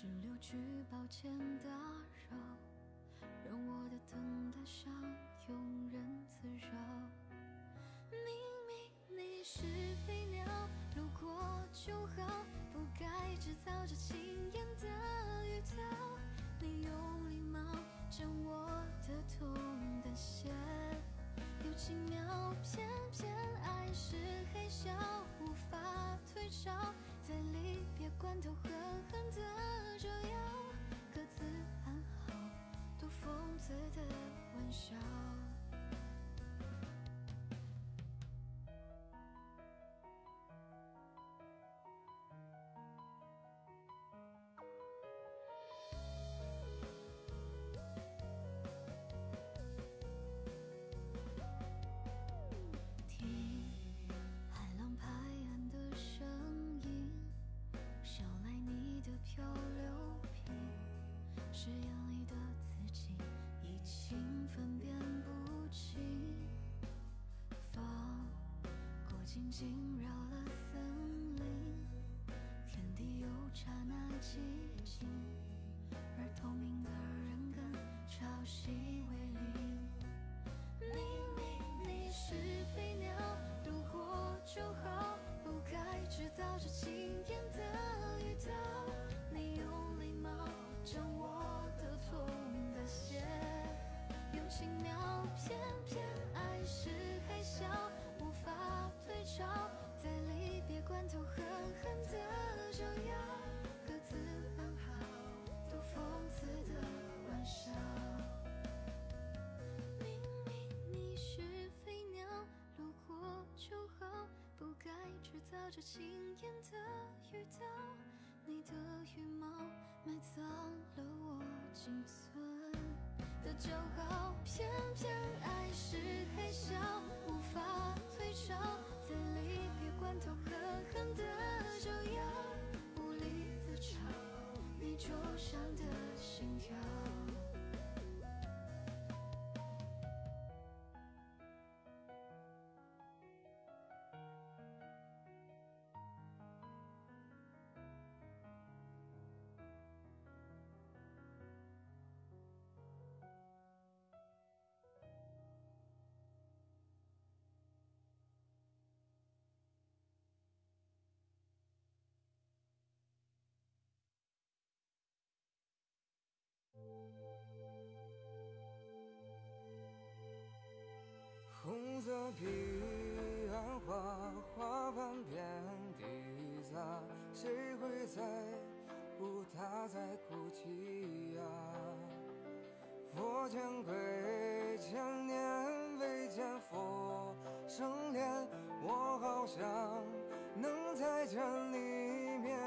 只留句抱歉打扰，让我的等待像庸人自扰。明明你是飞鸟，路过就好，不该制造这轻言的语调。你用礼貌将我的痛淡些，又轻描，偏偏爱是黑笑，无法退潮，在离罐头狠狠的折腰，各自安好，多讽刺的玩笑。誓言里的自己已经分辨不清。风过境惊扰了森林，天地有刹那寂静，而透明的人跟潮汐为邻。明明你是飞鸟，路过就好，不该制造这轻言的头狠狠地折腰，各自安好，多讽刺的玩笑。明明你是飞鸟，路过就好，不该制造这轻言的语调。你的羽毛埋葬了我仅存的骄傲，偏偏爱是黑笑，无法退潮，在离别关头狠狠地折腰，无力自嘲你灼伤的心跳。在乎他在哭泣呀？佛前跪千年未见佛生脸，我好想能再见你一面。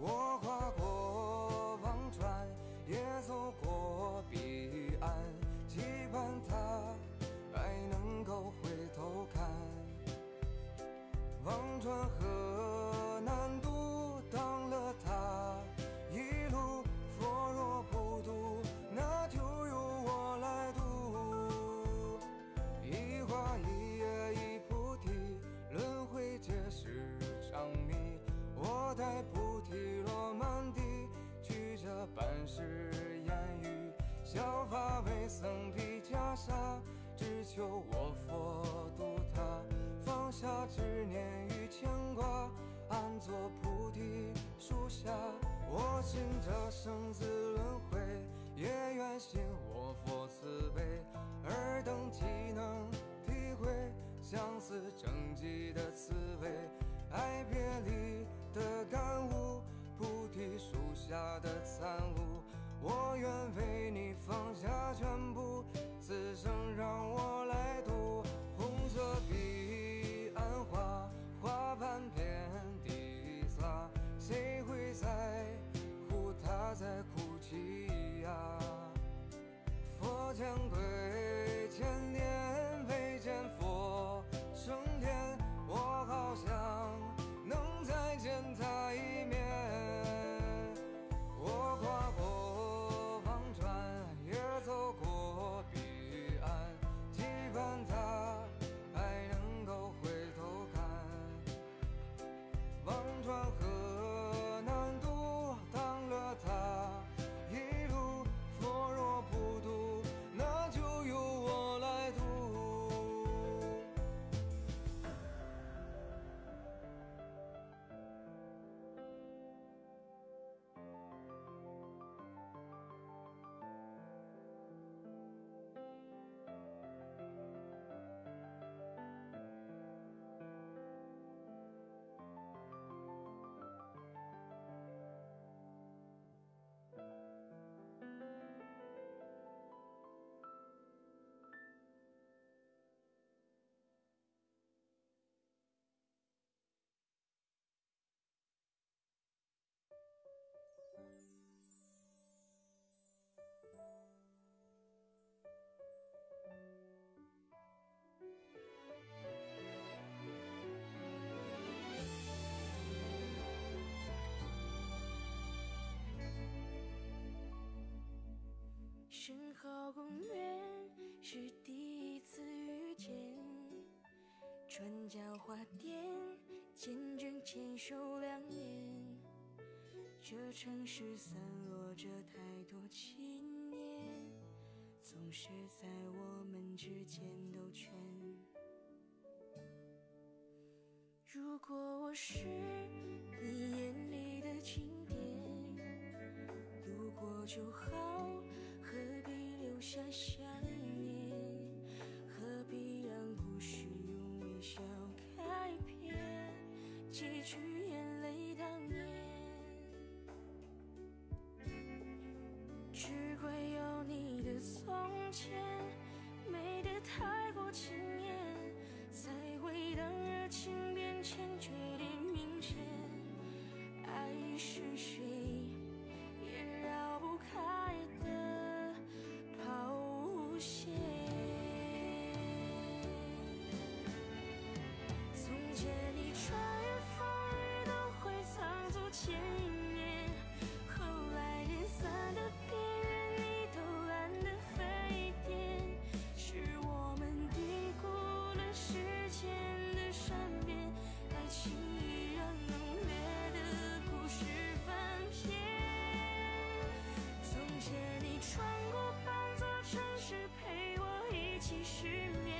我跨过忘川，也走过彼岸，期盼他还能够回头看。忘川河披袈裟，只求我佛度他。放下执念与牵挂，安坐菩提树下。我信这生死轮回，也愿信我佛慈悲。尔等岂能体会相思成疾的滋味？爱别离的感悟，菩提树下的参悟。我愿为你放下全部，此生让我来渡。红色彼岸花，花瓣遍地撒，谁会在乎他在哭泣呀？佛前跪千年未见佛生脸，我好想能再见他一好公园是第一次遇见，川江花店见证牵手两年，这城市散落着太多情念，总是在我们之间兜圈。如果我是你眼里的景点，路过就好，留下想念？何必让故事用微笑开篇，几句眼泪当年？只会有你的从前，美得太过惊艳，才会当热情变迁，决定明显。爱是谁时间的善变，太轻易让浓烈的故事翻篇。从前你穿过半座城市陪我一起失眠，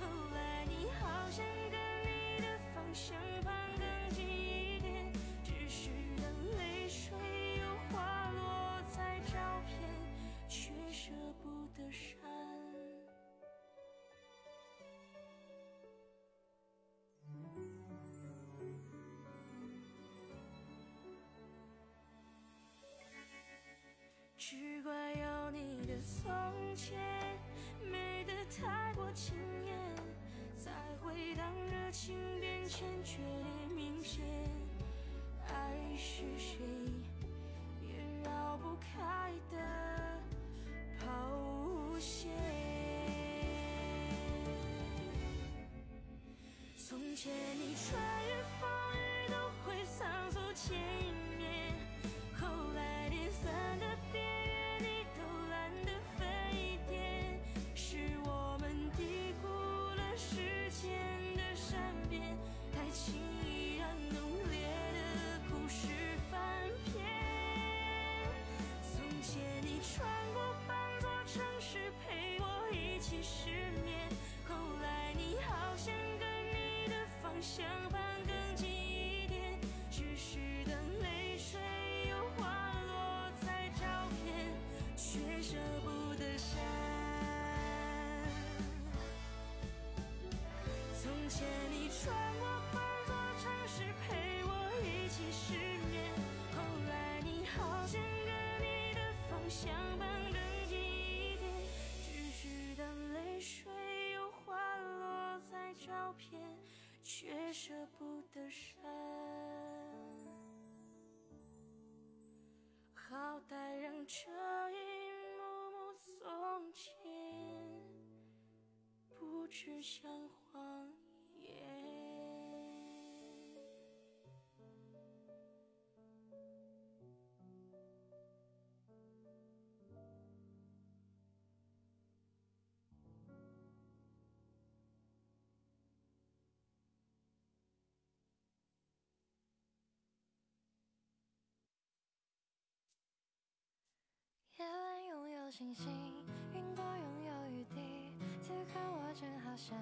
后来你好像跟你的方向盘更近一点，只是等泪水又滑落在照片，却舍不得删从前美得太过惊艳，才会当热情变迁，决定明显。爱是谁也绕不开的起失眠，后来你好像跟你的方向盘更近一点，只是等泪水又滑落在照片，却舍不得删。从前你穿过半座城市陪我一起失眠，后来你好像跟你的方向舍不得删。好歹让这一幕幕从前。不只像夜晚拥有星星，云朵拥有雨滴，此刻我正好想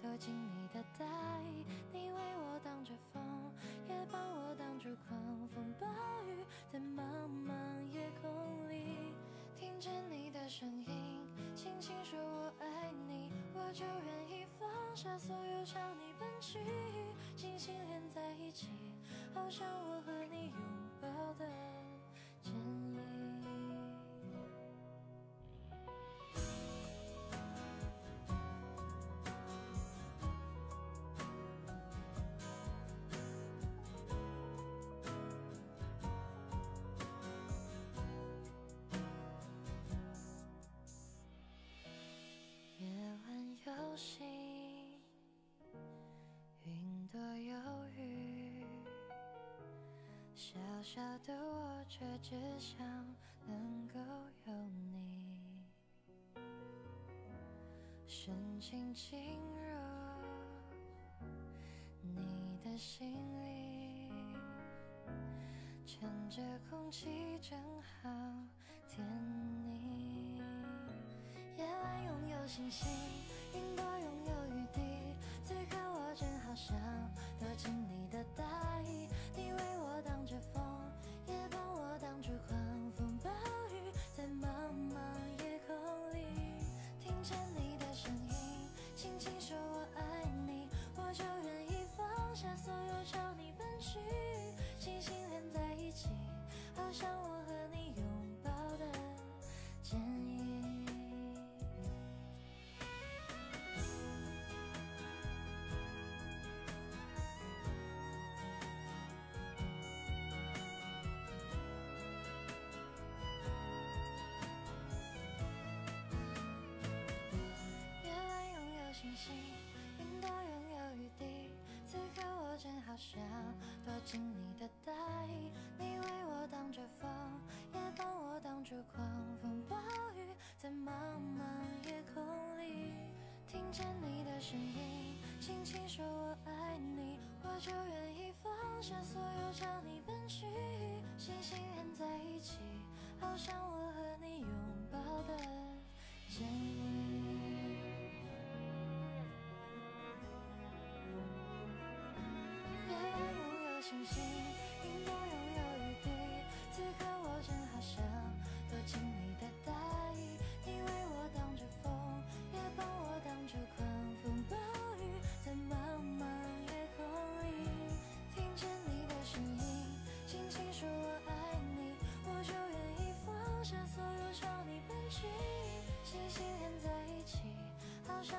躲进你的大衣，你为我挡着风，也帮我挡住狂风暴雨，在茫茫夜空里，听见你的声音，轻轻说我爱你，我就愿意放下所有朝你奔去，紧紧连在一起，好像我和你拥抱的剪影。晚有星，云朵有雨，小小的我却只想能够有你。深情侵入你的心里，趁着空气正好甜腻。夜晚拥有星星，轻说我爱你，我就愿意放下所有朝你奔去，星星连在一起，好像我星星，云朵拥有雨滴，此刻我正好想躲进你的大衣，你为我挡着风，也帮我挡住狂风暴雨，在茫茫夜空里，听见你的声音，轻轻说我爱你，我就愿意放下所有朝你奔去，星星连在一起，好像我和你拥抱的剪星星，云朵拥有雨滴，此刻我正好想躲进你的大衣，你为我挡着风，也帮我挡住狂风暴雨，在茫茫夜空里，听见你的声音，轻轻说我爱你，我就愿意放下所有朝你奔去，星星连在一起，好像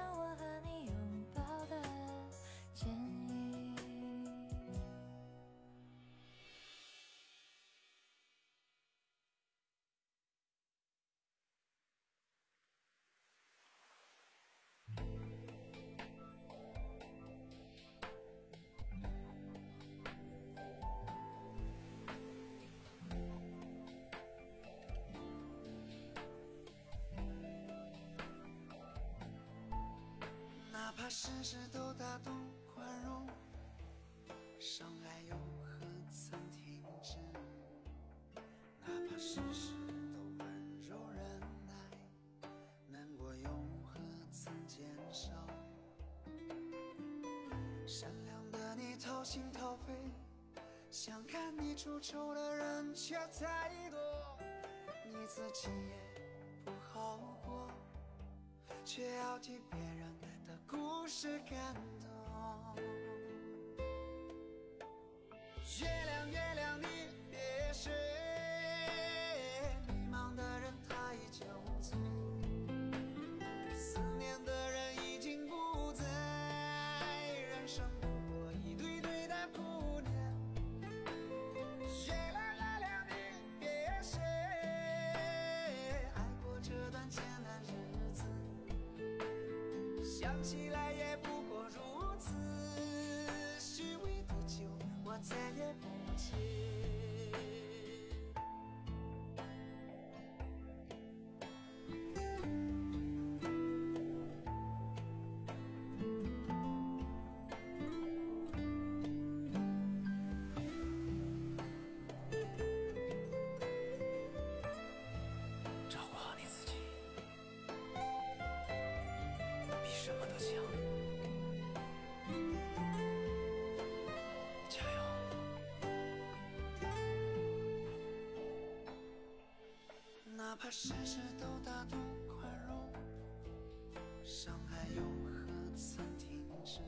事事都大度宽容，伤害又何曾停止？哪怕事事都温柔忍耐，难过又何曾减少？善良的你掏心掏肺，想看你出丑的人却太多，你自己也不好过。却要替别人是感动。月亮月亮你别睡，迷茫的人太憔悴。思念的人已经不在，人生不过一堆堆的姑娘。月亮月亮你别睡，爱过这段艰难日子。想起来。事事都大度宽容，伤害又何曾停止？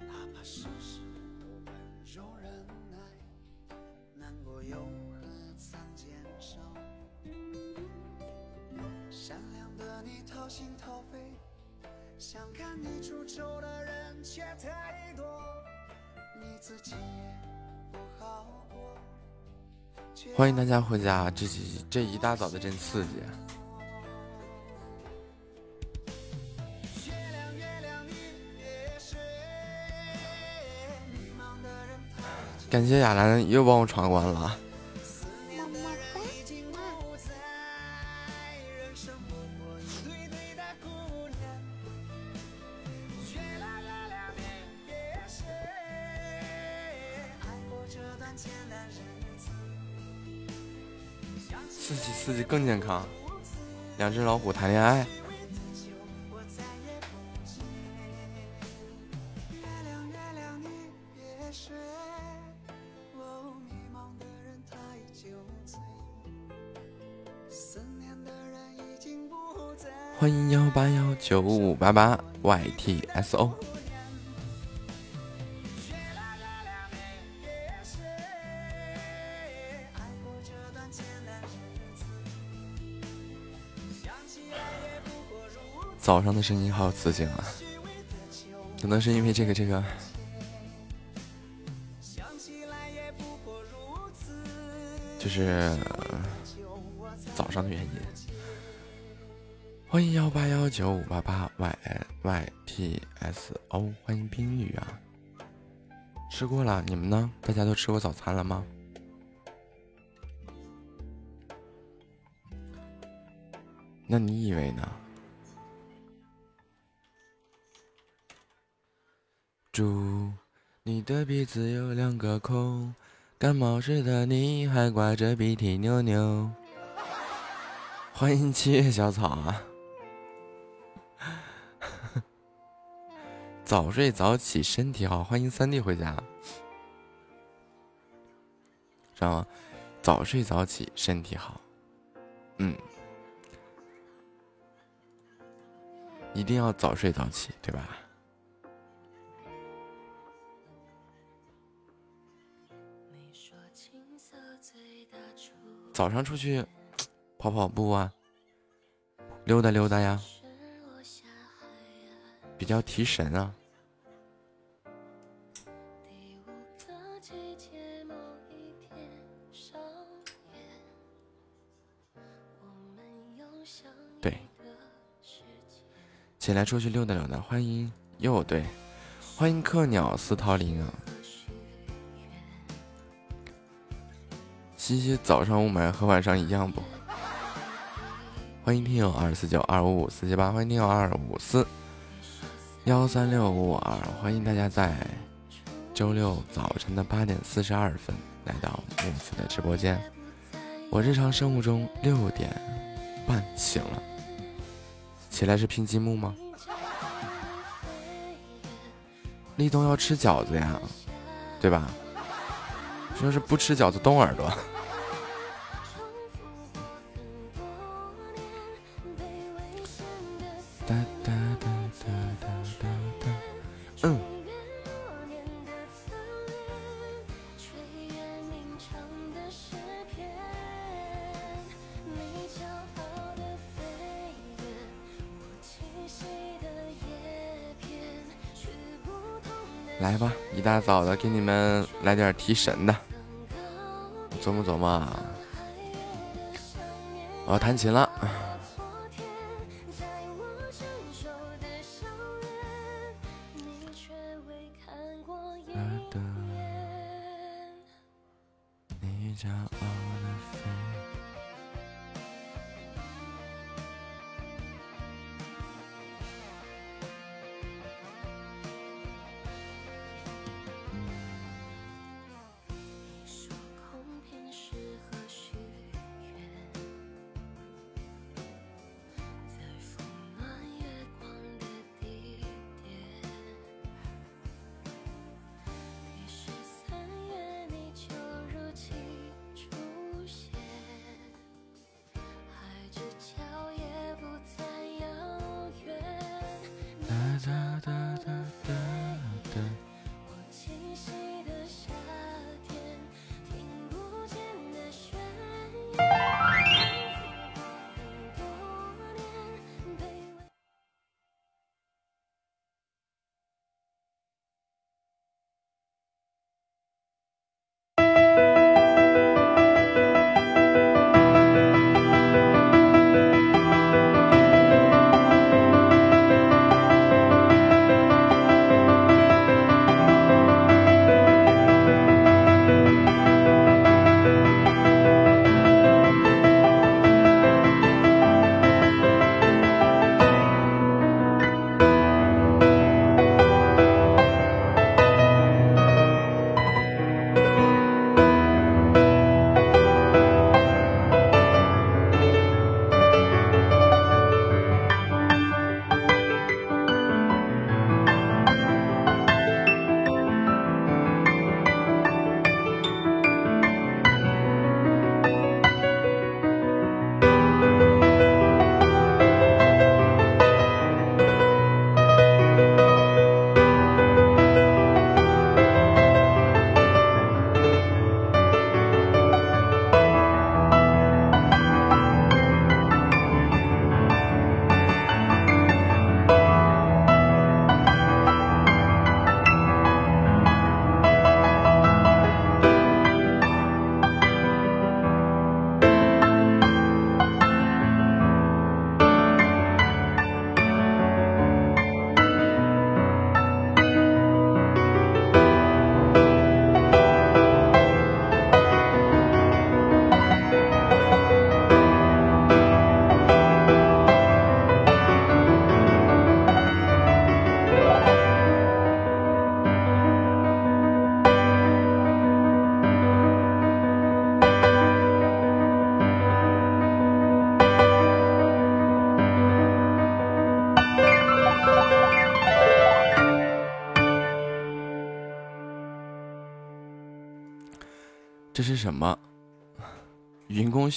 哪怕事事都温柔忍耐，难过又何曾减少？善良的你掏心掏肺，想看你出丑的人却太多，你自己也。欢迎大家回家，这几这一大早的真刺激。感谢亚兰又帮我闯关了，谈恋爱。欢迎幺八幺九五八八 YTSO。早上的声音好刺激啊！可能是因为这个这个，就是早上的原因。欢迎幺八幺九五八八 y y t s o，欢迎冰雨啊！吃过了，你们呢？大家都吃过早餐了吗？那你以为呢？猪，你的鼻子有两个孔，感冒时的你还挂着鼻涕牛牛。欢迎七月小草啊！早睡早起身体好，欢迎三弟回家，知道吗？早睡早起身体好，嗯，一定要早睡早起，对吧？早上出去 跑跑步啊，溜达溜达呀。比较提神啊！对，起来出去溜达溜达。欢迎又对，欢迎客鸟司桃林啊！西西早上雾霾和晚上一样不？欢迎听友二四九二五五四七八，欢迎听友二五四。幺三六五二，欢迎大家在周六早晨的八点四十二分来到木子的直播间。我日常生物钟六点半醒了，起来是拼积木吗？立冬要吃饺子呀，对吧？说是不吃饺子冻耳朵。早的给你们来点提神的，琢磨琢磨。我要弹琴了。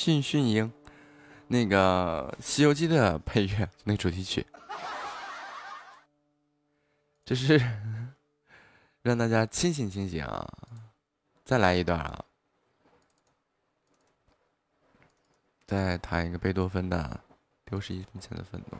训训鹰，那个《西游记》的配乐，那主题曲。这是 让大家清醒清醒啊！再来一段啊！再弹一个贝多芬的《丢失一分钱的愤怒》。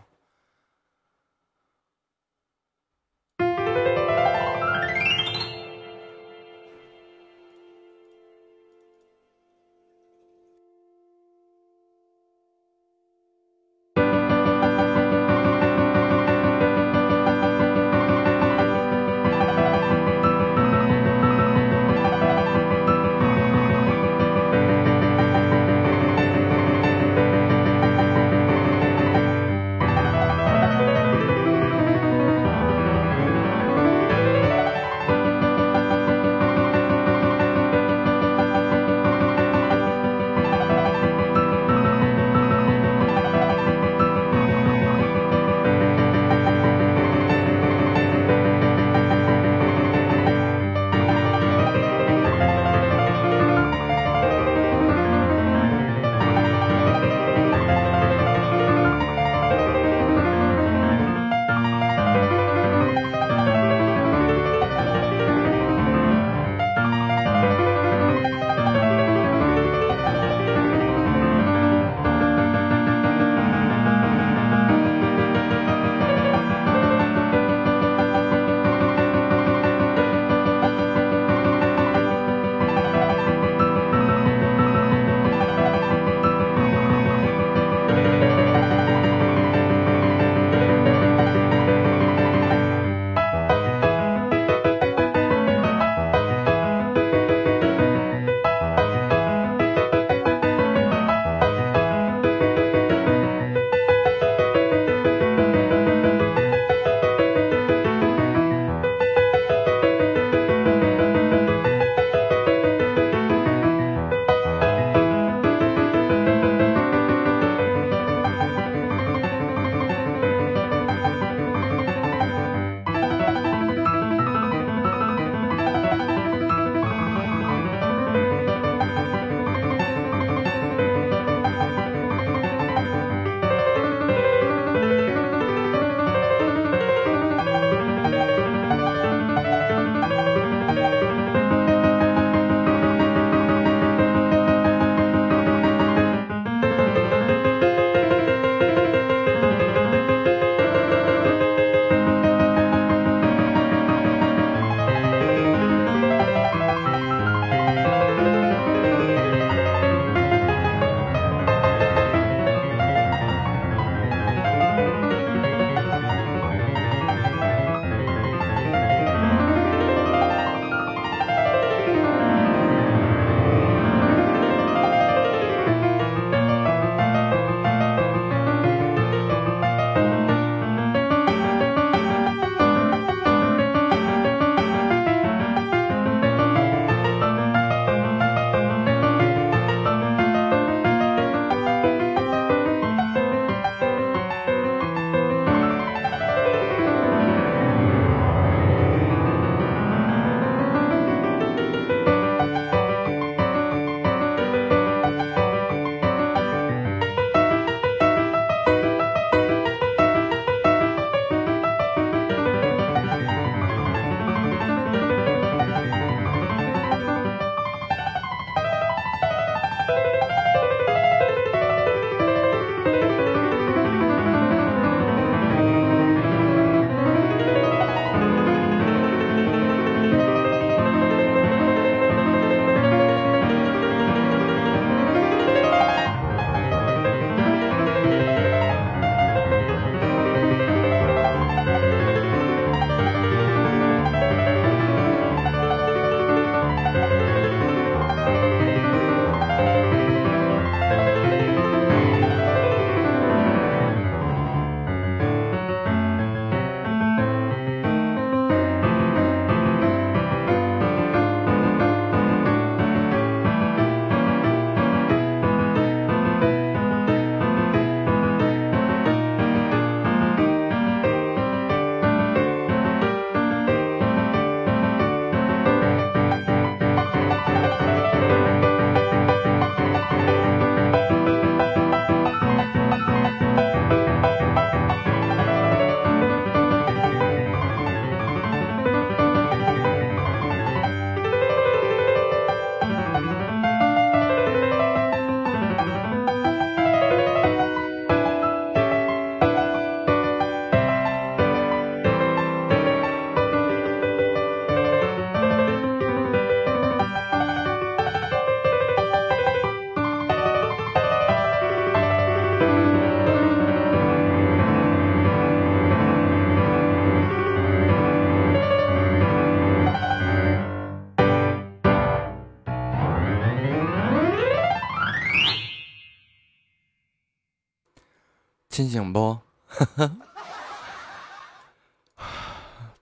醒不？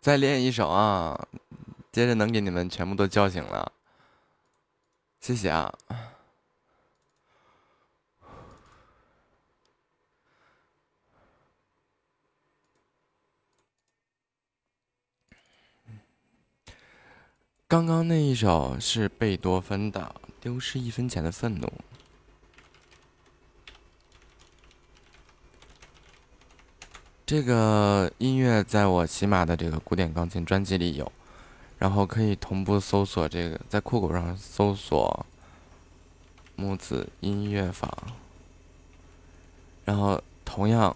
再练一首啊，接着能给你们全部都叫醒了。谢谢啊。刚刚那一首是贝多芬的《丢失一分钱的愤怒》。这个音乐在我喜马的这个古典钢琴专辑里有，然后可以同步搜索这个，在酷狗上搜索“木子音乐坊”，然后同样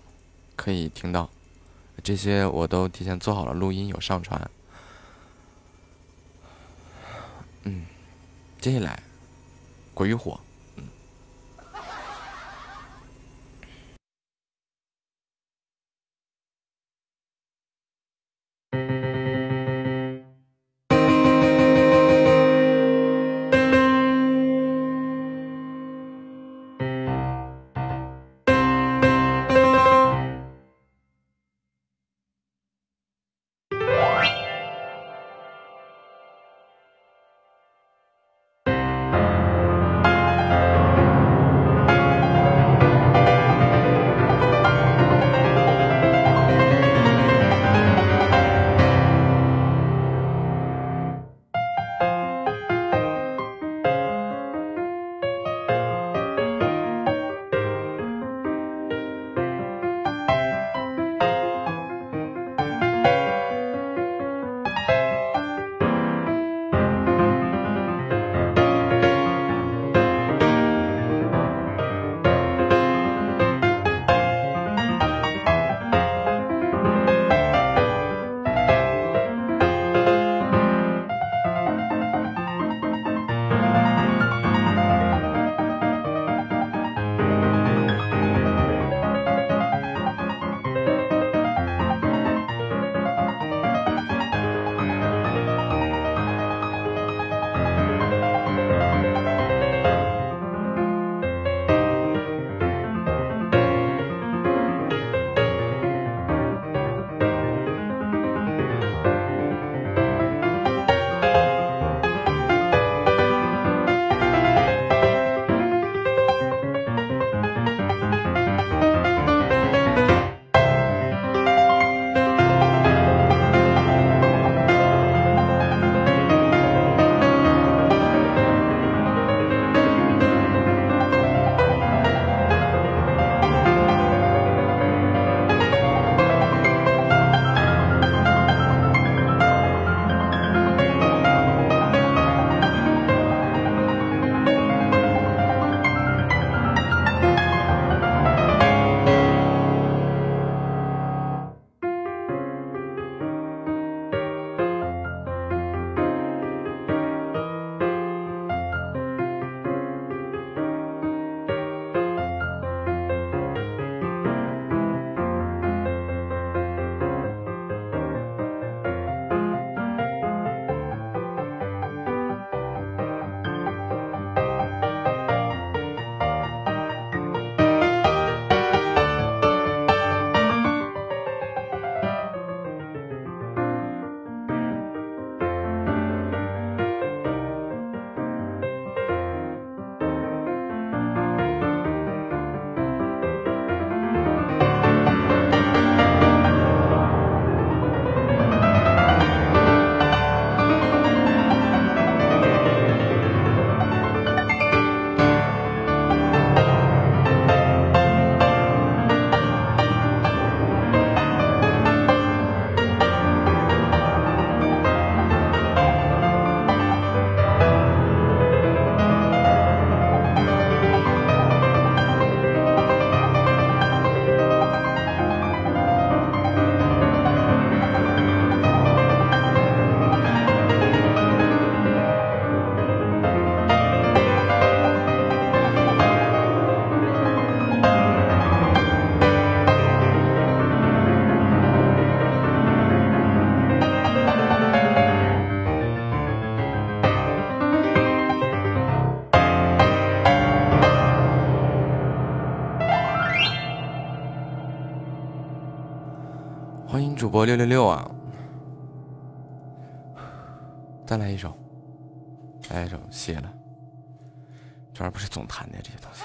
可以听到这些，我都提前做好了录音，有上传。嗯，接下来《鬼火》。我六六六啊！再来一首，来一首，谢了。这玩意儿不是总弹的这些东西。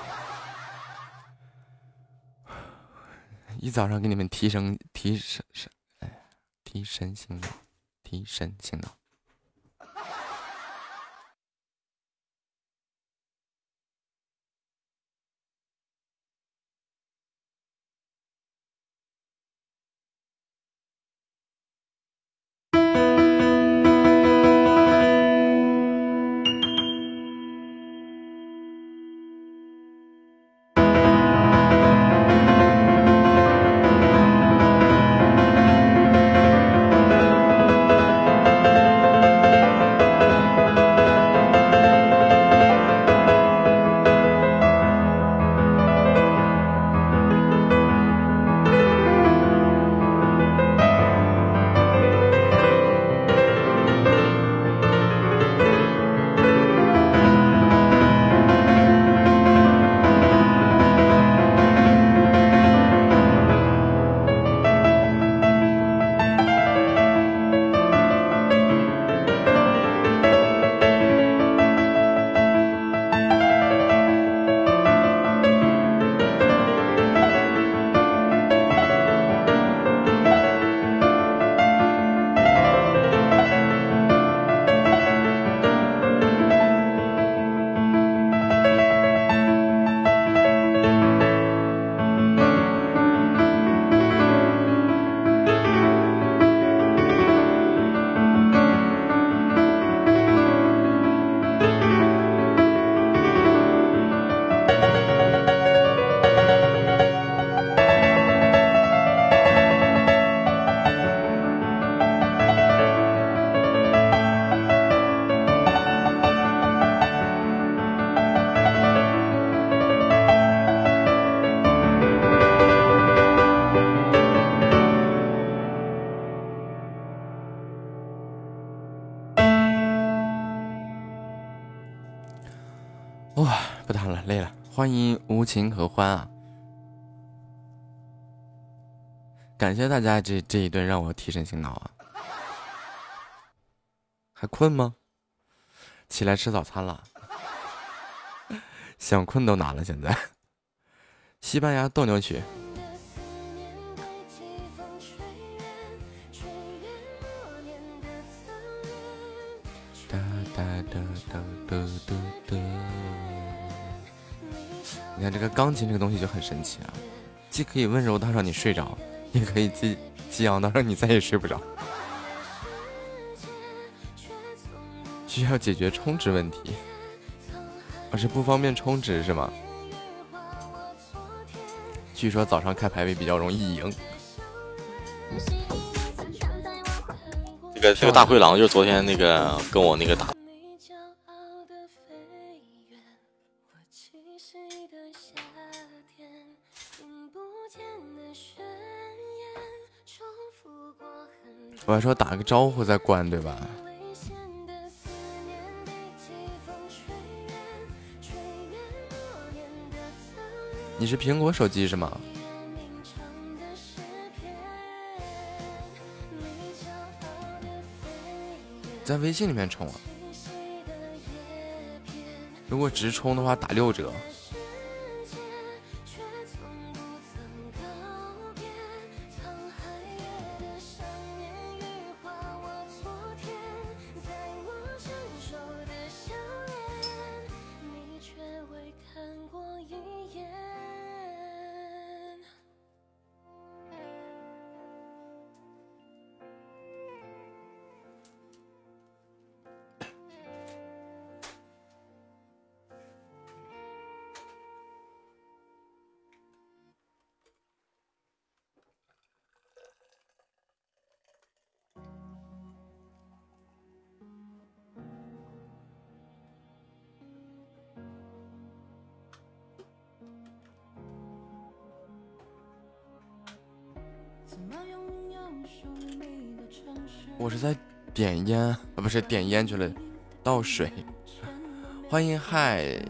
一早上给你们提升提升神，提神醒脑，提神醒脑。欢迎无情和欢啊！感谢大家这这一顿让我提神醒脑啊！还困吗？起来吃早餐了，想困都难了。现在，西班牙斗牛曲。哒哒哒哒哒哒哒。你看这个钢琴这个东西就很神奇啊，既可以温柔到让你睡着，也可以激激昂到让你再也睡不着。需要解决充值问题，我是不方便充值是吗？据说早上开排位比较容易赢。这个这个大灰狼就是昨天那个跟我那个打。我还说打个招呼再关，对吧？你是苹果手机是吗？在微信里面充啊？如果直充的话，打六折。是点烟去了，倒水。欢迎，嗨，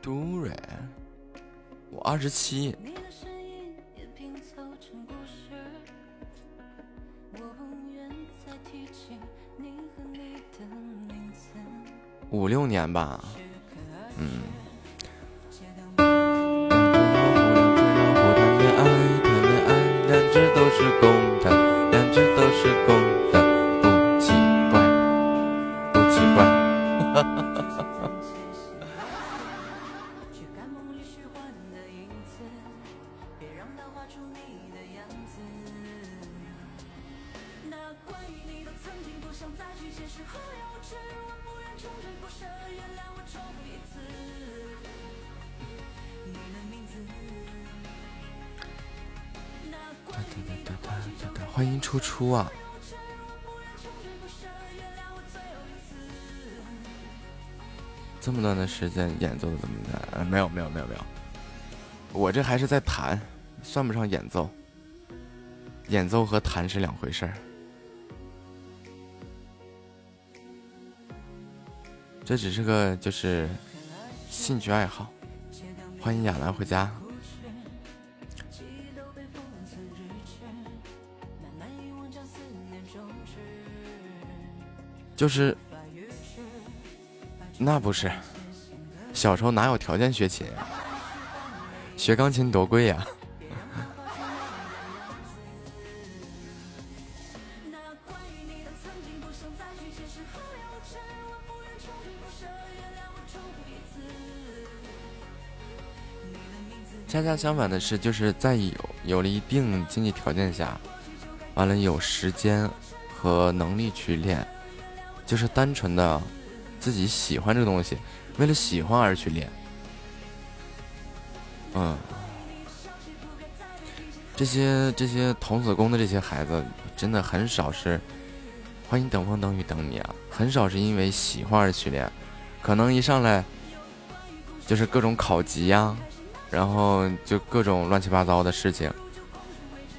杜瑞，我二十七，五六年吧。时间演奏的怎么的？呃，没有没有没有没有，我这还是在弹，算不上演奏。演奏和弹是两回事儿。这只是个就是兴趣爱好。欢迎亚兰回家。就是，那不是，小时候哪有条件学琴？学钢琴多贵呀！恰恰相反的是，就是在有有了一定经济条件下，完了有时间和能力去练。就是单纯的自己喜欢这个东西，为了喜欢而去练。嗯，这些这些童子功的这些孩子，真的很少是欢迎等风等雨等你啊，很少是因为喜欢而去练，可能一上来就是各种考级呀，然后就各种乱七八糟的事情，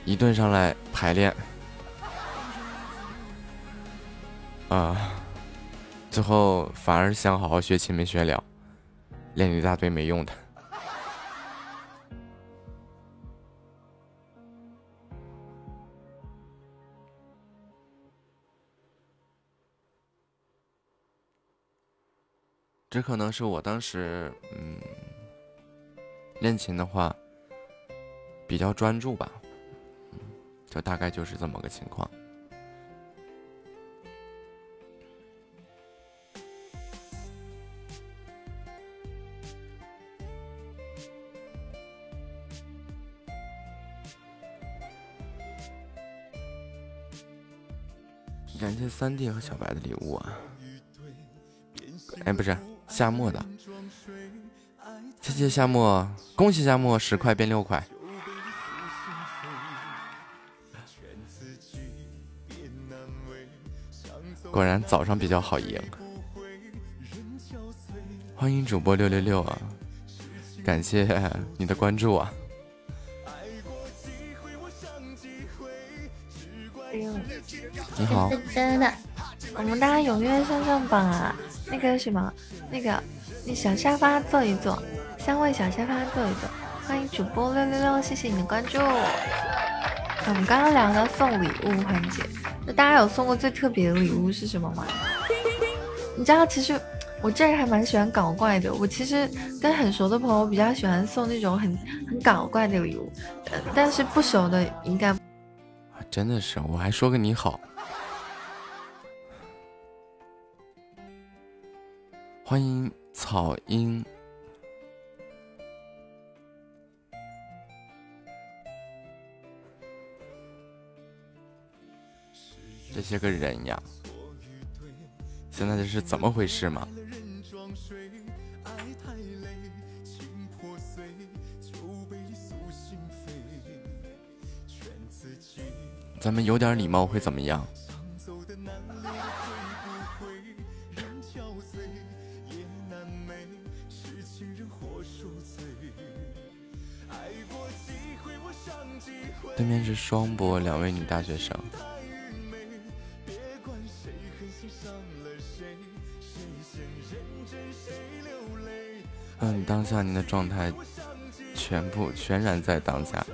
一顿上来排练，啊。最后反而想好好学琴没学了，练一大堆没用的。这可能是我当时嗯练琴的话比较专注吧，就大概就是这么个情况。三弟和小白的礼物啊！哎，不是夏末的，谢谢夏末，恭喜夏末十块变六块。果然早上比较好赢。欢迎主播六六六啊！感谢你的关注啊！好，真的，我们大家踊跃上上榜啊！那个什么，那个，那小沙发坐一坐，三位小沙发坐一坐。欢迎主播六六六，谢谢你的关注。我们刚刚聊到送礼物环节，那大家有送过最特别的礼物是什么吗？你知道，其实我这人还蛮喜欢搞怪的。我其实跟很熟的朋友比较喜欢送那种很很搞怪的礼物，但是不熟的应该。真的是，我还说个你好。欢迎草鹰，这些个人呀，现在这是怎么回事嘛？咱们有点礼貌会怎么样？对面是双播，两位女大学生。嗯，当下您的状态全部全然在当下。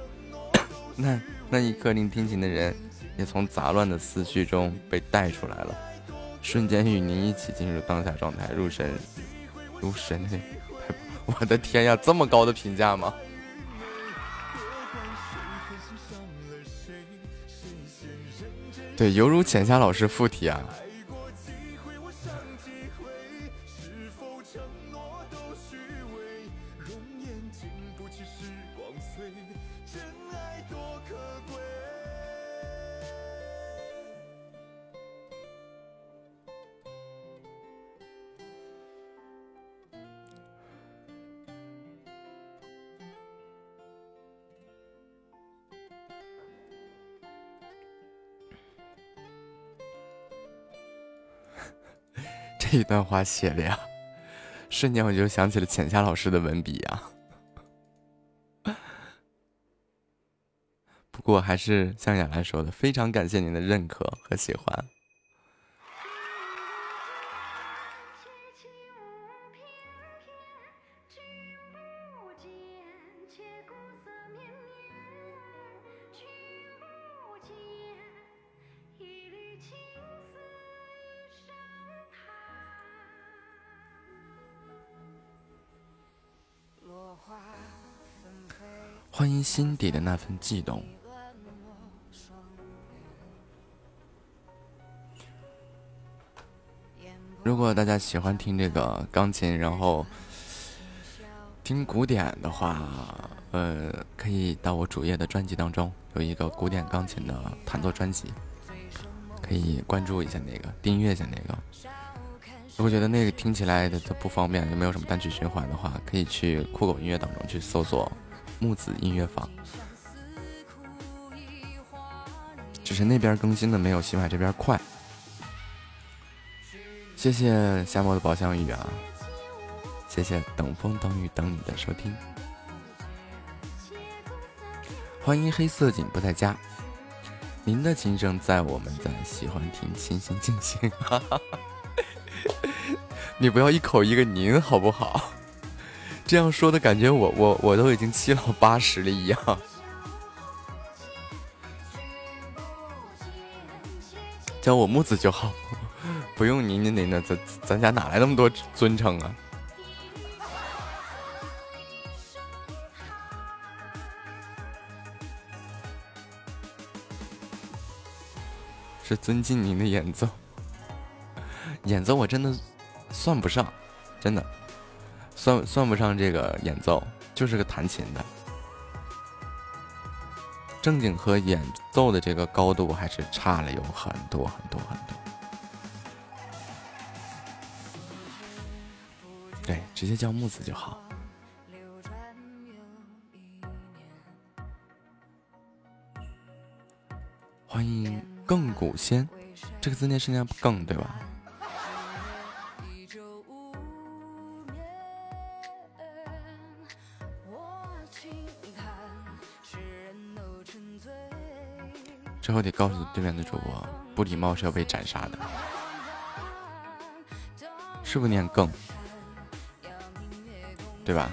那那一刻，聆听琴的人也从杂乱的思绪中被带出来了，瞬间与您一起进入当下状态，入神入神。我的天呀，这么高的评价吗？对，犹如浅夏老师附体啊！这段话写的呀，瞬间我就想起了浅夏老师的文笔呀。不过还是像雅兰说的，非常感谢您的认可和喜欢。心底的那份悸动。如果大家喜欢听这个钢琴，然后听古典的话，呃，可以到我主页的专辑当中有一个古典钢琴的弹奏专辑，可以关注一下那个，订阅一下那个。如果觉得那个听起来的不方便，又没有什么单曲循环的话，可以去酷狗音乐当中去搜索。木子音乐坊，只是那边更新的没有喜马这边快。谢谢夏末的宝箱雨啊，谢谢等风等雨等你的收听，欢迎黑色锦不在家，您的琴声在我们在喜欢听，心心静心。你不要一口一个您好不好？这样说的感觉，我我我都已经七老 八十了一样。叫我木子就好，不用您您您的，咱咱家哪来那么多尊称啊？是尊敬您的演奏，演奏我真的算不上，真的。算算不上这个演奏，就是个弹琴的。正经和演奏的这个高度还是差了有很多很多很多。对，直接叫木子就好。欢迎亘古仙，这个字念是念更对吧？后得告诉对面的主播，不礼貌是要被斩杀的。是不是念更，对吧？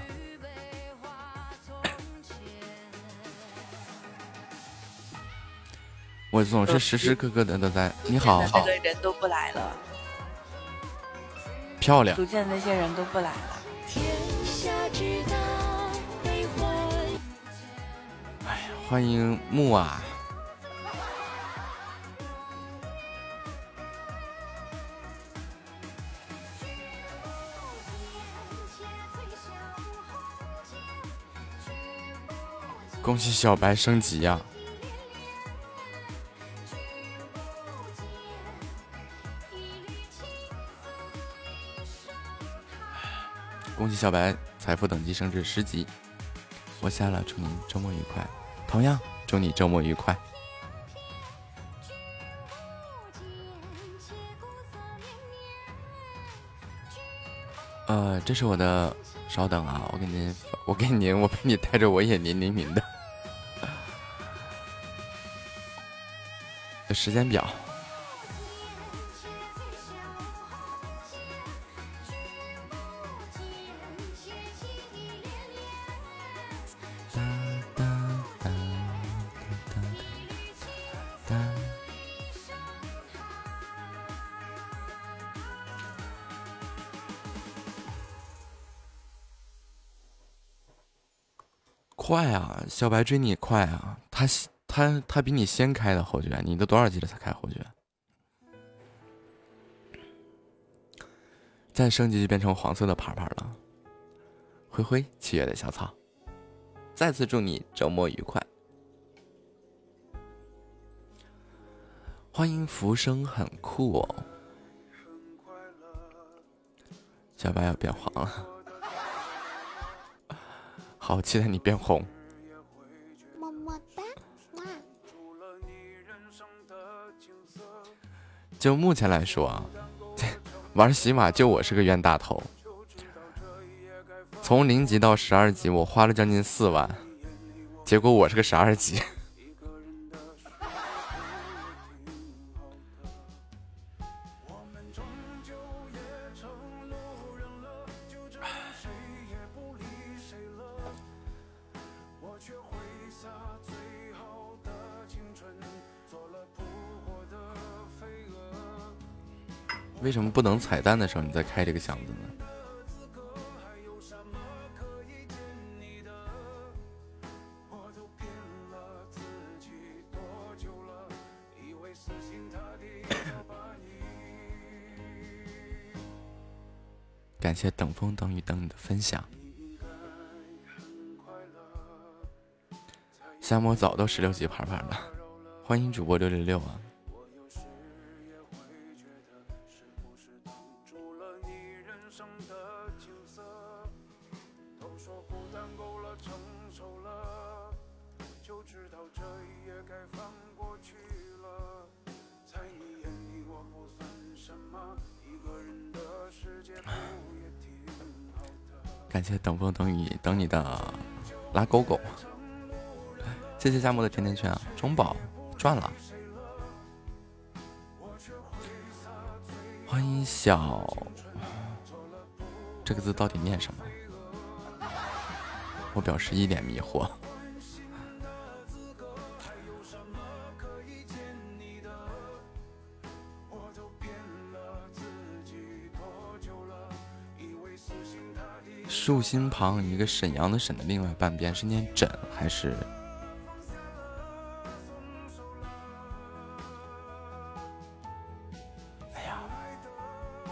我总是时时刻刻的都在。你好，那个人都不来了，漂亮。逐渐那些人都不来了。哎呀，欢迎木啊！恭喜小白升级呀！恭喜小白财富等级升至十级，我下了，祝您周末愉快。同样，祝你周末愉快。呃，这是我的，稍等啊，我给您，我给您，我给你带着我也您您您的。时间表。快啊小白追你快啊他他他比你先开的侯爵，你都多少级了才开侯爵？再升级就变成黄色的牌牌了。灰灰，七月的小草，再次祝你周末愉快。欢迎浮生很酷哦，小白要变黄了。好期待你变红，就目前来说啊，玩洗马就我是个冤大头。从零级到十二级，我花了将近四万，结果我是个十二级。为什么不能彩蛋的时候你再开这个箱子呢？感谢等风等雨等你的分享。夏末早都十六级牌牌了，欢迎主播六六六啊！等风等雨等你的拉勾勾，谢谢夏末的甜甜圈啊！中宝赚了，欢迎小，这个字到底念什么？我表示一脸迷惑。竖心旁一个沈阳的沈的另外半边是念枕还是？哎呀，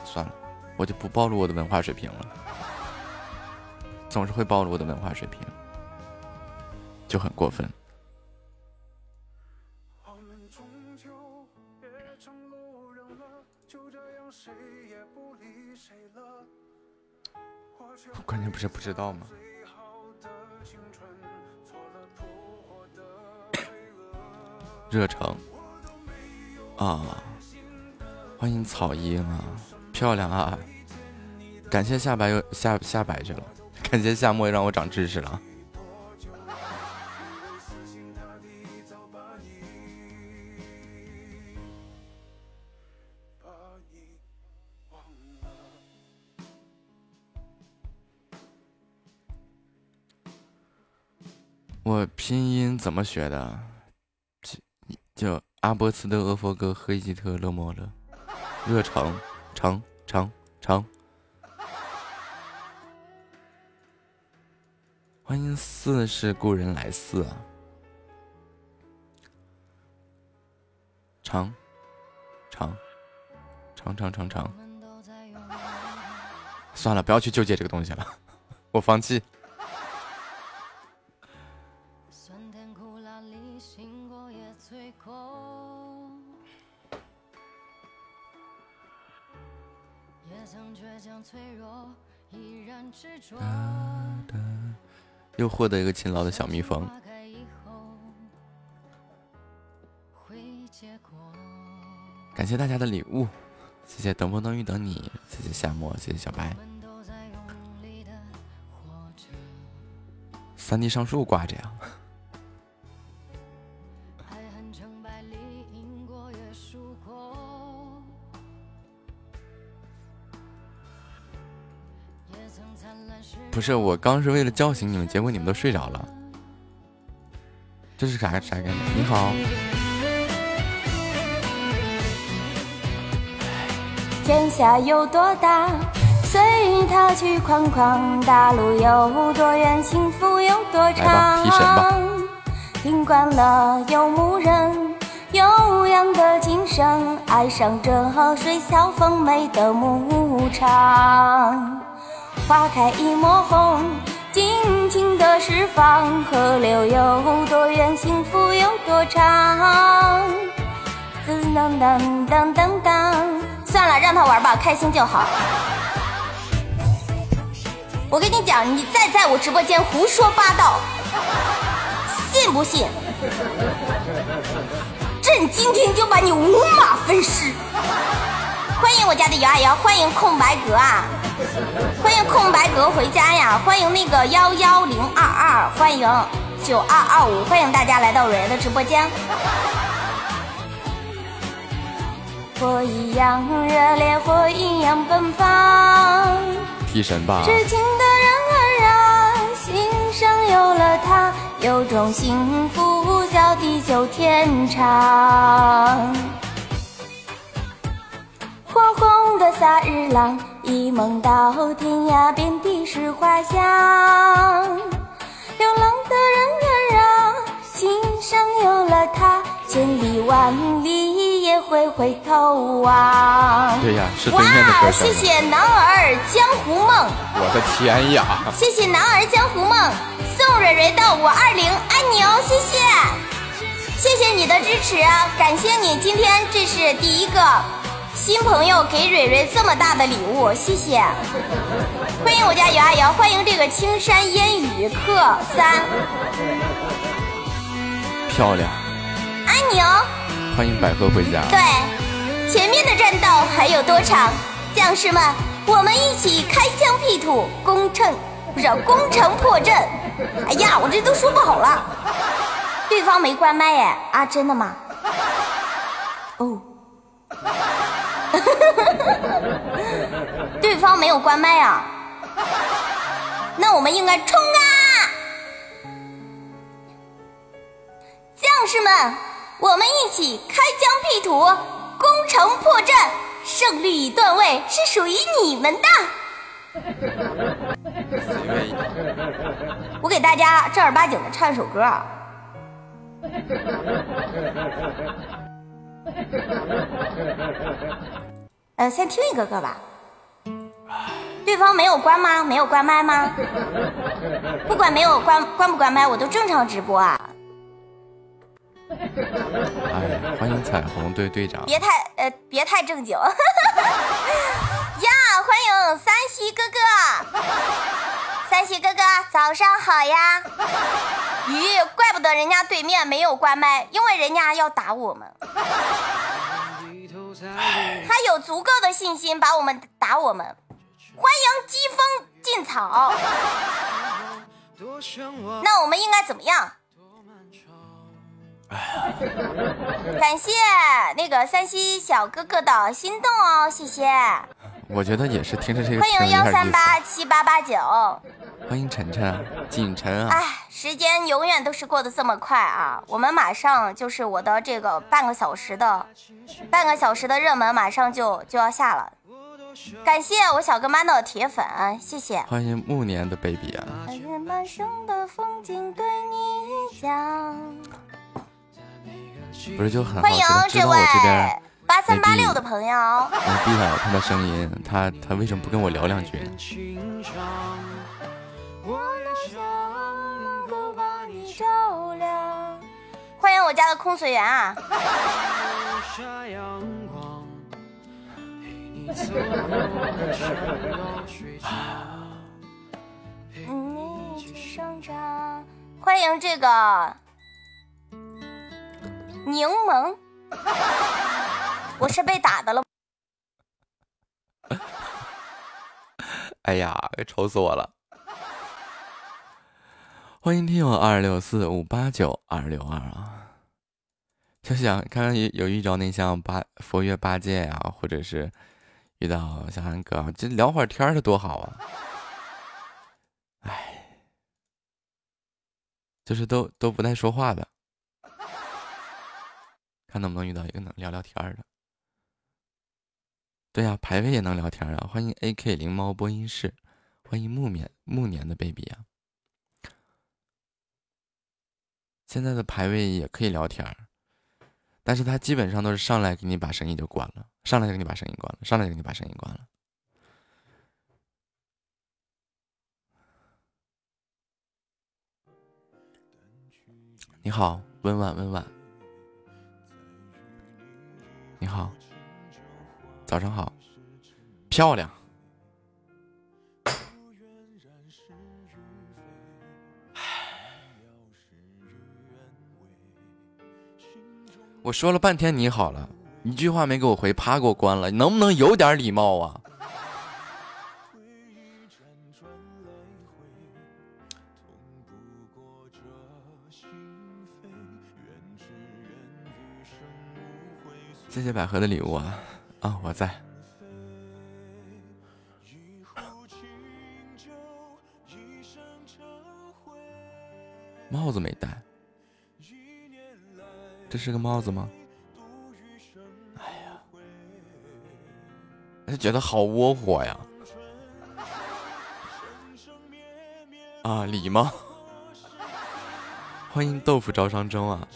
算了，我就不暴露我的文化水平了。总是会暴露我的文化水平，就很过分。是不知道吗？热诚啊，欢迎草鹰啊，漂亮啊！感谢下白又下下白去了，感谢夏末让我长知识了。么学的？就阿波茨的阿佛哥赫伊吉特勒莫勒，热诚诚诚诚。欢迎似是故人来似啊！长长长长长长，算了，不要去纠结这个东西了，我放弃。获得一个勤劳的小蜜蜂。感谢大家的礼物，谢谢等风等雨等你，谢谢夏末，谢谢小白。三 D 上树挂着呀。不是我刚是为了叫醒你们，结果你们都睡着了。这是啥啥概念？你好。天下有多大，随他去框框，大路有多远，幸福有多来吧提神吧长。听惯了游牧人悠扬的琴声，爱上这水草丰美的牧场。花开一抹红，尽情的释放。河流有多远，幸福有多长。噔噔噔噔噔噔，算了，让他玩吧，开心就好。我跟你讲，你再在我直播间胡说八道，信不信？朕今天就把你五马分尸！欢迎我家的摇啊摇，欢迎空白格啊，欢迎空白格回家呀，欢迎那个幺幺零二二，欢迎九二二五，欢迎大家来到蕊的直播间。火一样热烈，火一样奔放。提神吧，痴情的人儿啊，心上有了他，有种幸福叫地久天长。的萨日朗，一梦到天涯，遍地是花香。流浪的人儿啊，心上有了他，千里万里也会回头望。对呀，是对面的哇，歌声谢。谢男儿江湖梦。我的天呀！谢谢男儿江湖梦送蕊蕊到五二零，爱你哦，谢谢，谢谢你的支持，啊感谢你，今天这是第一个新朋友给蕊蕊这么大的礼物，谢谢，欢迎我家姚阿姚，欢迎这个青山烟雨客三，漂亮，爱你哦。欢迎百合回家。对，前面的战斗还有多长？将士们，我们一起开疆辟土，攻城不是攻城破阵。哎呀，我这都说不好了。对方没关麦耶啊，真的吗？哦，对方没有关麦啊，那我们应该冲啊！将士们，我们一起开疆辟土，攻城破阵，胜利与段位是属于你们的。我给大家正儿八经的唱一首歌啊。呃，先听一个歌吧。对方没有关吗？没有关麦吗？不管没有关关不关麦，我都正常直播啊。哎，欢迎彩虹队队长。别太呃，别太正经。呀，欢迎三西哥哥，三西哥哥早上好呀。鱼，怪不得人家对面没有关麦，因为人家要打我们，他有足够的信心把我们打我们。欢迎疾风劲草，那我们应该怎么样？感谢那个山西小哥哥的心动哦，谢谢。我觉得也是听着这个欢声迎幺三。八七八八九。欢迎晨晨啊，锦晨啊，哎，时间永远都是过得这么快啊！我们马上就是我的这个半个小时的半个小时的热门，马上就就要下了。感谢我小哥妈的铁粉，谢谢。欢迎暮年的 baby 啊，看着满生的风景对你讲。不是就很好欢迎这位我这边八三八六的朋友。能避到他的声音，他他为什么不跟我聊两句呢？能够把你照亮。欢迎我家的空随缘啊！欢迎这个柠檬，我是被打的了。哎呀，愁死我了！欢迎听友二六四五八九二六二啊，就想看看有有遇着那像八佛曰八戒呀、或者是遇到小韩哥，这聊会儿天儿的多好啊！哎，就是都都不带说话的，看能不能遇到一个能聊聊天儿的。对呀，排位也能聊天啊！欢迎 A K 灵猫播音室，欢迎木棉木年的 baby 啊！现在的排位也可以聊天，但是他基本上都是上来给你把声音就关了，上来就给你把声音关了，上来就给你把声音关了。你好，温婉温婉。你好，早上好，漂亮。我说了半天你好了，一句话没给我回，啪给我关了。你能不能有点礼貌啊？谢谢百合的礼物啊！啊，我在。帽子没戴，这是个帽子吗？哎呀，就觉得好窝火呀！啊，礼貌，欢迎豆腐招商中啊！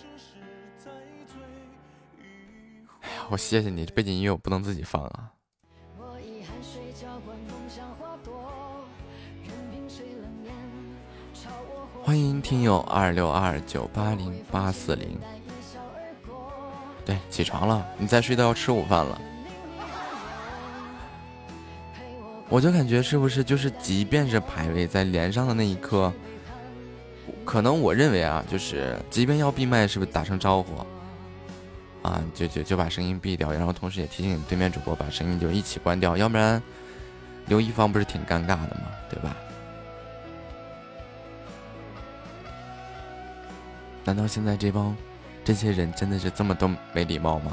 哎呀我谢谢你，背景音乐我不能自己放啊。欢迎听友二六二九八零八四零。对，起床了，你再睡都要吃午饭了。我就感觉是不是就是，即便是排位在连上的那一刻，可能我认为啊，就是即便要闭麦，是不是打声招呼？啊，就就就把声音闭掉，然后同时也提醒对面主播把声音就一起关掉，要不然留一方不是挺尴尬的吗？对吧？难道现在这帮这些人真的是这么都没礼貌吗？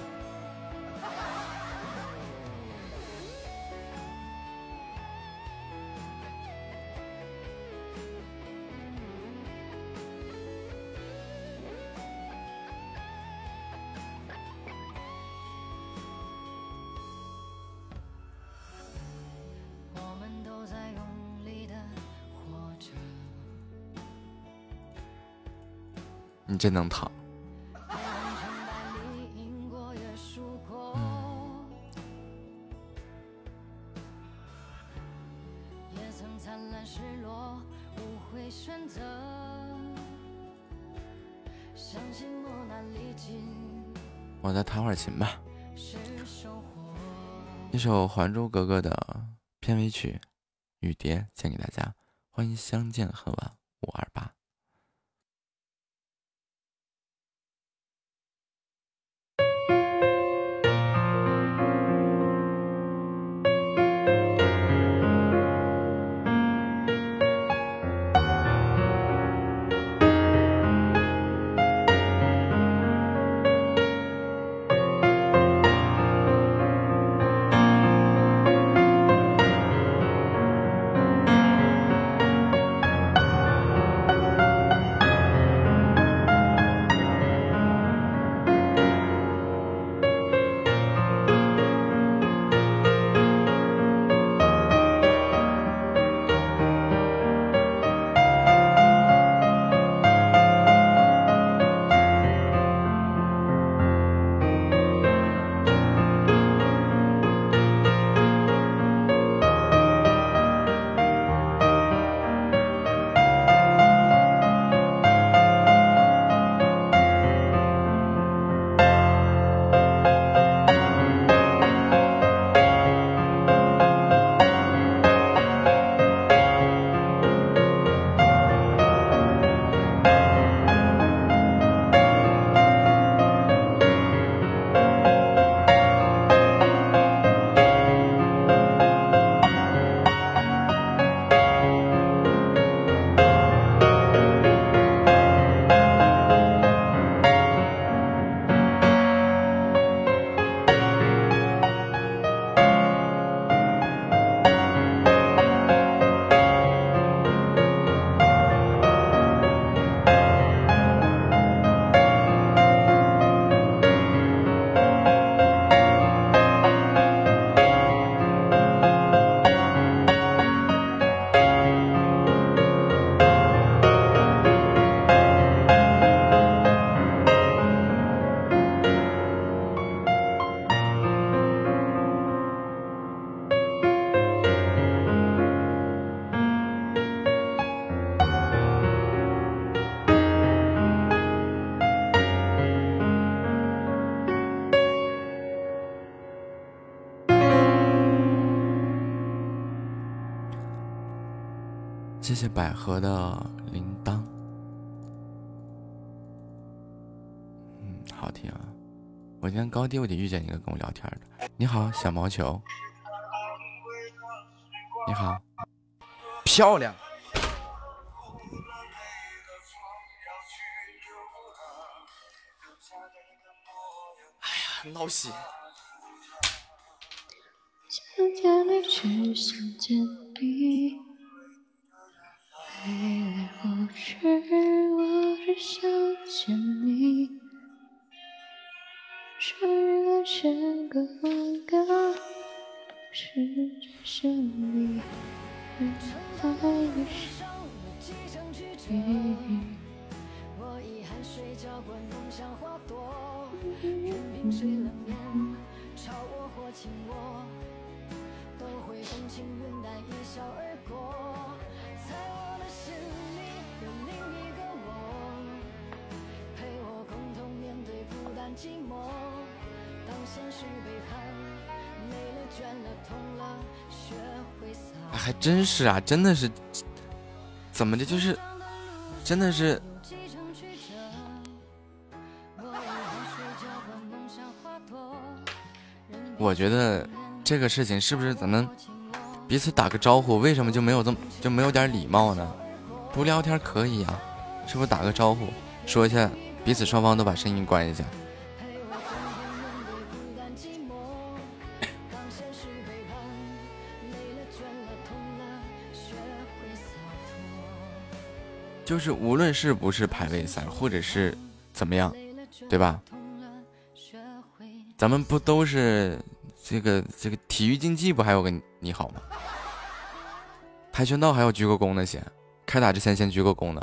你真能躺。行吧，一首《还珠格格》的片尾曲《雨蝶》献给大家。欢迎相见恨晚五二八。我今天高低我得遇见一个跟我聊天的。你好，小毛球。你好，漂亮。哎呀，闹心。想见你，只想见你。未来或许我只想见你。穿越了千个风格，是只剩你。人海里少了几程曲折。我遗憾睡觉观风像花朵，任凭谁冷眼嘲我或轻我。都会风轻云淡一笑而过，在我的心寂寞。当现实背叛，累了倦了痛了，学会洒哎，还真是啊，真的是，怎么的，就是，真的是，我觉得这个事情是不是咱们彼此打个招呼，为什么就没有这么就没有点礼貌呢？不聊天可以啊，是不是打个招呼，说一下彼此双方都把声音关一下。就是无论是不是排位赛，或者是怎么样，对吧？咱们不都是这个这个体育竞技不还有个你好吗？跆拳道还要鞠个躬呢，先开打之前先鞠个躬呢。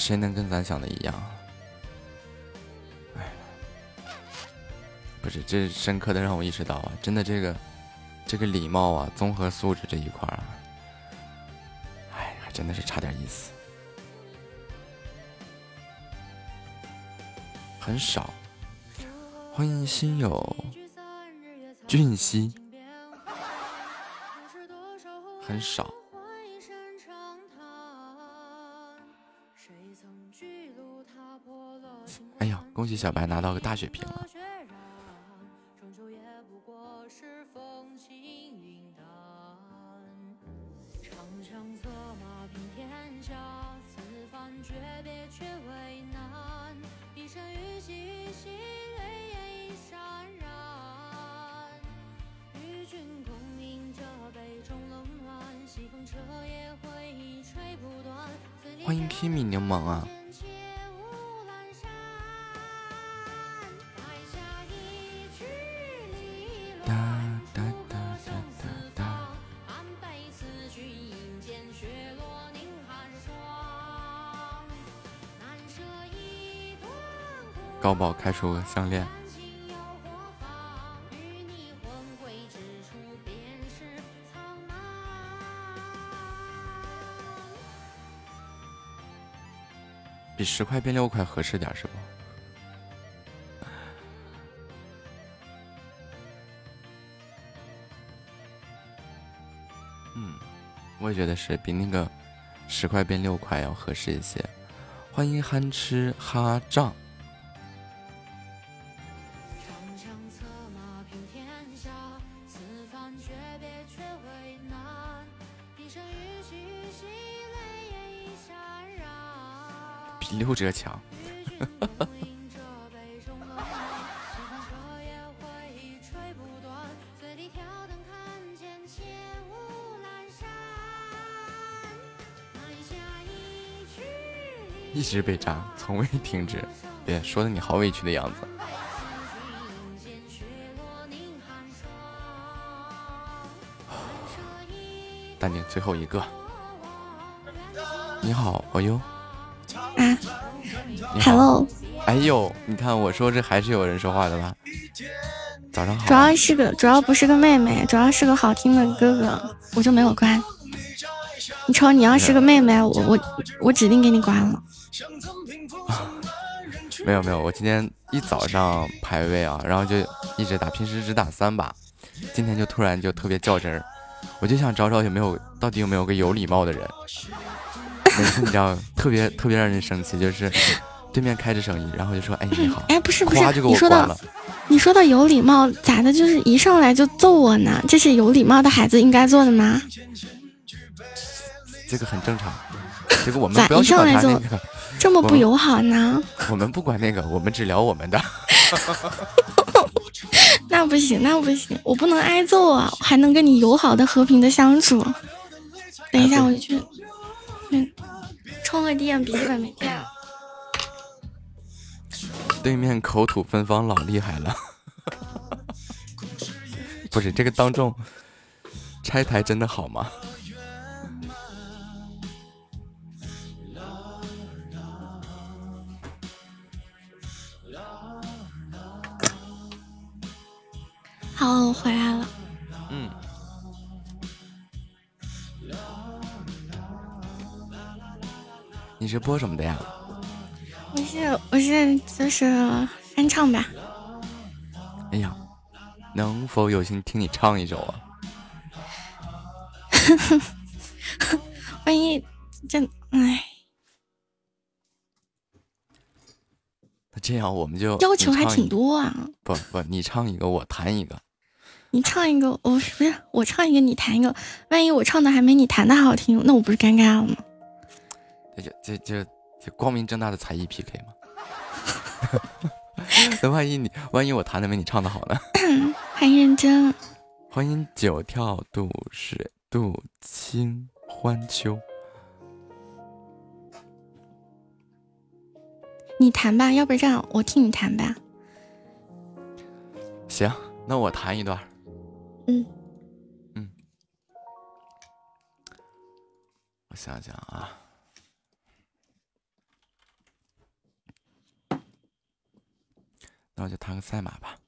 谁能跟咱想的一样？哎，不是，这深刻的让我意识到啊，真的这个这个礼貌啊，综合素质这一块儿，哎，还真的是差点意思，很少。欢迎新友俊熙，很少。恭喜小白拿到个大血瓶了！欢迎 Kimi 柠檬啊！高宝开出个项链，比十块变六块合适点是不？嗯，我也觉得是比那个十块变六块要合适一些。欢迎憨吃哈胀。遮墙，一直被扎，从未停止。别说的你好委屈的样子。淡定，最后一个。你好，哦呦。，Hello，哎呦，你看我说这还是有人说话的吧？早上好。主要是个，主要不是个妹妹，主要是个好听的哥哥，我就没有关。你瞅，你要是个妹妹，我我我指定给你关了。没有没有，我今天一早上排位啊，然后就一直打，平时只打三把，今天就突然就特别较真儿，我就想找找有没有到底有没有个有礼貌的人。每次你知道，特别特别让人生气，就是对面开着声音，然后就说：“哎，你好。”哎，不是不是你说到。你说到有礼貌，咋的？就是一上来就揍我呢？这是有礼貌的孩子应该做的吗？这个很正常。这个我们咋一不要去管上来就他那个，这么不友好呢？我们不管那个，我们只聊我们的。那不行，那不行，我不能挨揍啊！我还能跟你友好的、和平的相处。等一下，我去，嗯，充个电，笔记本没电了。对面口吐芬芳，老厉害了。不是这个当众拆台真的好吗？好，我回来了。嗯。你是播什么的呀？我是我是就是翻唱吧。哎呀，能否有幸听你唱一首啊？万一真哎，那这样我们就要求还挺多啊！不不，你唱一个，我弹一个。你唱一个，我、不是我唱一个，你弹一个。万一我唱的还没你弹的好听，那我不是尴尬了吗？这就这这这光明正大的才艺 PK 吗？那万一你万一我弹的没你唱的好呢？欢迎认真，欢迎九跳渡水渡清欢秋。你弹吧，要不这样我替你弹吧。行，那我弹一段。嗯嗯，我想想啊，那我就弹个赛马吧。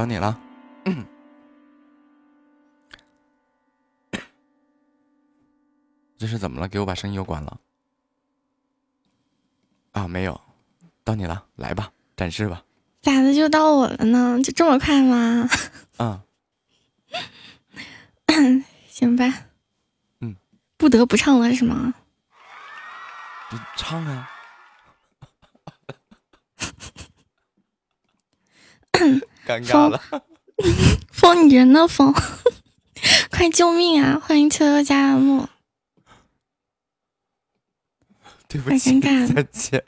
等你了。这是怎么了？给我把声音又关了。啊，没有，到你了，来吧，展示吧。咋的就到我了呢？就这么快吗？嗯，行吧。嗯，不得不唱了是吗？你唱啊。尴尬了。风，你人呢？风，快救命啊！欢迎秋秋加入木。对不起，再见。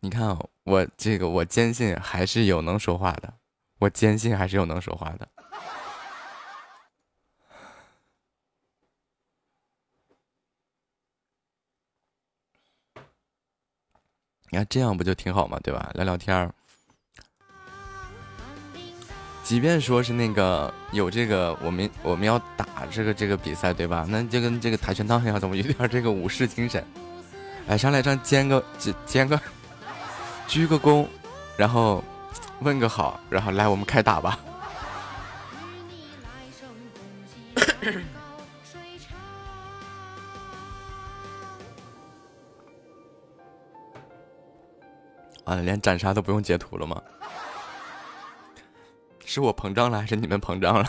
你看哦，我这个我坚信还是有能说话的，我坚信还是有能说话的。你看这样不就挺好吗？对吧？聊聊天儿。即便说是那个有这个，我们我们要打这个这个比赛，对吧？那就跟这个跆拳道一样，怎么有点这个武士精神？哎上来上肩个肩肩个，鞠个躬，然后问个好，然后来我们开打吧。啊，连斩杀都不用截图了吗？是我膨胀了，还是你们膨胀了？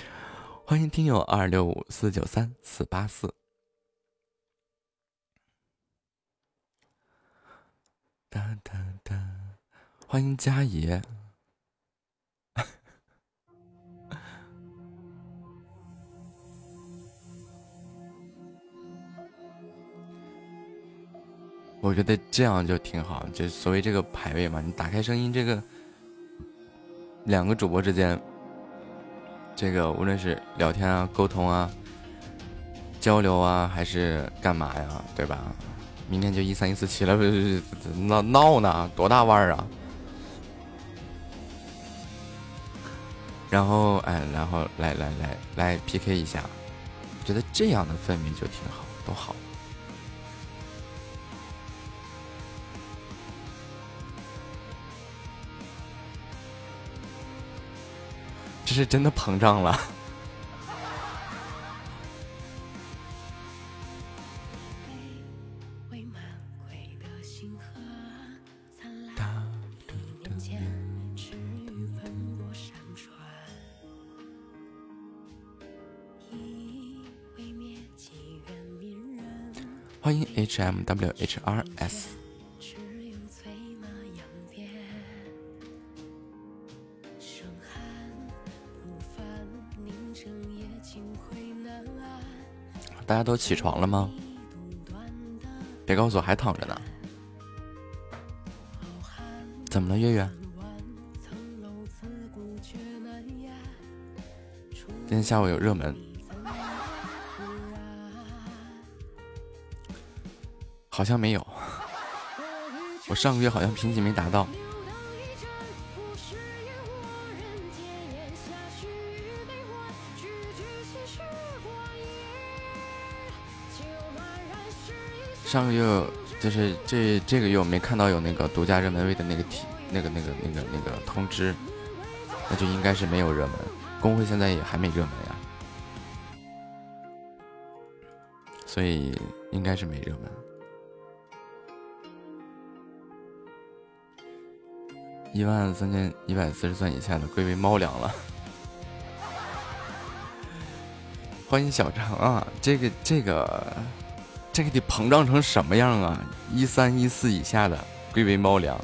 欢迎听友二六五四九三四八四。哒哒哒，欢迎佳爷。我觉得这样就挺好，就所谓这个排位嘛，你打开声音，这个两个主播之间，这个无论是聊天啊、沟通啊、交流啊，还是干嘛呀，对吧？明天就一三一四七了，闹闹呢，多大腕儿啊！然后哎，然后来来来来 PK 一下，我觉得这样的氛围就挺好，多好。这是真的膨胀了。欢迎 H M W H R S。大家都起床了吗？别告诉我还躺着呢。怎么了，月月？今天下午有热门，好像没有。我上个月好像评级没达到。上个月就是这这个月我没看到有那个独家热门位的那个题，那个那个那个那个通知，那就应该是没有热门。公会现在也还没热门呀，所以应该是没热门。一万三千一百四十钻以下的归为猫粮了。欢迎小张啊，这个这个。这个得膨胀成什么样啊？一三一四以下的归为猫粮。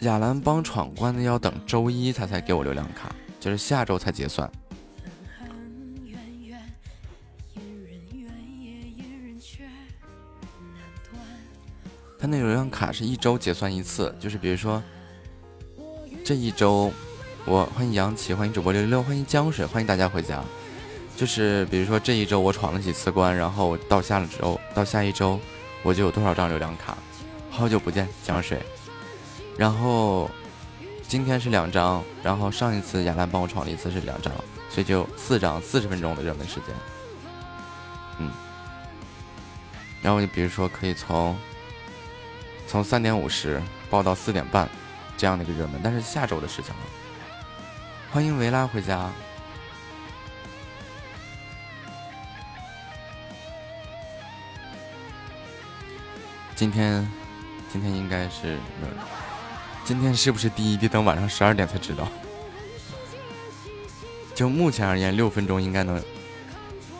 亚兰帮闯关的要等周一他才给我流量卡，就是下周才结算。他那流量卡是一周结算一次，就是比如说。这一周，我欢迎杨琪，欢迎主播六六六，欢迎江水，欢迎大家回家。就是比如说这一周我闯了几次关，然后到下了周，到下一周我就有多少张流量卡。好久不见，江水。然后今天是两张，然后上一次亚兰帮我闯了一次是两张，所以就四张，四十分钟的热门时间。嗯。然后你比如说可以从从三点五十报到四点半。这样的一个热门，但是下周的事情了。欢迎维拉回家。今天，今天应该是，今天是不是第一得等晚上十二点才知道？就目前而言，六分钟应该能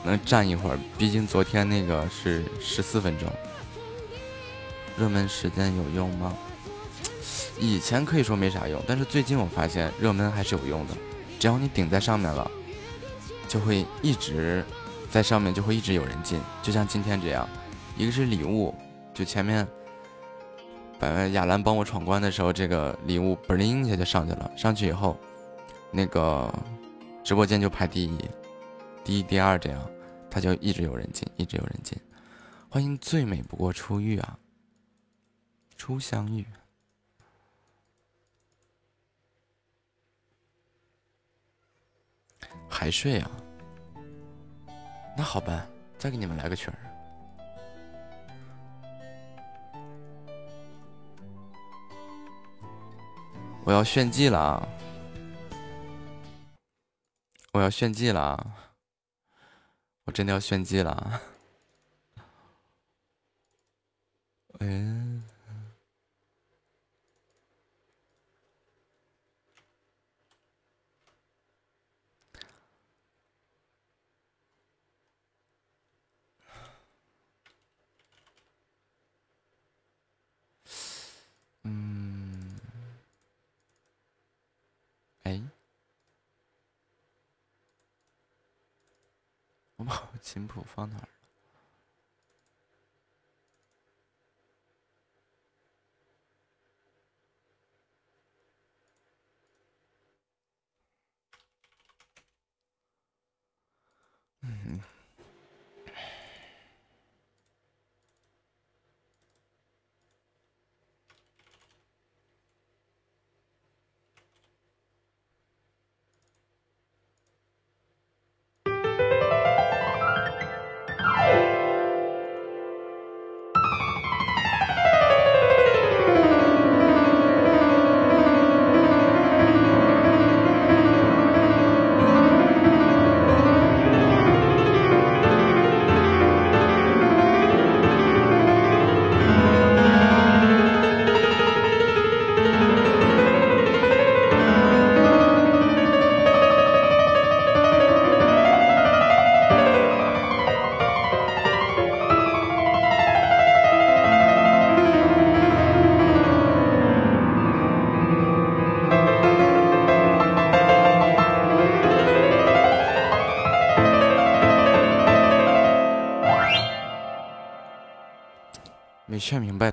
能站一会儿，毕竟昨天那个是十四分钟。热门时间有用吗？以前可以说没啥用，但是最近我发现热门还是有用的。只要你顶在上面了，就会一直在上面，就会一直有人进。就像今天这样，一个是礼物，就前面把亚兰帮我闯关的时候，这个礼物嘣一下就上去了。上去以后，那个直播间就排第一，第一、第二这样，他就一直有人进，一直有人进。欢迎最美不过初遇啊，初相遇。还睡啊？那好吧，再给你们来个曲儿。我要炫技了啊！我要炫技了啊！我真的要炫技了！嗯。嗯，哎，我把我琴谱放哪儿了？嗯。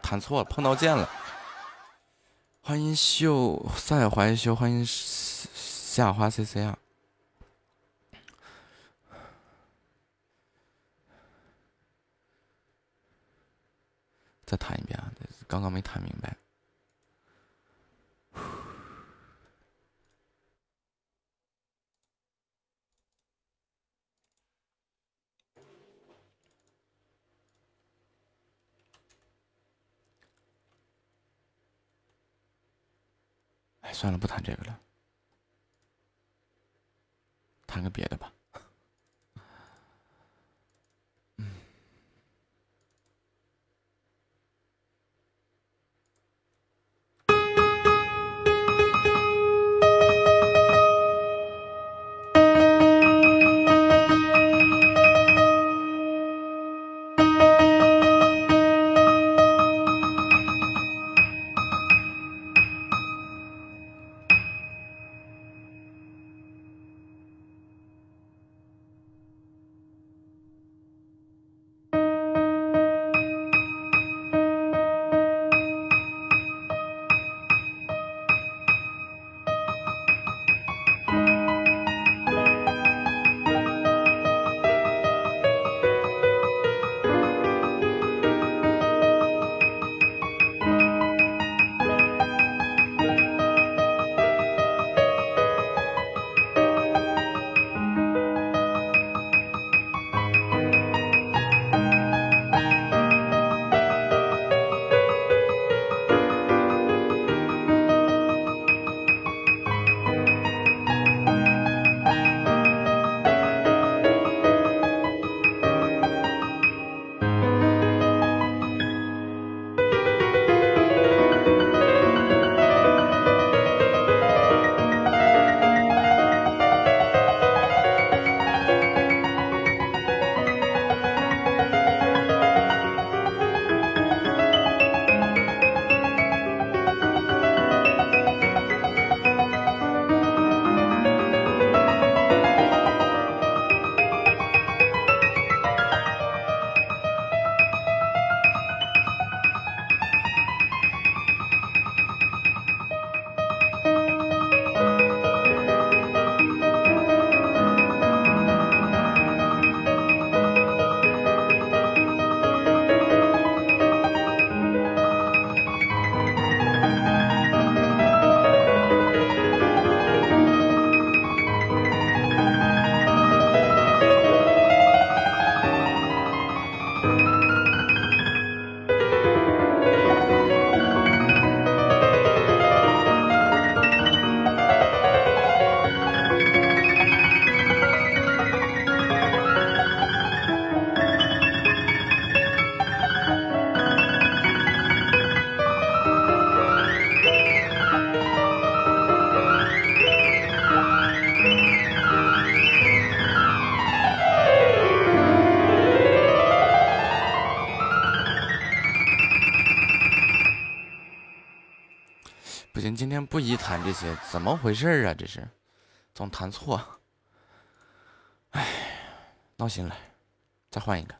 弹错了，碰到键了。欢迎秀赛怀秀，欢迎夏花 C C 啊！再弹一遍啊，刚刚没弹明白。算了，不谈这个了，谈个别的吧。天不宜谈这些，怎么回事啊？这是，总弹错。哎，闹心了，再换一个。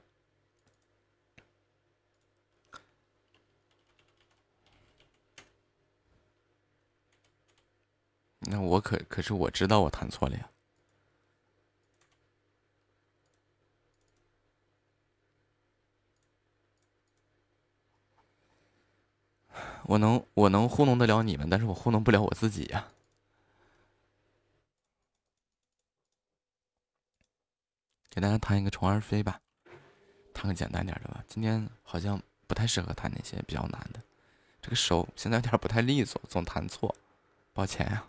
那我可可是我知道我弹错了呀。我能我能糊弄得了你们，但是我糊弄不了我自己呀。给大家弹一个《虫儿飞》吧，弹个简单点的吧。今天好像不太适合弹那些比较难的，这个手现在有点不太利索，总弹错，抱歉呀。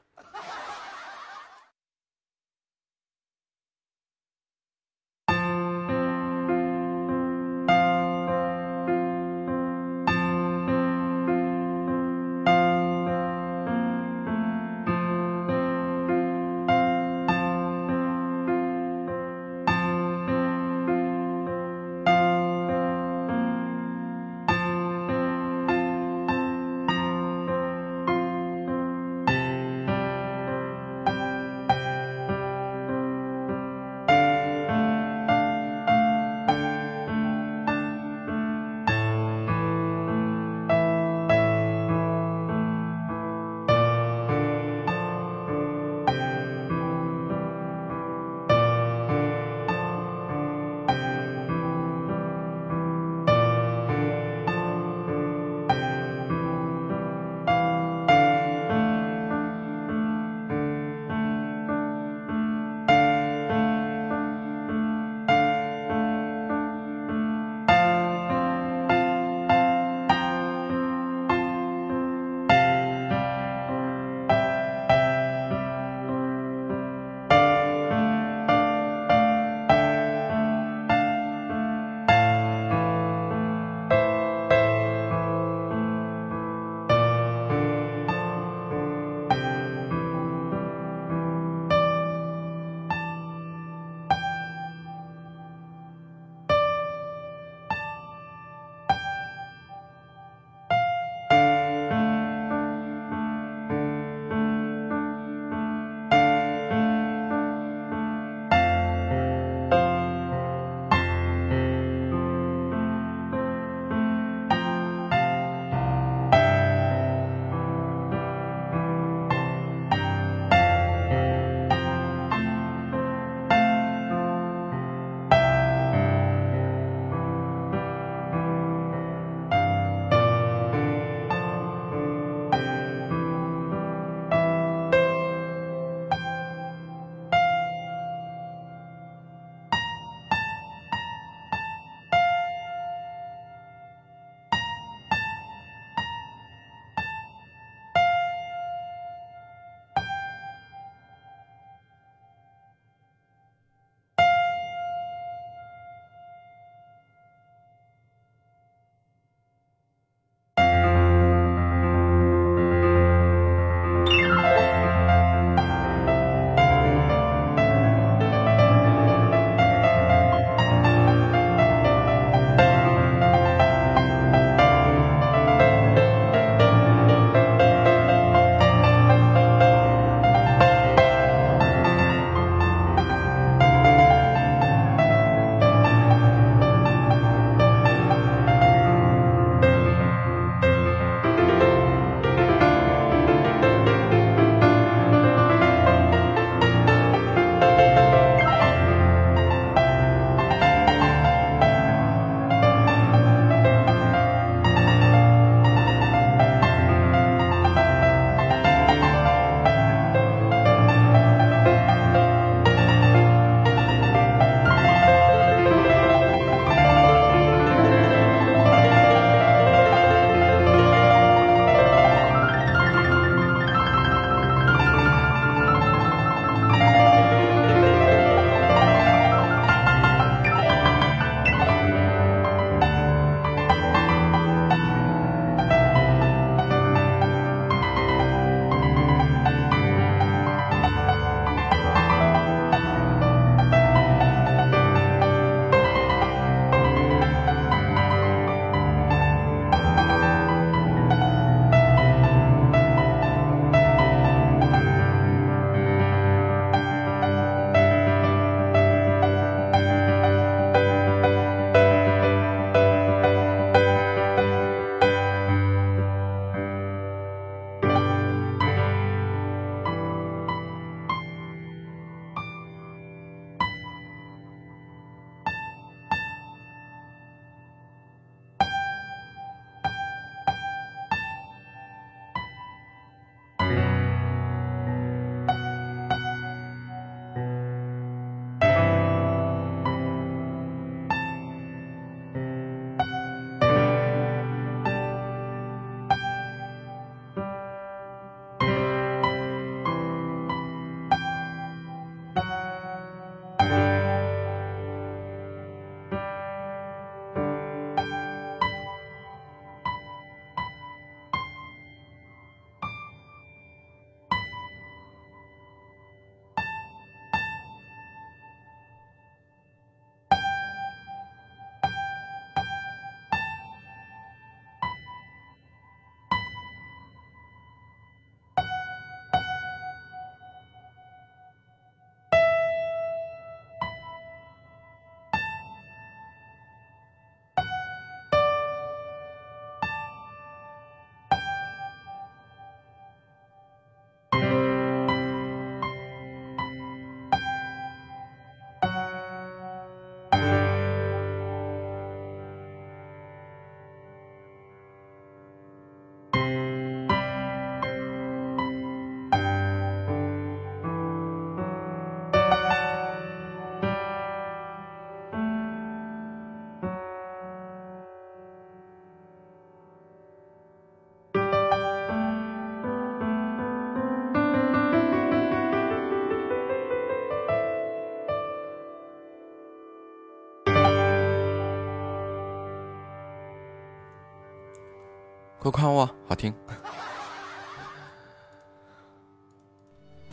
快夸我，好听。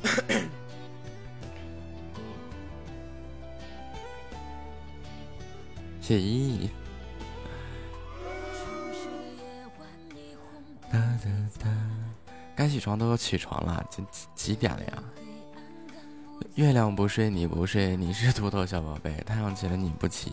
谢依依。哒哒哒，该起床都要起床了，几几点了呀？月亮不睡你不睡，你是秃头小宝贝。太阳起了你不起。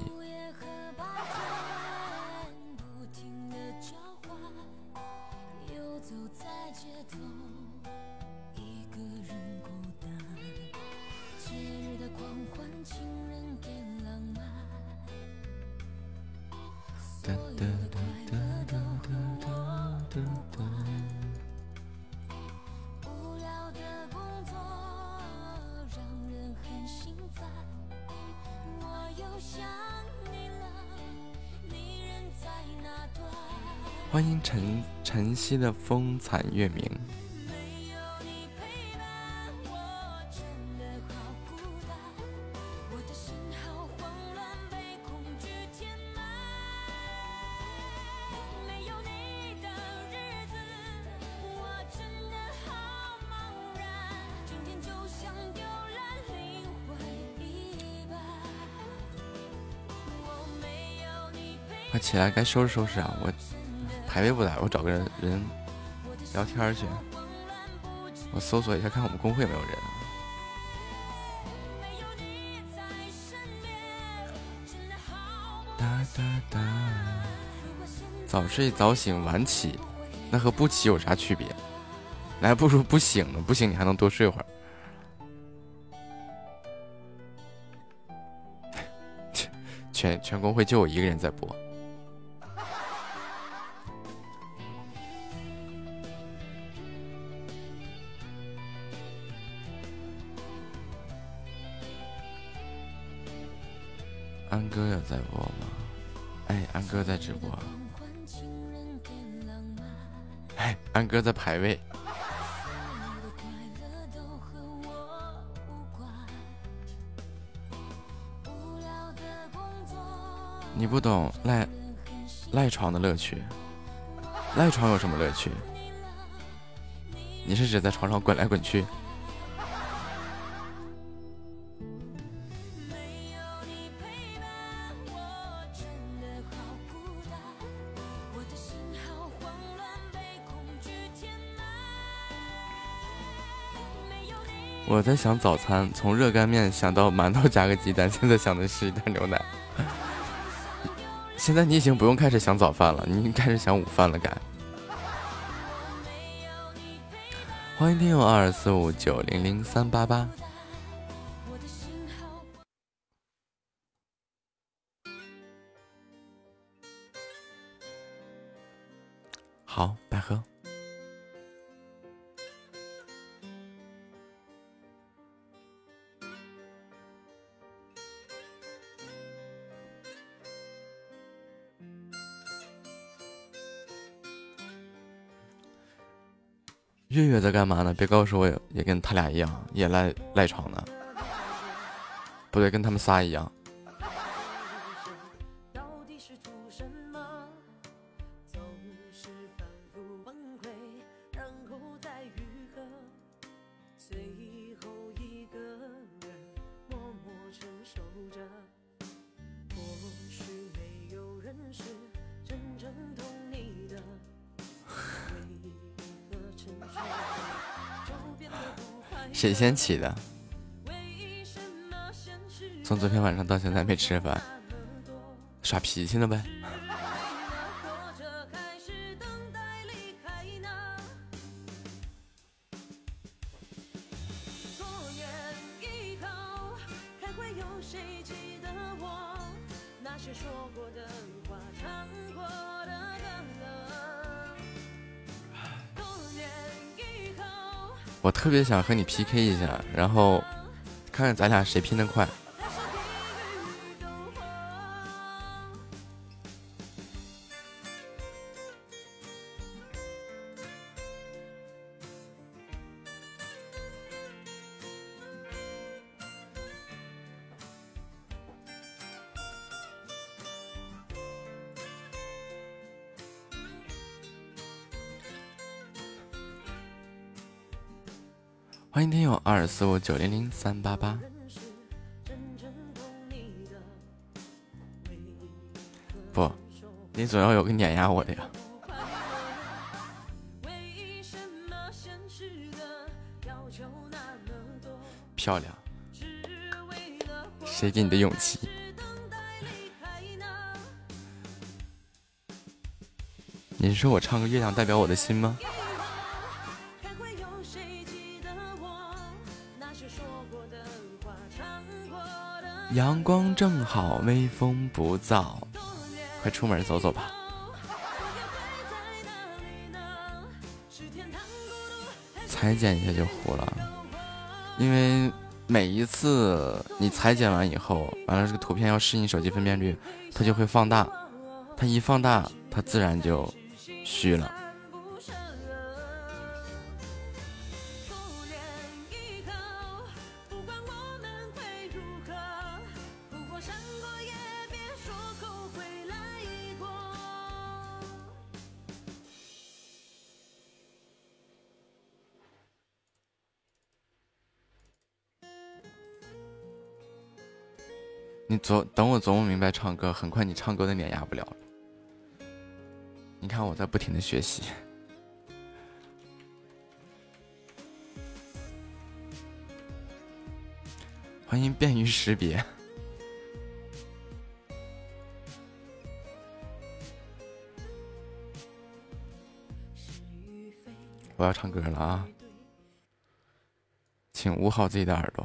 般。我没有你陪快起来，该收拾收拾啊！我排位不来，我找个人人聊天去。我搜索一下，看我们公会有没有人。哒哒哒。早睡早醒晚起，那和不起有啥区别？那还不如不醒呢，不醒你还能多睡会儿。全全公会就我一个人在播。哥有在播吗？哎，安哥在直播。哎，安哥在排位。你不懂赖赖床的乐趣，赖床有什么乐趣？你是指在床上滚来滚去？我在想早餐，从热干面想到馒头加个鸡蛋，现在想的是一袋牛奶。现在你已经不用开始想早饭了，你已经开始想午饭了，该。欢迎听友二四五九零零三八八。干嘛呢？别告诉我也也跟他俩一样，也赖赖床呢。不对，跟他们仨一样。你先起的？从昨天晚上到现在没吃饭，耍脾气呢呗。特别想和你 PK 一下，然后看看咱俩谁拼的快。九零零三八八。不，你总要有个碾压我的呀。漂亮，谁给你的勇气？你说我唱个月亮代表我的心吗？阳光正好，微风不燥，快出门走走吧。裁剪一下就糊了，因为每一次你裁剪完以后，完了这个图片要适应手机分辨率，它就会放大，它一放大，它自然就虚了。等我琢磨明白唱歌，很快你唱歌都碾压不了了。你看我在不停的学习。欢迎便于识别。我要唱歌了啊！请捂好自己的耳朵。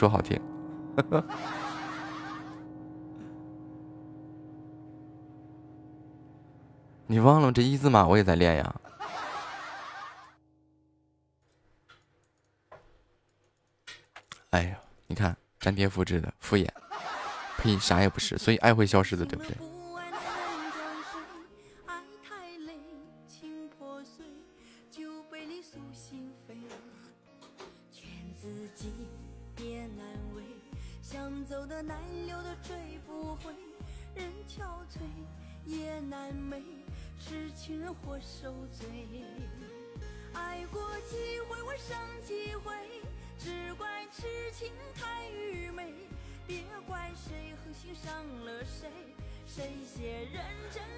说好听，你忘了这一字马我也在练呀。哎呀，你看粘贴复制的敷衍，呸，啥也不是，所以爱会消失的，对不对？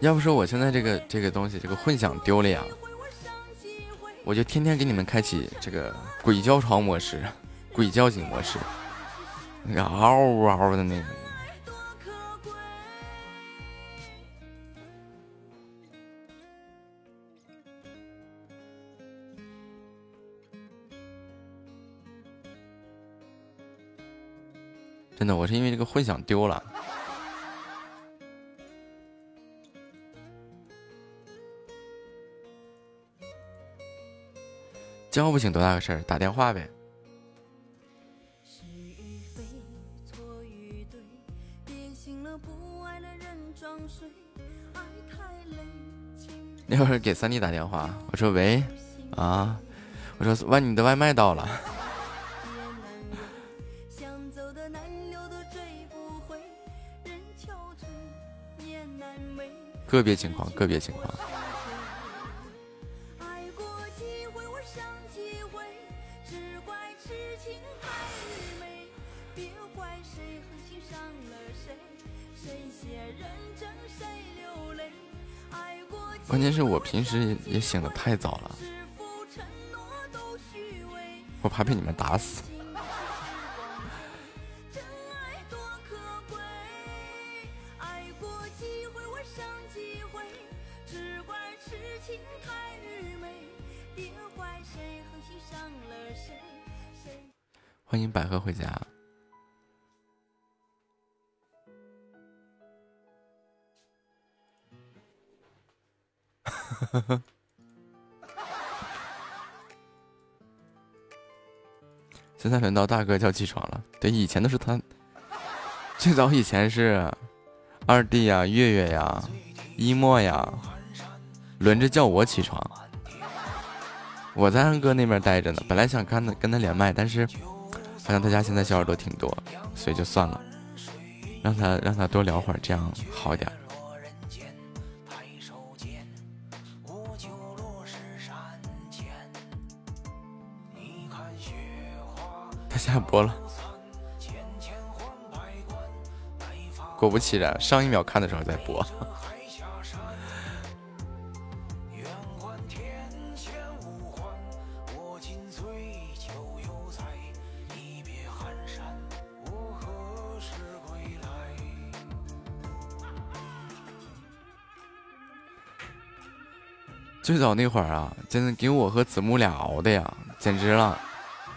要不说我现在这个这个东西，这个混响丢了呀，我就天天给你们开启这个鬼叫床模式，鬼叫醒模式，那个嗷嗷的那个。真的，我是因为这个混响丢了。叫不醒多大个事儿，打电话呗。那会儿给三弟打电话，我说喂，啊，我说外你的外卖到了。个别情况，个别情况。关键是我平时也醒的太早了，我怕被你们打死。欢迎百合回家。现在轮到大哥叫起床了。对，以前都是他。最早以前是二弟呀、月月呀、一莫呀，轮着叫我起床。我在安哥那边待着呢，本来想跟他跟他连麦，但是好像他家现在小耳朵挺多，所以就算了，让他让他多聊会儿，这样好点。他下播了，果不其然，上一秒看的时候在播。最早那会儿啊，真的给我和子木俩熬的呀，简直了，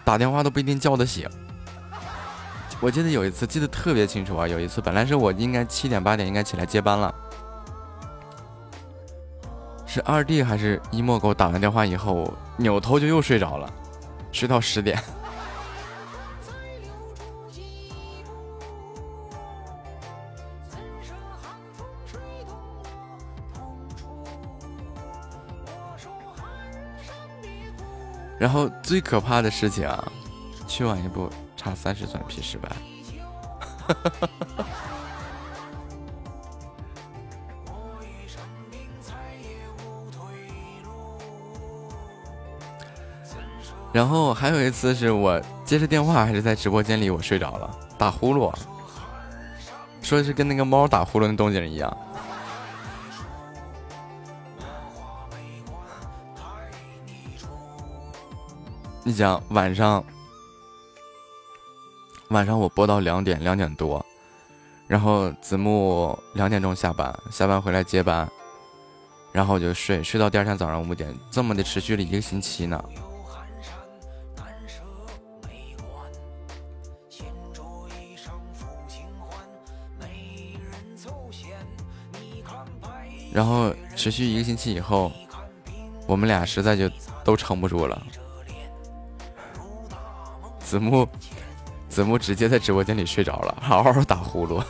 打电话都不一定叫得醒。我记得有一次，记得特别清楚啊，有一次本来是我应该七点八点应该起来接班了，是二弟还是一墨给我打完电话以后，扭头就又睡着了，睡到十点。然后最可怕的事情啊，去晚一步差三十钻皮失败。然后还有一次是我接着电话，还是在直播间里我睡着了，打呼噜，说是跟那个猫打呼噜的动静一样。你讲晚上，晚上我播到两点两点多，然后子木两点钟下班，下班回来接班，然后我就睡，睡到第二天早上五点，这么的持续了一个星期呢。然后持续一个星期以后，我们俩实在就都撑不住了。子木，子木直接在直播间里睡着了，好好打呼噜。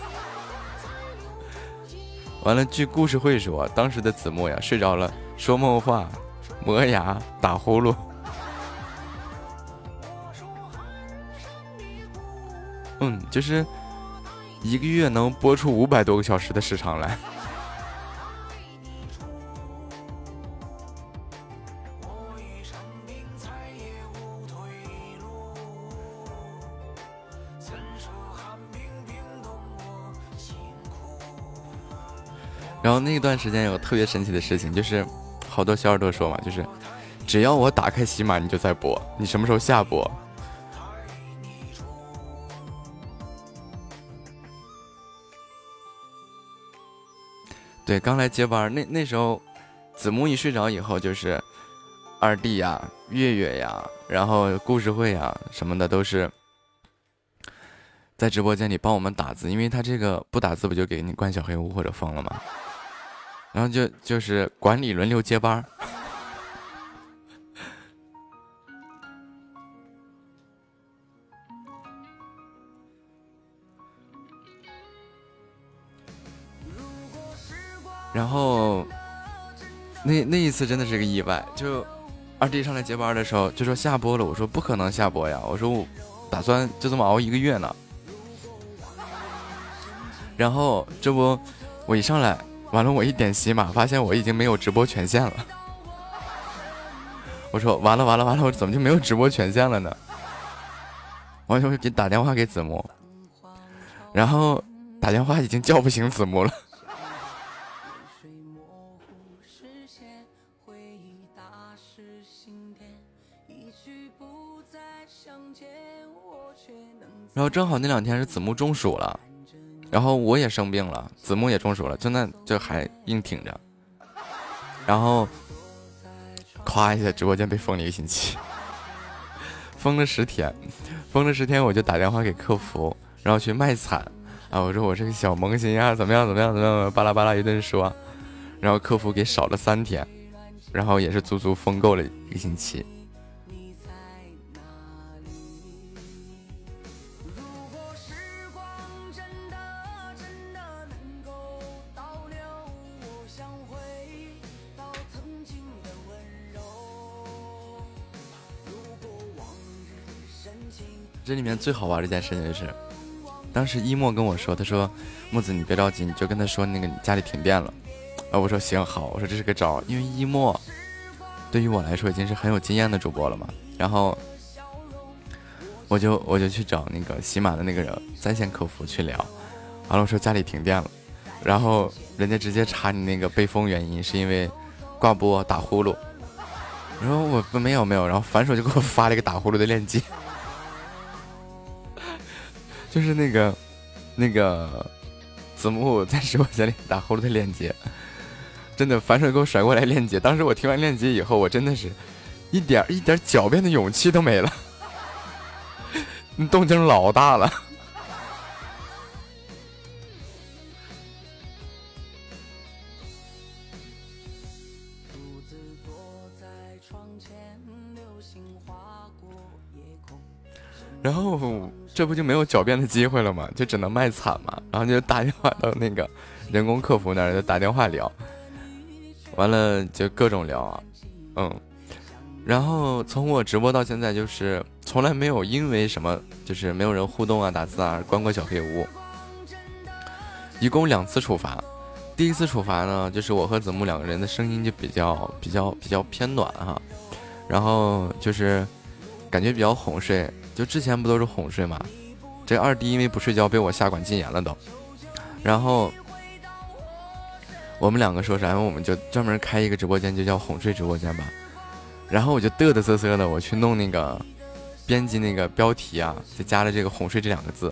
完了，据故事会说，当时的子木呀睡着了，说梦话，磨牙，打呼噜。嗯，就是一个月能播出五百多个小时的时长来。那段时间有特别神奇的事情，就是好多小耳朵说嘛，就是只要我打开喜马，你就在播，你什么时候下播？对，刚来接班那那时候，子木一睡着以后，就是二弟呀、月月呀，然后故事会呀什么的，都是在直播间里帮我们打字，因为他这个不打字不就给你关小黑屋或者封了吗？然后就就是管理轮流接班然后那那一次真的是个意外，就二弟上来接班的时候就说下播了，我说不可能下播呀，我说我打算就这么熬一个月呢。然后这不我一上来。完了我一点喜马，发现我已经没有直播权限了。我说完了完了完了，我怎么就没有直播权限了呢？完了我就给打电话给子木，然后打电话已经叫不醒子木了。然后正好那两天是子木中暑了，然后我也生病了，子木也中暑了，就那就还硬挺着，然后，咵一下直播间被封了一个星期，封了十天，封了十天我就打电话给客服，然后去卖惨。啊，我说我是个小萌新呀怎么样怎么样怎么样，巴拉巴拉一顿说，然后客服给少了三天，然后也是足足封够了一个星期。这里面最好玩的一件事情是，当时一莫跟我说，他说：“木子，你别着急，你就跟他说那个你家里停电了。”啊，我说行好，我说这是个招，因为一莫对于我来说已经是很有经验的主播了嘛。然后我就我就去找那个喜马的那个人在线客服去聊，完了我说家里停电了，然后人家直接查你那个被封原因是因为挂播打呼噜，我说我没有没有，然后反手就给我发了一个打呼噜的链接。就是那个，那个子木在直播间里打呼噜的链接，真的反手给我甩过来链接。当时我听完链接以后，我真的是一点一点狡辩的勇气都没了，动静老大了。然后。这不就没有狡辩的机会了吗？就只能卖惨嘛。然后就打电话到那个人工客服那儿，就打电话聊，完了就各种聊啊，嗯。然后从我直播到现在，就是从来没有因为什么，就是没有人互动啊、打字啊，关过小黑屋。一共两次处罚，第一次处罚呢，就是我和子木两个人的声音就比较比较比较偏暖哈，然后就是感觉比较哄睡。就之前不都是哄睡吗？这二弟因为不睡觉被我下馆禁言了都。然后我们两个说啥？我们就专门开一个直播间，就叫哄睡直播间吧。然后我就嘚嘚瑟瑟的，我去弄那个编辑那个标题啊，就加了这个哄睡这两个字。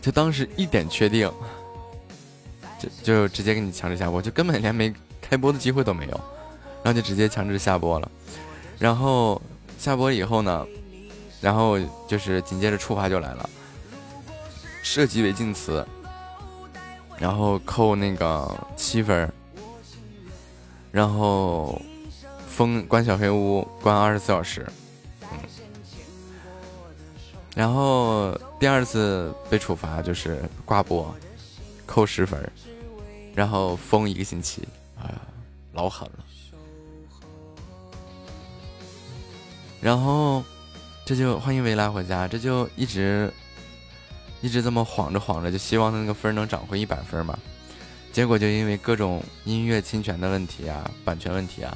就当时一点确定，就就直接给你强制下播，就根本连没开播的机会都没有，然后就直接强制下播了。然后下播以后呢？然后就是紧接着处罚就来了，涉及违禁词，然后扣那个七分，然后封关小黑屋关二十四小时，嗯，然后第二次被处罚就是挂播，扣十分，然后封一个星期，哎呀，老狠了，然后。这就欢迎未来回家，这就一直一直这么晃着晃着，就希望他那个分能涨回一百分嘛。结果就因为各种音乐侵权的问题啊、版权问题啊，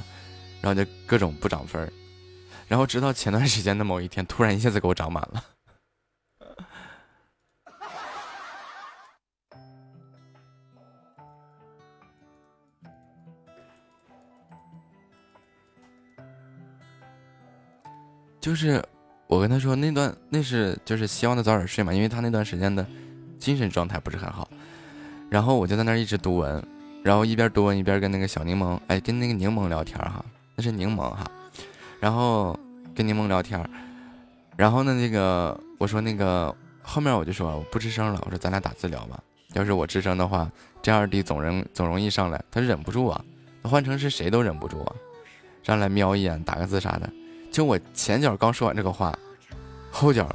然后就各种不涨分然后直到前段时间的某一天，突然一下子给我涨满了。就是。我跟他说那段那是就是希望他早点睡嘛，因为他那段时间的精神状态不是很好。然后我就在那一直读文，然后一边读文一边跟那个小柠檬，哎，跟那个柠檬聊天哈，那是柠檬哈。然后跟柠檬聊天，然后呢那个我说那个后面我就说我不吱声了，我说咱俩打字聊吧。要是我吱声的话，这二弟总人总容易上来，他忍不住啊。换成是谁都忍不住啊，上来瞄一眼打个字啥的。就我前脚刚说完这个话，后脚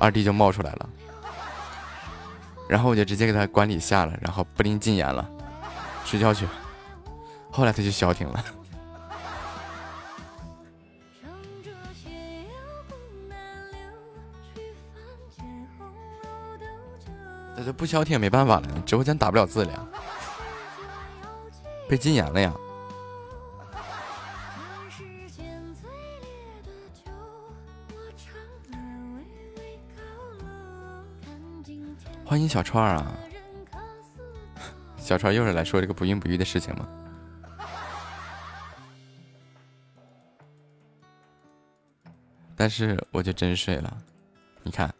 二弟就冒出来了，然后我就直接给他管理下了，然后不临禁言了，睡觉去。后来他就消停了。他就不消停也，没办法了，直播间打不了字了。被禁言了呀？欢迎小川儿啊！小川又是来说这个不孕不育的事情吗？但是我就真睡了，你看，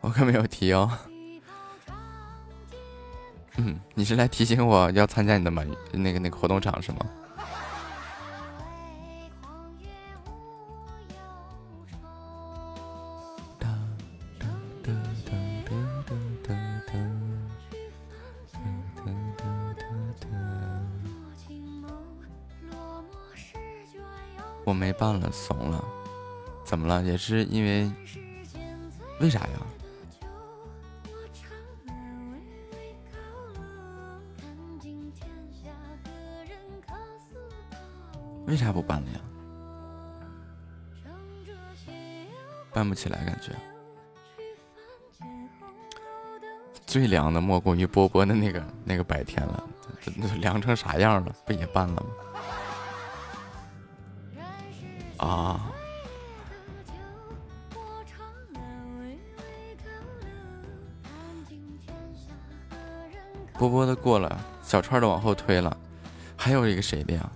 我可没有提哦。嗯，你是来提醒我要参加你的满那个那个活动场是吗？我没办了，怂了，怎么了？也是因为为啥呀？为啥不办了呀？办不起来，感觉最凉的莫过于波波的那个那个白天了，凉成啥样了？不也办了吗？啊！波波的过了，小串的往后推了，还有一个谁的呀？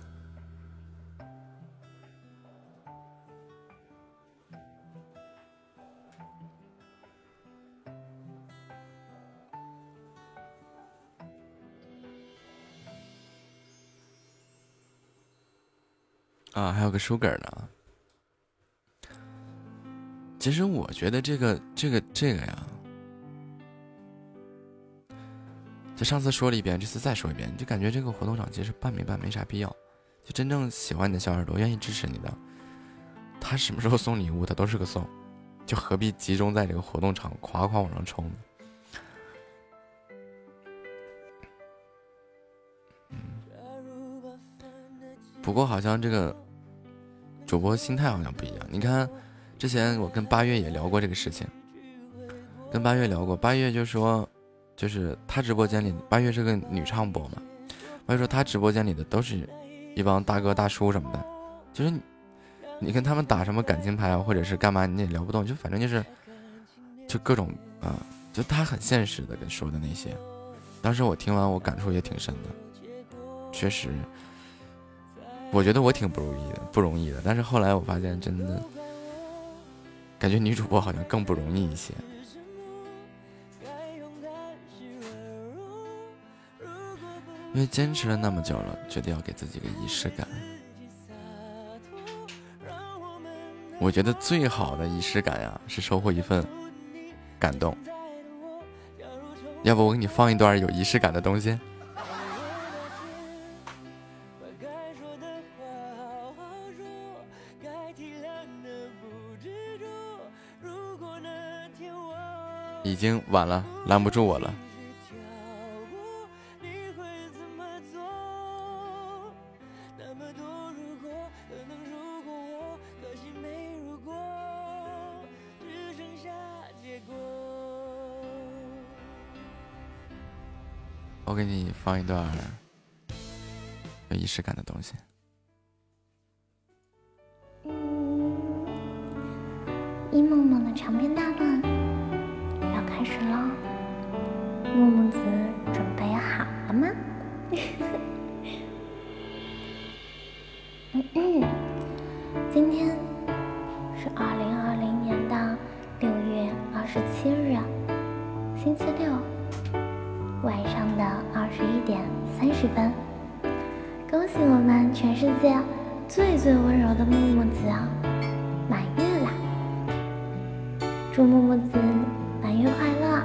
啊，还有个书梗呢。其实我觉得这个、这个、这个呀，就上次说了一遍，这次再说一遍，就感觉这个活动场其实办没办没啥必要。就真正喜欢你的小耳朵，愿意支持你的，他什么时候送礼物，他都是个送，就何必集中在这个活动场夸夸往上冲呢？不过好像这个主播心态好像不一样。你看，之前我跟八月也聊过这个事情，跟八月聊过，八月就说，就是他直播间里，八月是个女唱播嘛，八月说他直播间里的都是一帮大哥大叔什么的，就是你跟他们打什么感情牌啊，或者是干嘛，你也聊不动，就反正就是就各种啊，就他很现实的跟说的那些，当时我听完我感触也挺深的，确实。我觉得我挺不容易的，不容易的。但是后来我发现，真的感觉女主播好像更不容易一些。因为坚持了那么久了，觉得要给自己个仪式感。我觉得最好的仪式感呀，是收获一份感动。要不我给你放一段有仪式感的东西。已经晚了，拦不住我了。我给你放一段有仪式感的东西。一梦梦的长篇大论。开始喽，木木子准备好了吗？嗯嗯，今天是二零二零年的六月二十七日，星期六晚上的二十一点三十分。恭喜我们全世界最最温柔的木木子满月啦！祝木木子。满月快乐！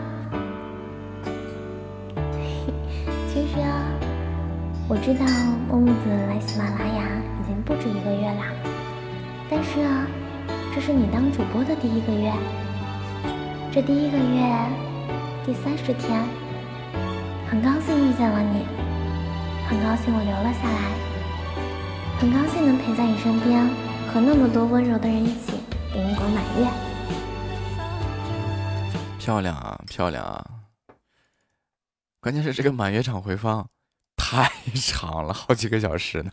其实啊，我知道木木子来喜马拉雅已经不止一个月啦，但是啊，这是你当主播的第一个月，这第一个月第三十天，很高兴遇见了你，很高兴我留了下来，很高兴能陪在你身边，和那么多温柔的人一起给你过满月。漂亮啊，漂亮啊！关键是这个满月场回放太长了，好几个小时呢。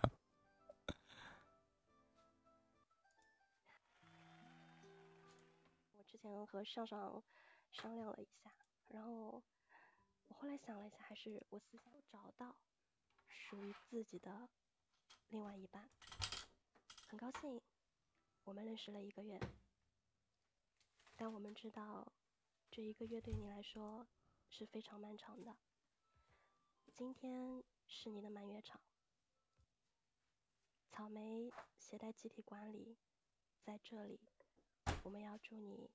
我之前和上上商量了一下，然后我后来想了一下，还是我思想找到属于自己的另外一半。很高兴我们认识了一个月，但我们知道这一个月对你来说是非常漫长的。今天是你的满月场，草莓携带集体管理在这里，我们要祝你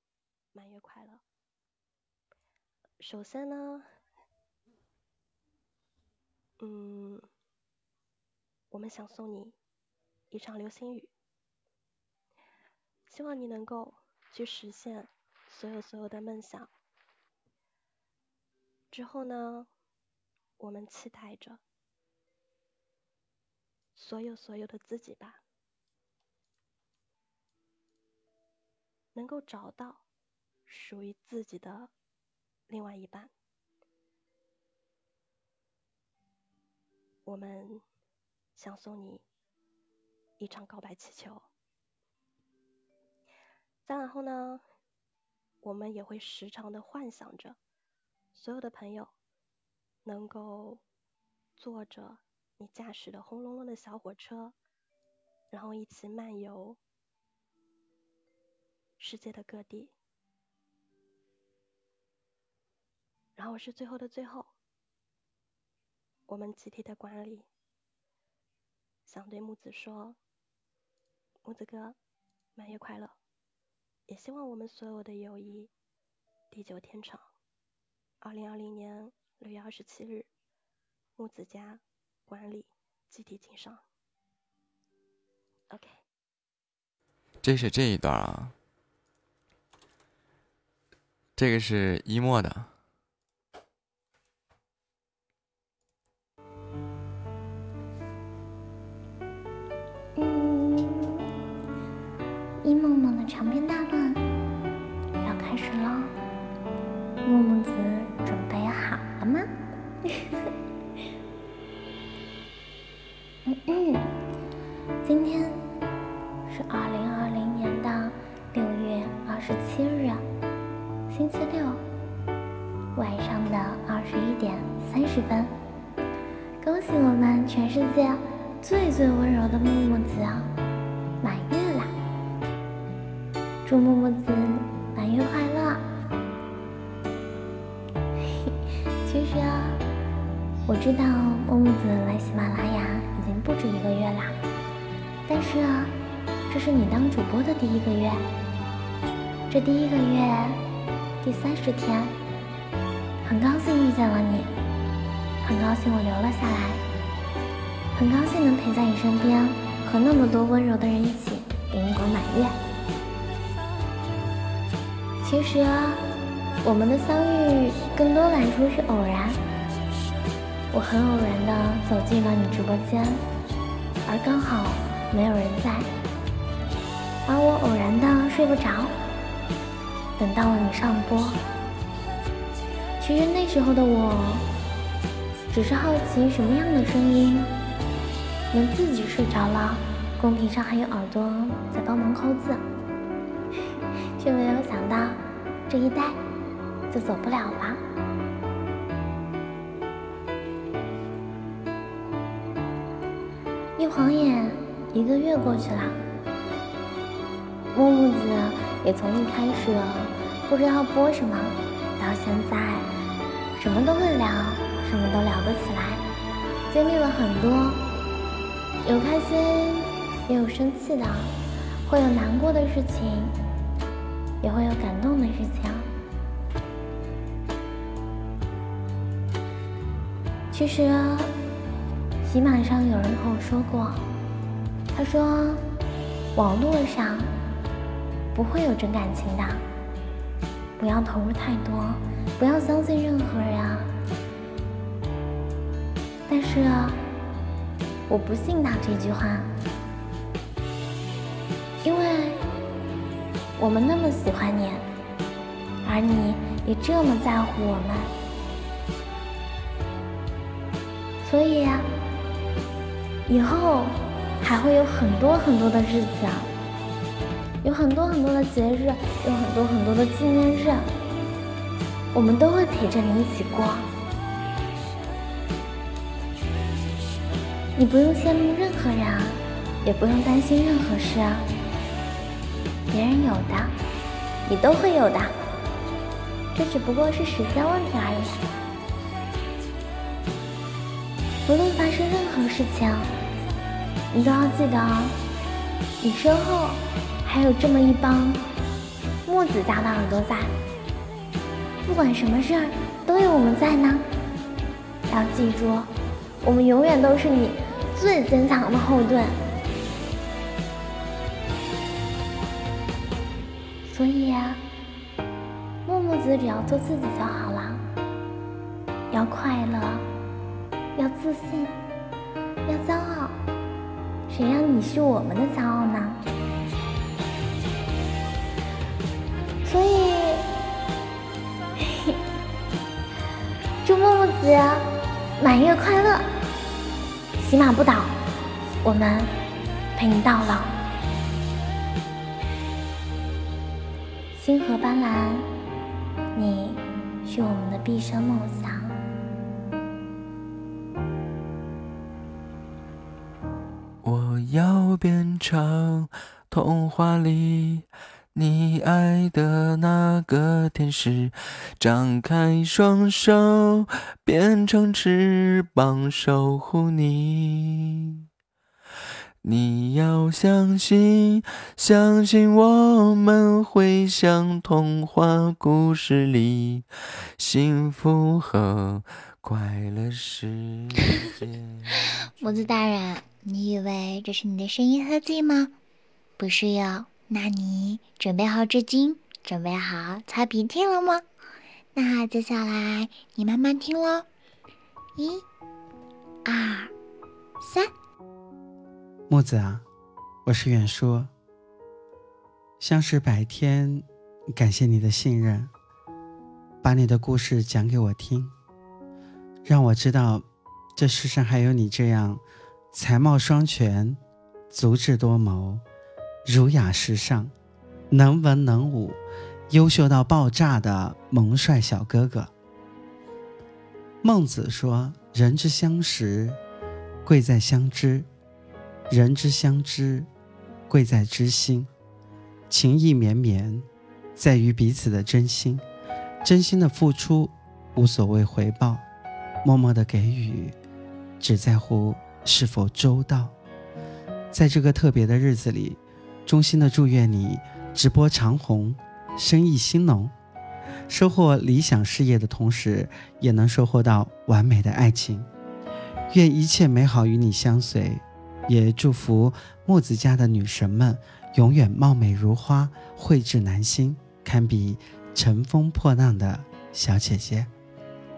满月快乐。首先呢，嗯，我们想送你一场流星雨，希望你能够去实现所有所有的梦想。之后呢？我们期待着所有所有的自己吧，能够找到属于自己的另外一半。我们想送你一场告白气球。再然后呢，我们也会时常的幻想着所有的朋友。能够坐着你驾驶的轰隆隆的小火车，然后一起漫游世界的各地。然后是最后的最后，我们集体的管理想对木子说：“木子哥，满月快乐！也希望我们所有的友谊地久天长。”二零二零年。六月二十七日，木子家管理集体经商。OK，这是这一段啊，这个是一墨的。十一点三十分。恭喜我们全世界最最温柔的木木子满月啦！祝木木子满月快乐！其实啊，我知道木木子来喜马拉雅已经不止一个月啦，但是啊，这是你当主播的第一个月，这第一个月第三十天，很高兴遇见了你，很高兴我留了下来，很高兴能陪在你身边，和那么多温柔的人一起给你过满月。其实啊。我们的相遇更多感出是偶然，我很偶然的走进了你直播间，而刚好没有人在，而我偶然的睡不着，等到了你上播。其实那时候的我，只是好奇什么样的声音能自己睡着了，公屏上还有耳朵在帮忙扣字，却没有想到这一待。就走不了了。一晃眼，一个月过去了，木木子也从一开始不知道播什么，到现在什么都会聊，什么都聊得起来，经历了很多，有开心，也有生气的，会有难过的事情，也会有感动的事情。其实，喜马上有人和我说过，他说，网络上不会有真感情的，不要投入太多，不要相信任何人啊。但是，我不信他这句话，因为我们那么喜欢你，而你也这么在乎我们。所以，以后还会有很多很多的日子啊，有很多很多的节日，有很多很多的纪念日，我们都会陪着你一起过。你不用羡慕任何人，也不用担心任何事啊。别人有的，你都会有的，这只不过是时间问题而已。无论发生任何事情，你都要记得，你身后还有这么一帮木子家的耳朵在。不管什么事儿，都有我们在呢。要记住，我们永远都是你最坚强的后盾。所以呀，木木子只要做自己就好了，要快乐，要自信，要骄傲。谁让你是我们的骄傲呢？所以，祝木木子满月快乐，喜马不倒，我们陪你到老。星河斑斓，你是我们的毕生梦想。我要变成童话里你爱的那个天使，张开双手，变成翅膀守护你。你要相信，相信我们会像童话故事里，幸福和快乐世界。木子大人，你以为这是你的声音合集吗？不是哟，那你准备好纸巾，准备好擦鼻涕了吗？那接下来你慢慢听喽，一、二、三。木子啊，我是远叔。相识百天，感谢你的信任，把你的故事讲给我听，让我知道这世上还有你这样才貌双全、足智多谋、儒雅时尚、能文能武、优秀到爆炸的萌帅小哥哥。孟子说：“人之相识，贵在相知。”人之相知，贵在知心；情意绵绵，在于彼此的真心。真心的付出，无所谓回报；默默的给予，只在乎是否周到。在这个特别的日子里，衷心的祝愿你直播长红，生意兴隆，收获理想事业的同时，也能收获到完美的爱情。愿一切美好与你相随。也祝福木子家的女神们永远貌美如花，蕙质兰心，堪比乘风破浪的小姐姐。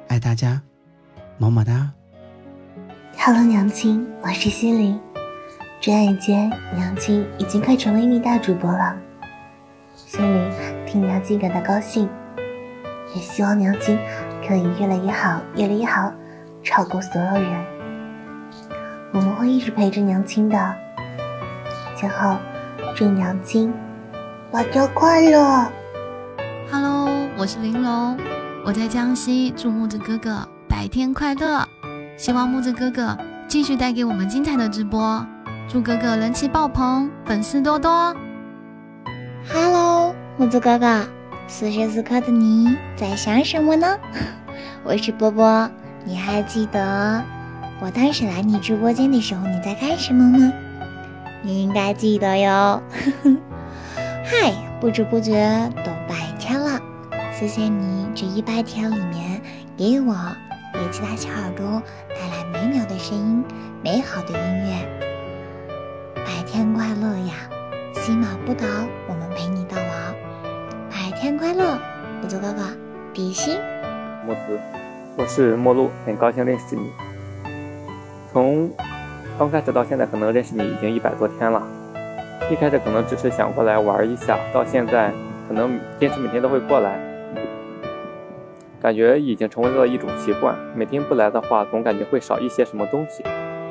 爱大家，么么哒。Hello，娘亲，我是心灵。转眼间，娘亲已经快成为一名大主播了。心里替娘亲感到高兴，也希望娘亲可以越来越好，越来越好，超过所有人。我们会一直陪着娘亲的。最后，祝娘亲百天快乐。Hello，我是玲珑，我在江西，祝木子哥哥百天快乐。希望木子哥哥继续带给我们精彩的直播，祝哥哥人气爆棚，粉丝多多。Hello，木子哥哥，此时此刻的你在想什么呢？我是波波，你还记得？我当时来你直播间的时候，你在干什么吗？你应该记得哟。嗨，不知不觉都白天了，谢谢你这一百天里面给我给其他小耳朵带来美妙的声音、美好的音乐。天快乐呀，喜马不倒，我们陪你到老。白天快乐，不做哥哥，比心。莫子，我是陌路，很高兴认识你。从刚开始到现在，可能认识你已经一百多天了。一开始可能只是想过来玩一下，到现在可能坚持每天都会过来。感觉已经成为了一种习惯。每天不来的话，总感觉会少一些什么东西。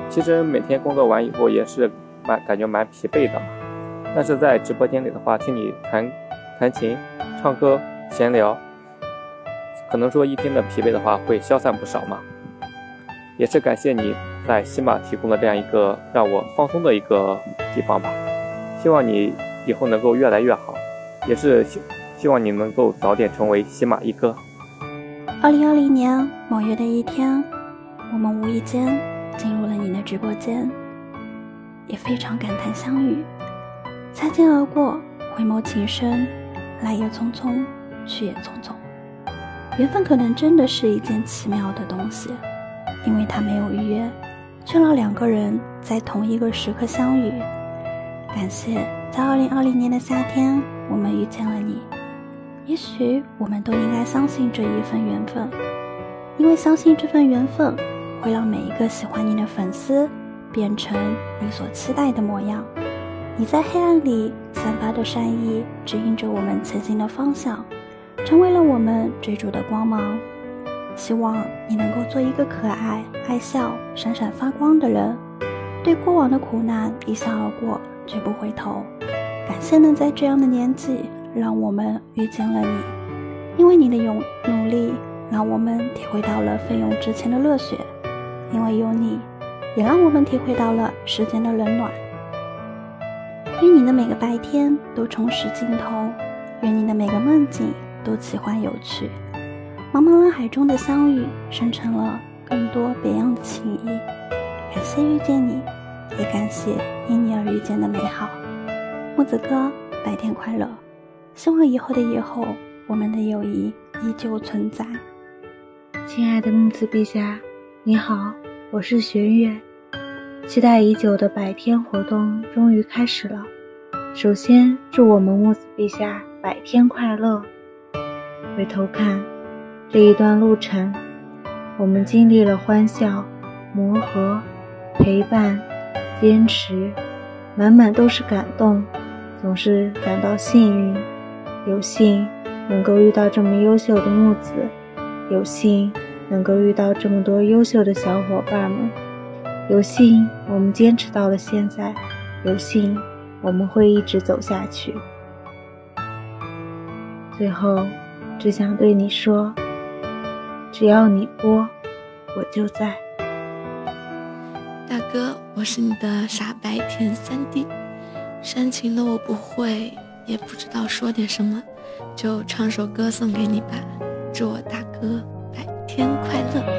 其实每天工作完以后也是蛮感觉蛮疲惫的。但是在直播间里的话，听你弹弹琴、唱歌、闲聊，可能说一天的疲惫的话会消散不少嘛。也是感谢你在喜马提供了这样一个让我放松的一个地方吧。希望你以后能够越来越好，也是希希望你能够早点成为喜马一哥。二零二零年某月的一天，我们无意间进入了你的直播间，也非常感叹相遇。擦肩而过，回眸情深，来也匆匆，去也匆匆。缘分可能真的是一件奇妙的东西，因为它没有预约，却让两个人在同一个时刻相遇。感谢在二零二零年的夏天，我们遇见了你。也许我们都应该相信这一份缘分，因为相信这份缘分会让每一个喜欢你的粉丝变成你所期待的模样。你在黑暗里散发的善意，指引着我们前行的方向，成为了我们追逐的光芒。希望你能够做一个可爱、爱笑、闪闪发光的人，对过往的苦难一笑而过，绝不回头。感谢能在这样的年纪。让我们遇见了你，因为你的勇努力，让我们体会到了奋勇直前的热血；因为有你，也让我们体会到了时间的冷暖。愿你的每个白天都充实镜头，愿你的每个梦境都奇幻有趣。茫茫人海中的相遇，生成了更多别样的情谊。感谢遇见你，也感谢因你而遇见的美好。木子哥，白天快乐。希望以后的以后，我们的友谊依旧存在。亲爱的木子陛下，你好，我是玄月。期待已久的百天活动终于开始了。首先，祝我们木子陛下百天快乐。回头看这一段路程，我们经历了欢笑、磨合、陪伴、坚持，满满都是感动，总是感到幸运。有幸能够遇到这么优秀的木子，有幸能够遇到这么多优秀的小伙伴们，有幸我们坚持到了现在，有幸我们会一直走下去。最后，只想对你说，只要你播，我就在。大哥，我是你的傻白甜三弟，煽情的我不会。也不知道说点什么，就唱首歌送给你吧。祝我大哥天快乐。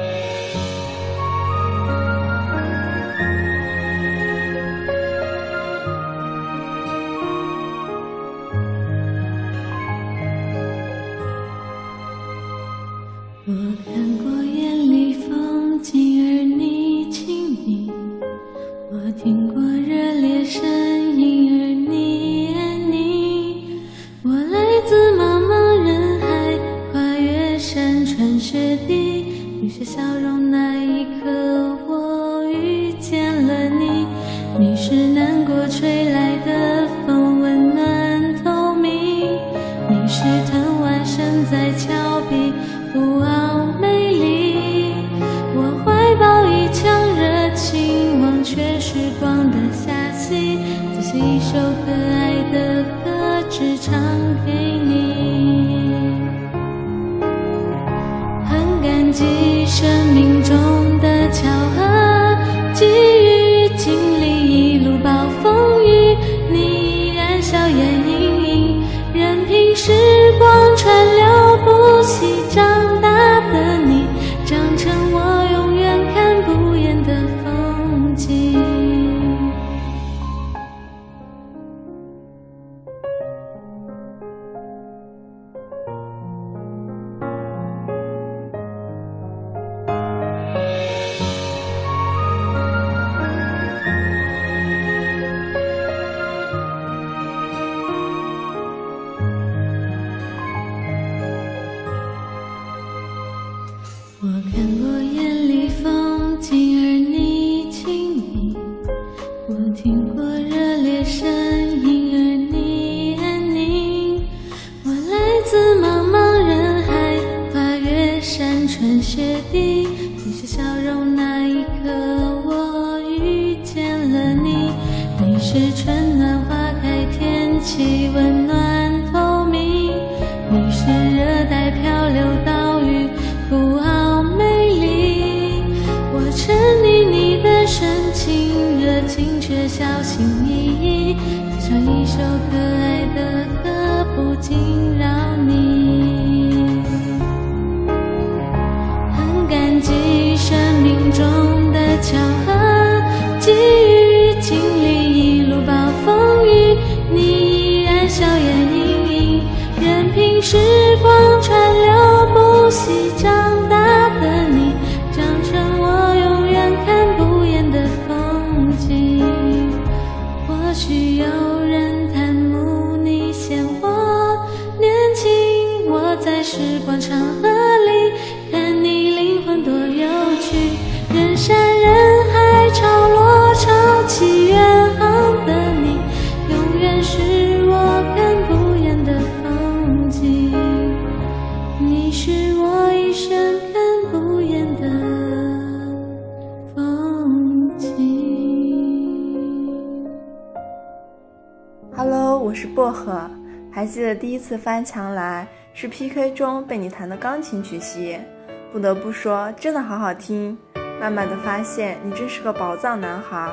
翻墙来是 PK 中被你弹的钢琴曲吸引，不得不说真的好好听。慢慢的发现你真是个宝藏男孩，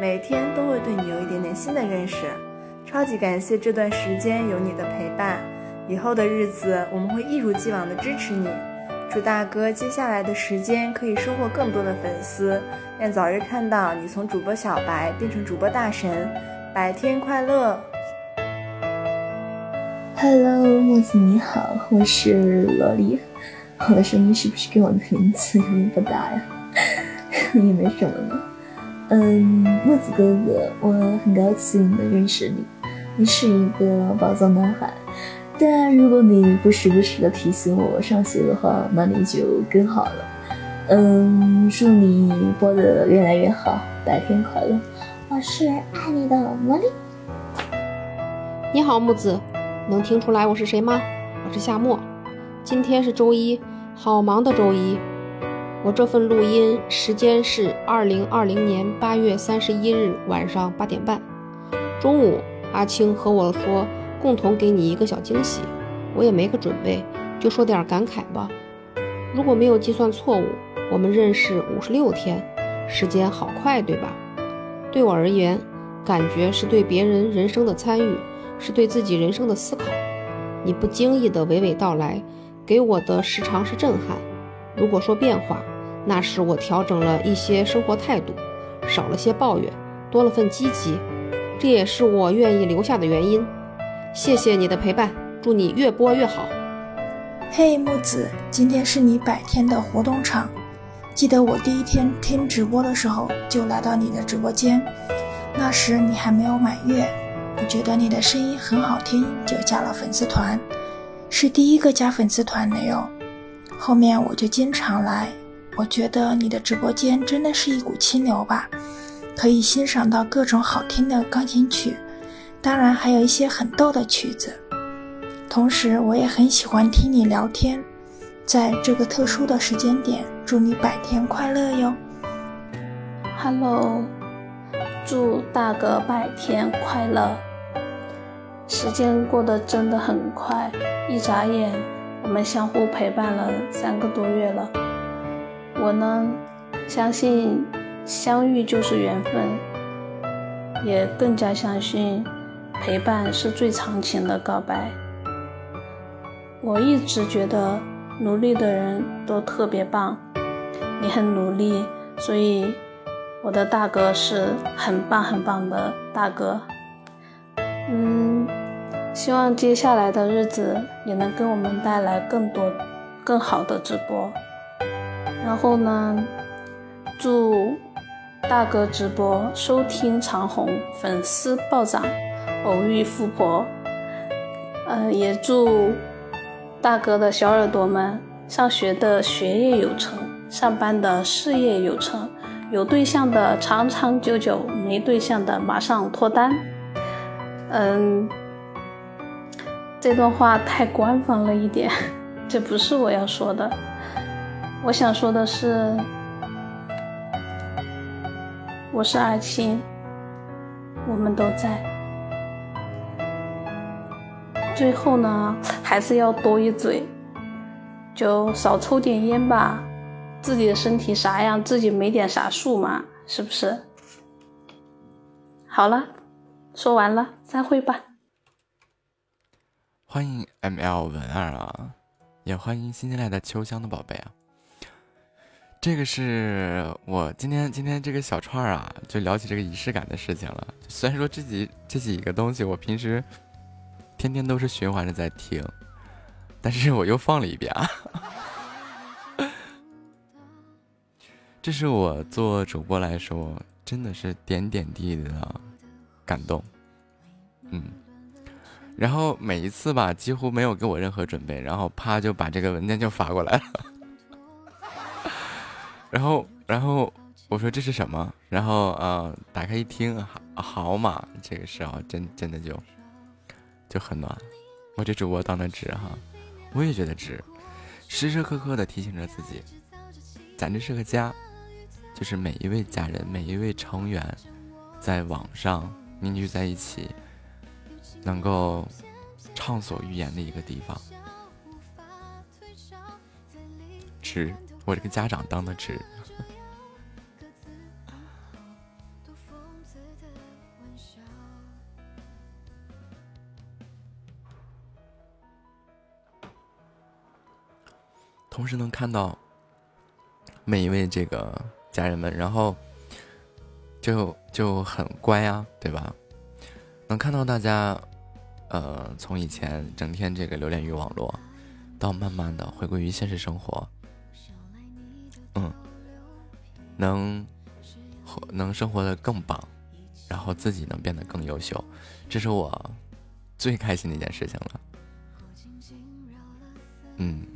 每天都会对你有一点点新的认识。超级感谢这段时间有你的陪伴，以后的日子我们会一如既往的支持你。祝大哥接下来的时间可以收获更多的粉丝，愿早日看到你从主播小白变成主播大神，白天快乐！Hello，木子你好，我是萝莉。我的声音是不是跟我的名字有点不搭呀？也没什么呢。嗯，木子哥哥，我很高兴能认识你，你是一个宝藏男孩。但如果你不时不时的提醒我上学的话，那你就更好了。嗯，祝你播的越来越好，白天快乐。我是爱你的萝莉。你好，木子，能听出来我是谁吗？我是夏末。今天是周一，好忙的周一。我这份录音时间是二零二零年八月三十一日晚上八点半。中午，阿青和我说共同给你一个小惊喜，我也没个准备，就说点感慨吧。如果没有计算错误，我们认识五十六天，时间好快，对吧？对我而言，感觉是对别人人生的参与，是对自己人生的思考。你不经意的娓娓道来，给我的时常是震撼。如果说变化，那是我调整了一些生活态度，少了些抱怨，多了份积极，这也是我愿意留下的原因。谢谢你的陪伴，祝你越播越好。嘿，木子，今天是你百天的活动场。记得我第一天听直播的时候就来到你的直播间，那时你还没有满月，我觉得你的声音很好听，就加了粉丝团，是第一个加粉丝团的哟。后面我就经常来，我觉得你的直播间真的是一股清流吧，可以欣赏到各种好听的钢琴曲，当然还有一些很逗的曲子。同时，我也很喜欢听你聊天。在这个特殊的时间点，祝你百天快乐哟！Hello，祝大哥百天快乐。时间过得真的很快，一眨眼，我们相互陪伴了三个多月了。我呢，相信相遇就是缘分，也更加相信陪伴是最长情的告白。我一直觉得努力的人都特别棒，你很努力，所以我的大哥是很棒很棒的大哥。嗯，希望接下来的日子也能给我们带来更多、更好的直播。然后呢，祝大哥直播收听长虹，粉丝暴涨，偶遇富婆。呃，也祝大哥的小耳朵们上学的学业有成，上班的事业有成，有对象的长长久久，没对象的马上脱单。嗯，这段话太官方了一点，这不是我要说的。我想说的是，我是二青，我们都在。最后呢，还是要多一嘴，就少抽点烟吧。自己的身体啥样，自己没点啥数嘛，是不是？好了，说完了，散会吧。欢迎 M L 文二啊，也欢迎新进来的秋香的宝贝啊。这个是我今天今天这个小串儿啊，就聊起这个仪式感的事情了。虽然说这几这几个东西我平时天天都是循环着在听，但是我又放了一遍啊。这是我做主播来说，真的是点点滴滴的感动，嗯。然后每一次吧，几乎没有给我任何准备，然后啪就把这个文件就发过来了。然后，然后我说这是什么？然后呃，打开一听，好好嘛，这个是啊，真真的就就很暖。我这主播当的值哈，我也觉得值，时时刻刻的提醒着自己，咱这是个家。就是每一位家人，每一位成员，在网上凝聚在一起，能够畅所欲言的一个地方。值，我这个家长当的值。同时能看到每一位这个。家人们，然后就就很乖啊，对吧？能看到大家，呃，从以前整天这个留恋于网络，到慢慢的回归于现实生活，嗯，能能生活的更棒，然后自己能变得更优秀，这是我最开心的一件事情了，嗯。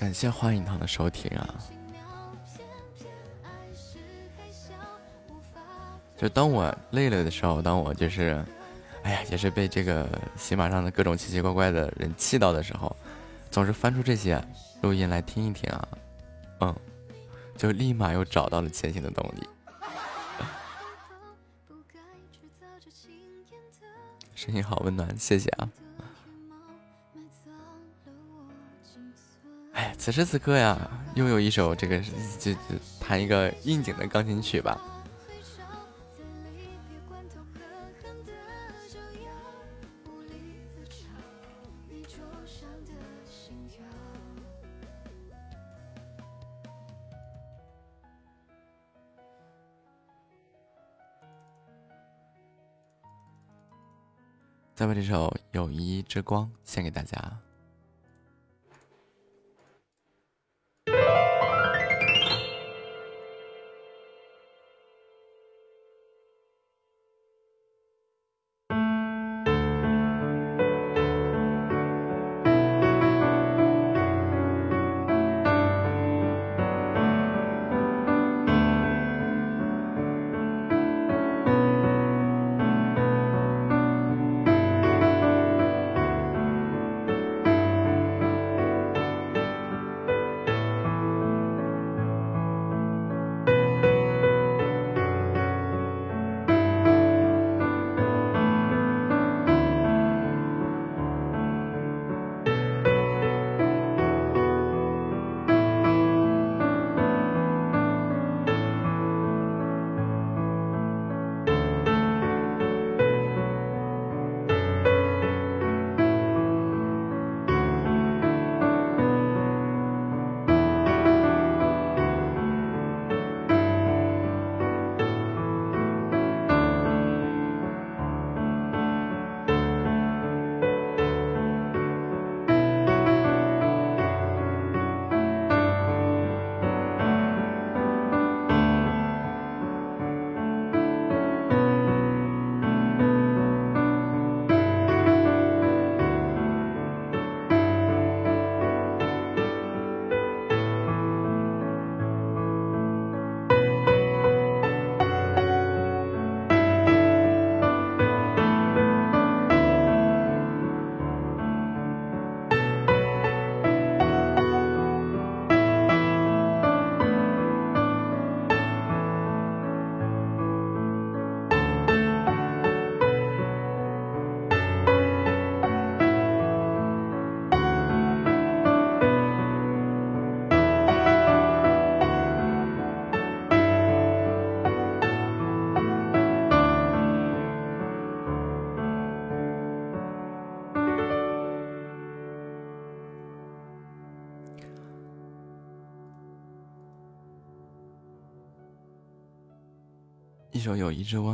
感谢欢迎堂的收听啊！就当我累了的时候，当我就是，哎呀，也是被这个喜马上的各种奇奇怪怪的人气到的时候，总是翻出这些录音来听一听啊，嗯，就立马又找到了前行的动力。声音好温暖，谢谢啊！哎，此时此刻呀，又有一首这个就就弹一个应景的钢琴曲吧。再把这首《友谊之光》献给大家。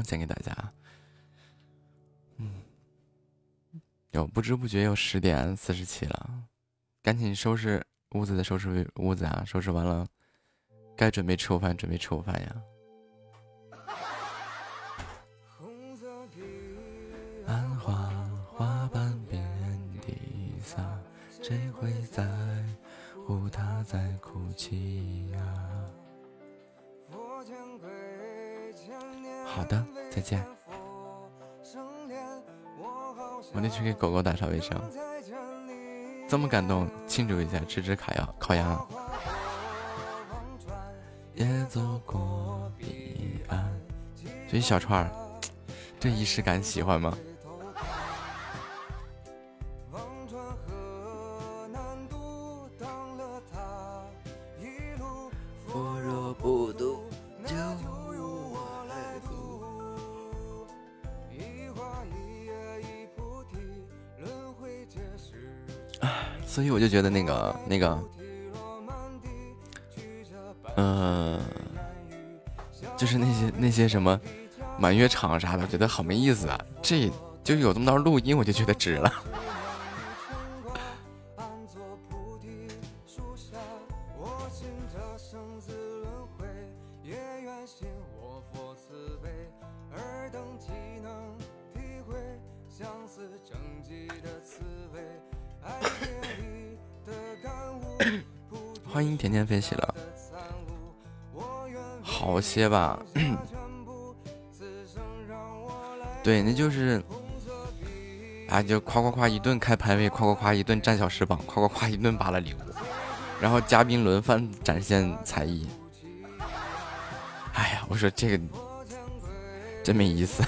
献给大家。嗯，有不知不觉又十点四十七了，赶紧收拾屋子的收拾屋子啊！收拾完了，该准备吃午饭，准备吃午饭呀。狗狗打扫卫生。这么感动，庆祝一下，吃吃烤羊烤羊。也走过彼岸。所以小串儿，这仪式感喜欢吗？那个，嗯、就是那些那些什么满月场啥的，觉得好没意思啊。这就有这么道录音，我就觉得值了。些吧？对，那就是，啊，就夸夸夸一顿开排位，夸夸夸一顿占小时榜，夸夸夸一顿扒拉礼物，然后嘉宾轮番展现才艺。哎呀，我说这个真没意思。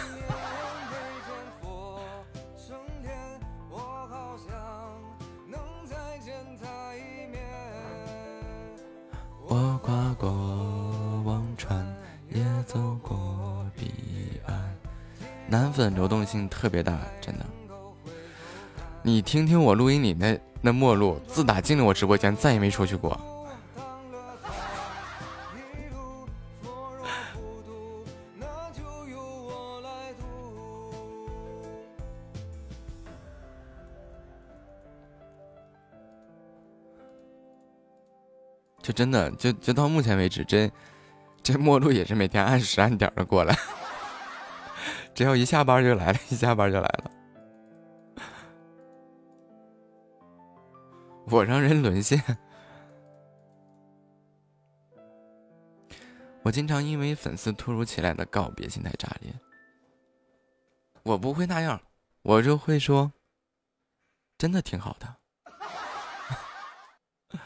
性特别大，真的。你听听我录音里那那末路，自打进了我直播间，再也没出去过。就真的，就就到目前为止，这这末路也是每天按时按点的过来，只要一下班就来了，一下班就来了。我让人沦陷，我经常因为粉丝突如其来的告别心态炸裂。我不会那样，我就会说，真的挺好的。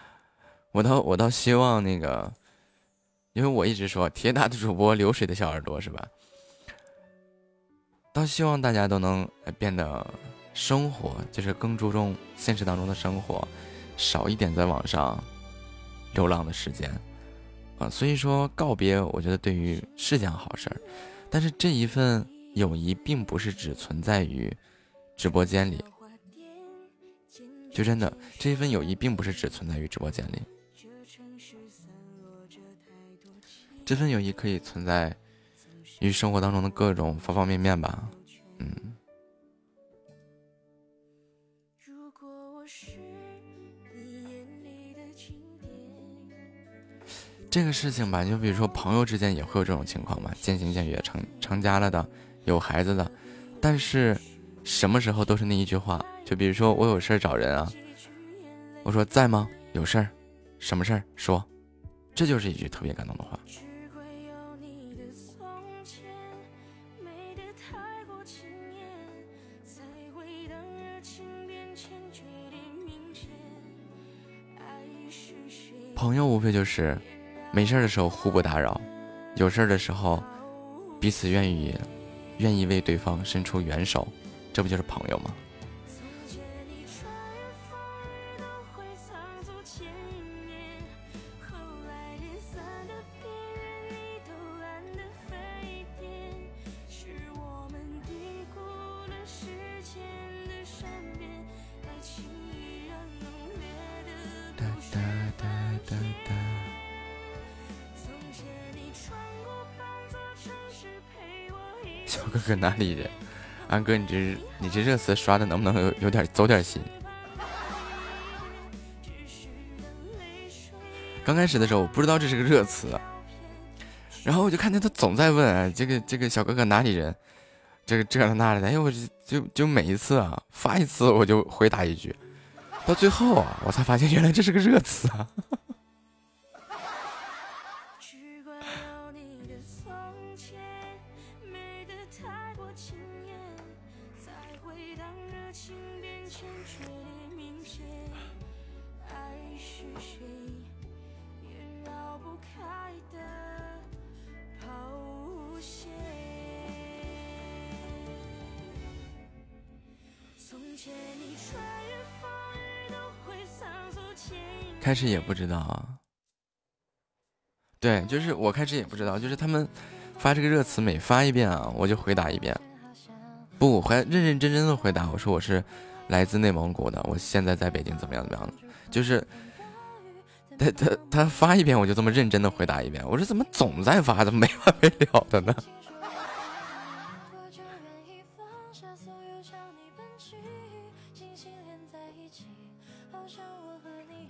我倒我倒希望那个，因为我一直说铁打的主播流水的小耳朵是吧？倒希望大家都能变得生活就是更注重现实当中的生活，少一点在网上流浪的时间啊。所以说告别，我觉得对于是件好事儿，但是这一份友谊并不是只存在于直播间里，就真的这一份友谊并不是只存在于直播间里。这份友谊可以存在与生活当中的各种方方面面吧，嗯。这个事情吧，就比如说朋友之间也会有这种情况嘛，渐行渐远，成成家了的，有孩子的，但是什么时候都是那一句话，就比如说我有事儿找人啊，我说在吗？有事儿，什么事儿？说，这就是一句特别感动的话。朋友无非就是没事的时候互不打扰，有事的时候彼此愿意愿意为对方伸出援手，这不就是朋友吗？哥哥哪里人？安哥，你这你这热词刷的能不能有有点走点心？刚开始的时候我不知道这是个热词，然后我就看见他总在问这个这个小哥哥哪里人，这个这的那的，哎我就就每一次啊发一次我就回答一句，到最后啊我才发现原来这是个热词啊。开始也不知道啊，对，就是我开始也不知道，就是他们发这个热词，每发一遍啊，我就回答一遍，不，还认认真真的回答，我说我是来自内蒙古的，我现在在北京，怎么样怎么样的，就是他他他发一遍，我就这么认真的回答一遍，我说怎么总在发，怎么没完没了的呢？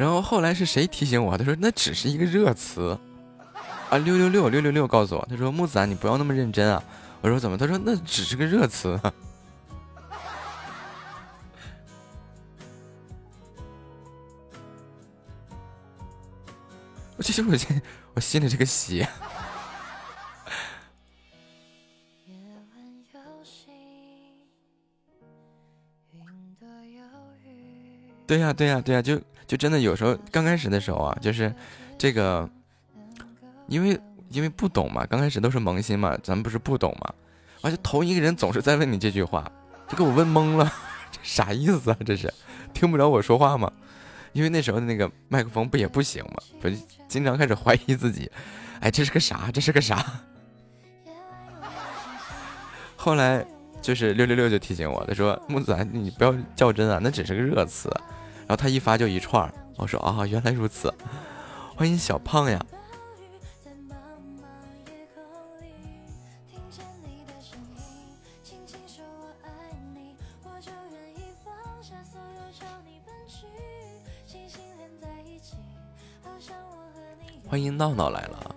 然后后来是谁提醒我？他说那只是一个热词，啊六六六六六六告诉我，他说木子啊，你不要那么认真啊。我说怎么？他说那只是个热词。我其实我心我心里这个喜。对呀对呀对呀就。就真的有时候刚开始的时候啊，就是这个，因为因为不懂嘛，刚开始都是萌新嘛，咱们不是不懂嘛，而且头一个人总是在问你这句话，就给我问懵了，这啥意思啊？这是听不着我说话吗？因为那时候那个麦克风不也不行吗？我就经常开始怀疑自己，哎，这是个啥？这是个啥？后来就是六六六就提醒我，他说木子，你不要较真啊，那只是个热词。然后他一发就一串我说啊，原来如此，欢迎小胖呀。欢迎闹闹来了，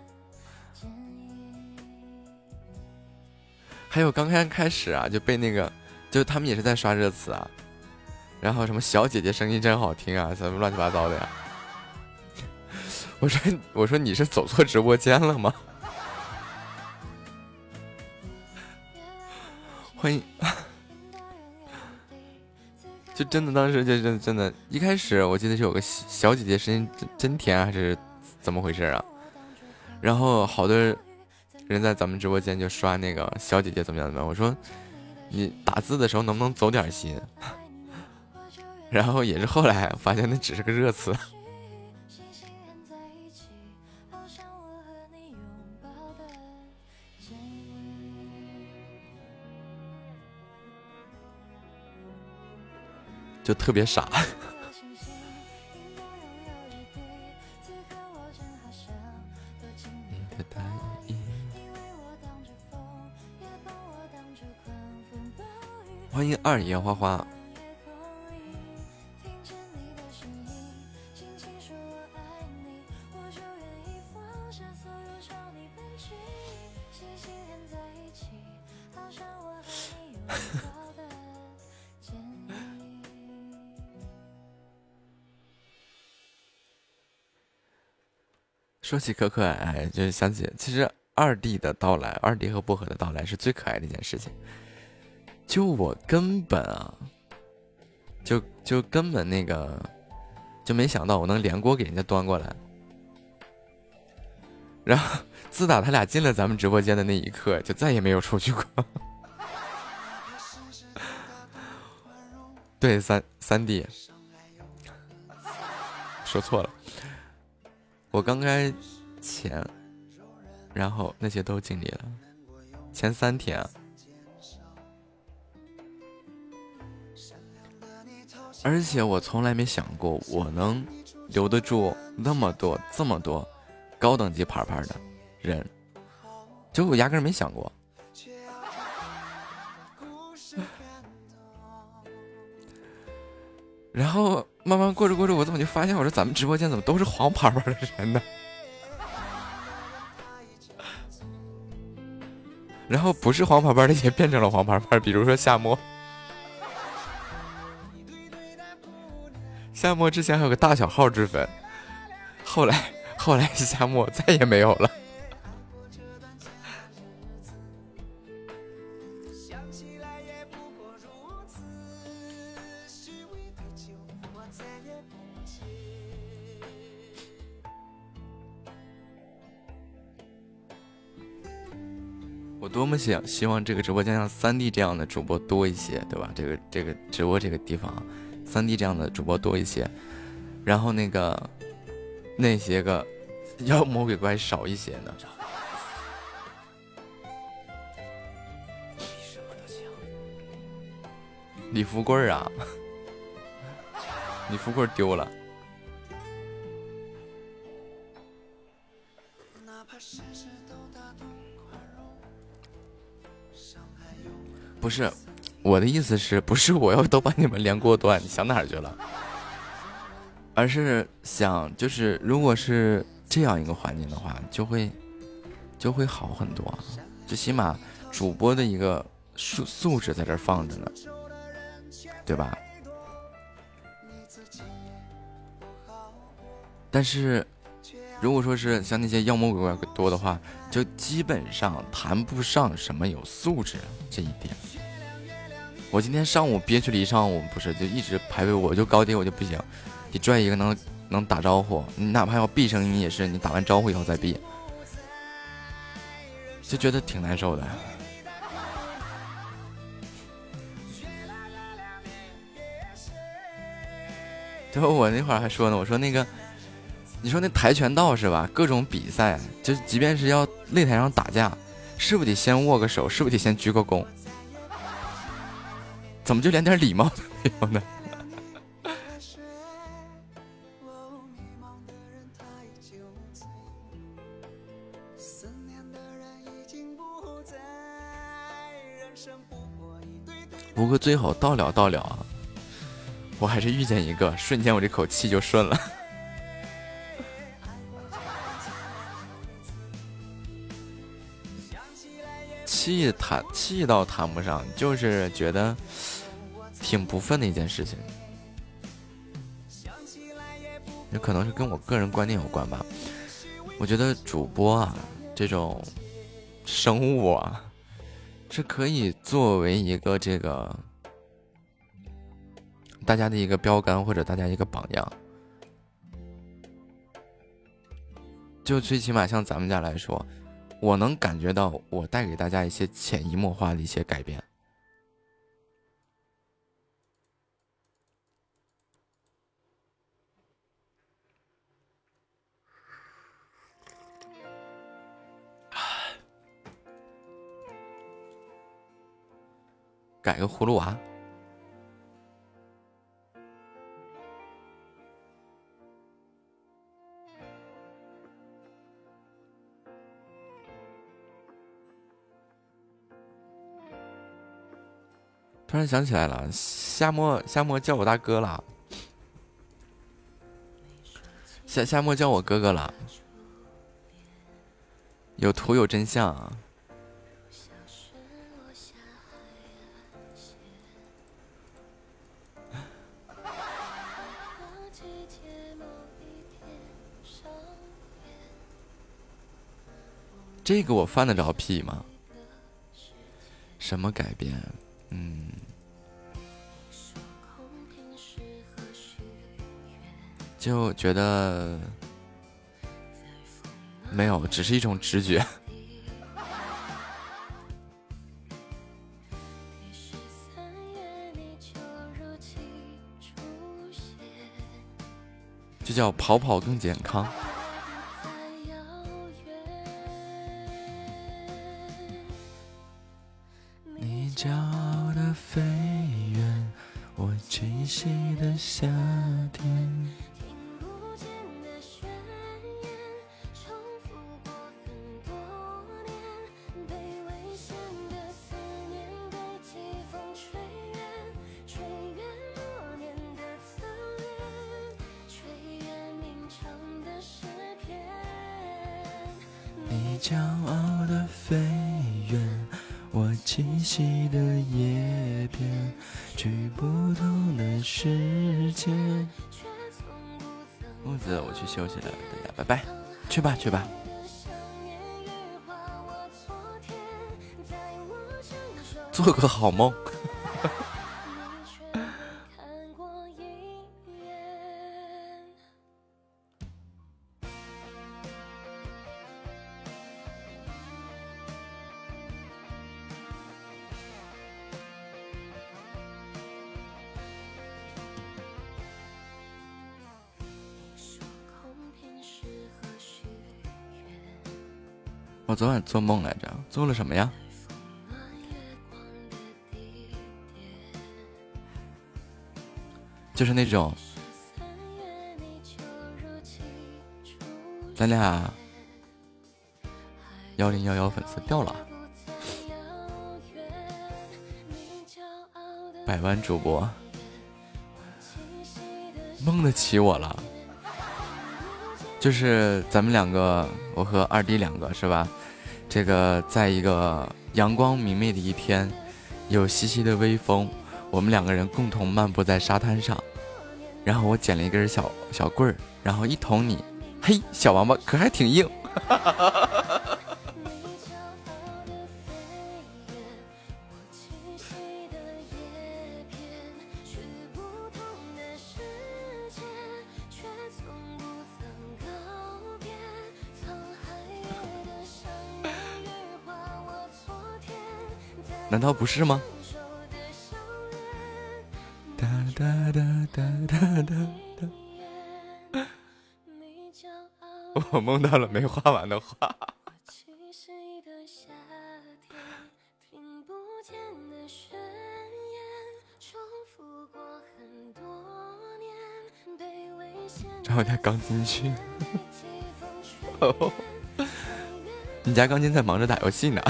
还有刚刚开始啊，就被那个，就他们也是在刷热词啊。然后什么小姐姐声音真好听啊，什么乱七八糟的呀？我说我说你是走错直播间了吗？欢迎，就真的当时就真真的，一开始我记得是有个小姐姐声音真真甜还是怎么回事啊？然后好多人在咱们直播间就刷那个小姐姐怎么样怎么样，我说你打字的时候能不能走点心？然后也是后来发现那只是个热词，就特别傻。欢迎二爷花花。说起可可爱爱，就是想起其实二弟的到来，二弟和薄荷的到来是最可爱的一件事情。就我根本啊，就就根本那个，就没想到我能连锅给人家端过来。然后自打他俩进了咱们直播间的那一刻，就再也没有出去过。对，三三弟，说错了。我刚开前，然后那些都经历了。前三天，而且我从来没想过我能留得住那么多这么多高等级牌牌的人，就我压根没想过。然后慢慢过着过着，我怎么就发现我说咱们直播间怎么都是黄牌牌的人呢？然后不是黄牌牌的也变成了黄牌牌，比如说夏沫。夏沫之前还有个大小号之分，后来后来夏沫再也没有了。多么想希望这个直播间像三 D 这样的主播多一些，对吧？这个这个直播这个地方，三 D 这样的主播多一些，然后那个那些个妖魔鬼怪少一些呢。李富贵啊，李富贵丢了。不是，我的意思是不是我要都把你们连锅端？你想哪去了？而是想，就是如果是这样一个环境的话，就会就会好很多，最起码主播的一个素素质在这放着呢，对吧？但是如果说是像那些妖魔鬼怪多的话，就基本上谈不上什么有素质这一点。我今天上午憋屈了一上午，不是就一直排位，我就高低我就不行，你拽一个能能打招呼，你哪怕要闭声音也是，你打完招呼以后再闭，就觉得挺难受的。最后？我那会儿还说呢，我说那个，你说那跆拳道是吧？各种比赛，就即便是要擂台上打架，是不是得先握个手？是不是得先鞠个躬？怎么就连点礼貌都没有呢？不过最后到了到了啊，我还是遇见一个，瞬间我这口气就顺了。气谈气倒谈不上，就是觉得挺不忿的一件事情。也可能是跟我个人观念有关吧。我觉得主播啊，这种生物啊，是可以作为一个这个大家的一个标杆或者大家一个榜样。就最起码像咱们家来说。我能感觉到，我带给大家一些潜移默化的一些改变。改个葫芦娃。突然想起来了，夏沫夏沫叫我大哥了，夏夏沫叫我哥哥了，有图有真相啊。这个我犯得着屁吗？什么改变？嗯。就觉得没有，只是一种直觉，就叫跑跑更健康。骄傲的飞远我栖息的夏天。听不见的宣言重复过很多年的思念被季风吹远吹远默念的侧脸吹远唱的诗篇你骄傲的飞远我栖息的叶片，去不同的世界。木子，我去休息了，大家拜拜，去吧去吧。做个好梦。做梦来着，做了什么呀？就是那种，咱俩幺零幺幺粉丝掉了，百万主播梦得起我了。就是咱们两个，我和二弟两个是吧？这个在一个阳光明媚的一天，有习习的微风，我们两个人共同漫步在沙滩上，然后我捡了一根小小棍儿，然后一捅你，嘿，小王八壳还挺硬。哈哈哈哈道不是吗？哒哒哒哒哒哒哒。我梦到了没画完的画。找我家钢筋去。哦，你家钢筋在忙着打游戏呢。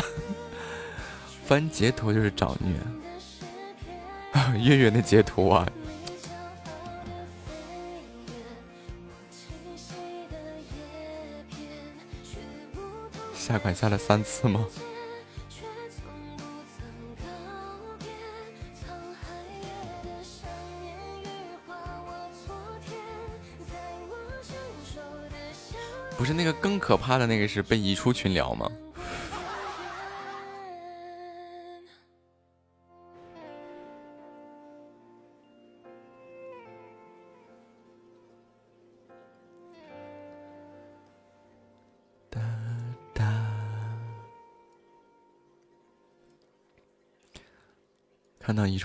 翻截图就是找虐，月月那截图啊，下款下了三次吗？不是那个更可怕的那个是被移出群聊吗？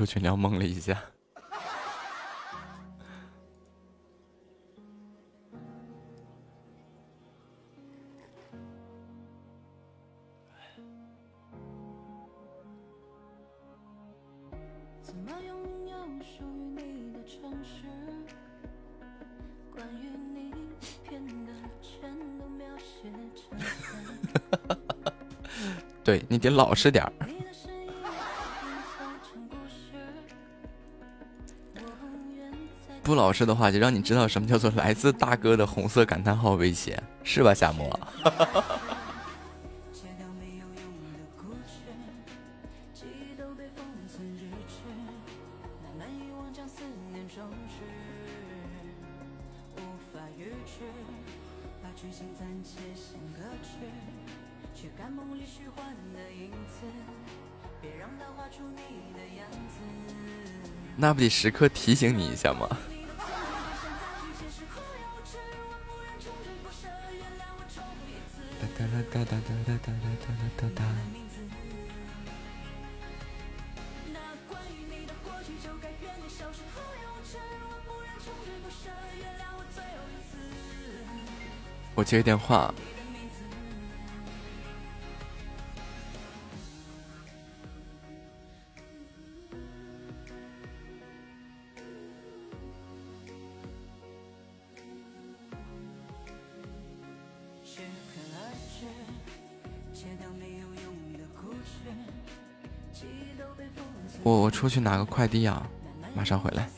出群聊，懵了一下。对你得老实点儿。说的话，就让你知道什么叫做来自大哥的红色感叹号威胁，是吧，夏沫？那不得时刻提醒你一下吗？哒哒哒哒哒哒哒哒哒哒。我接个电话。出去拿个快递啊，马上回来。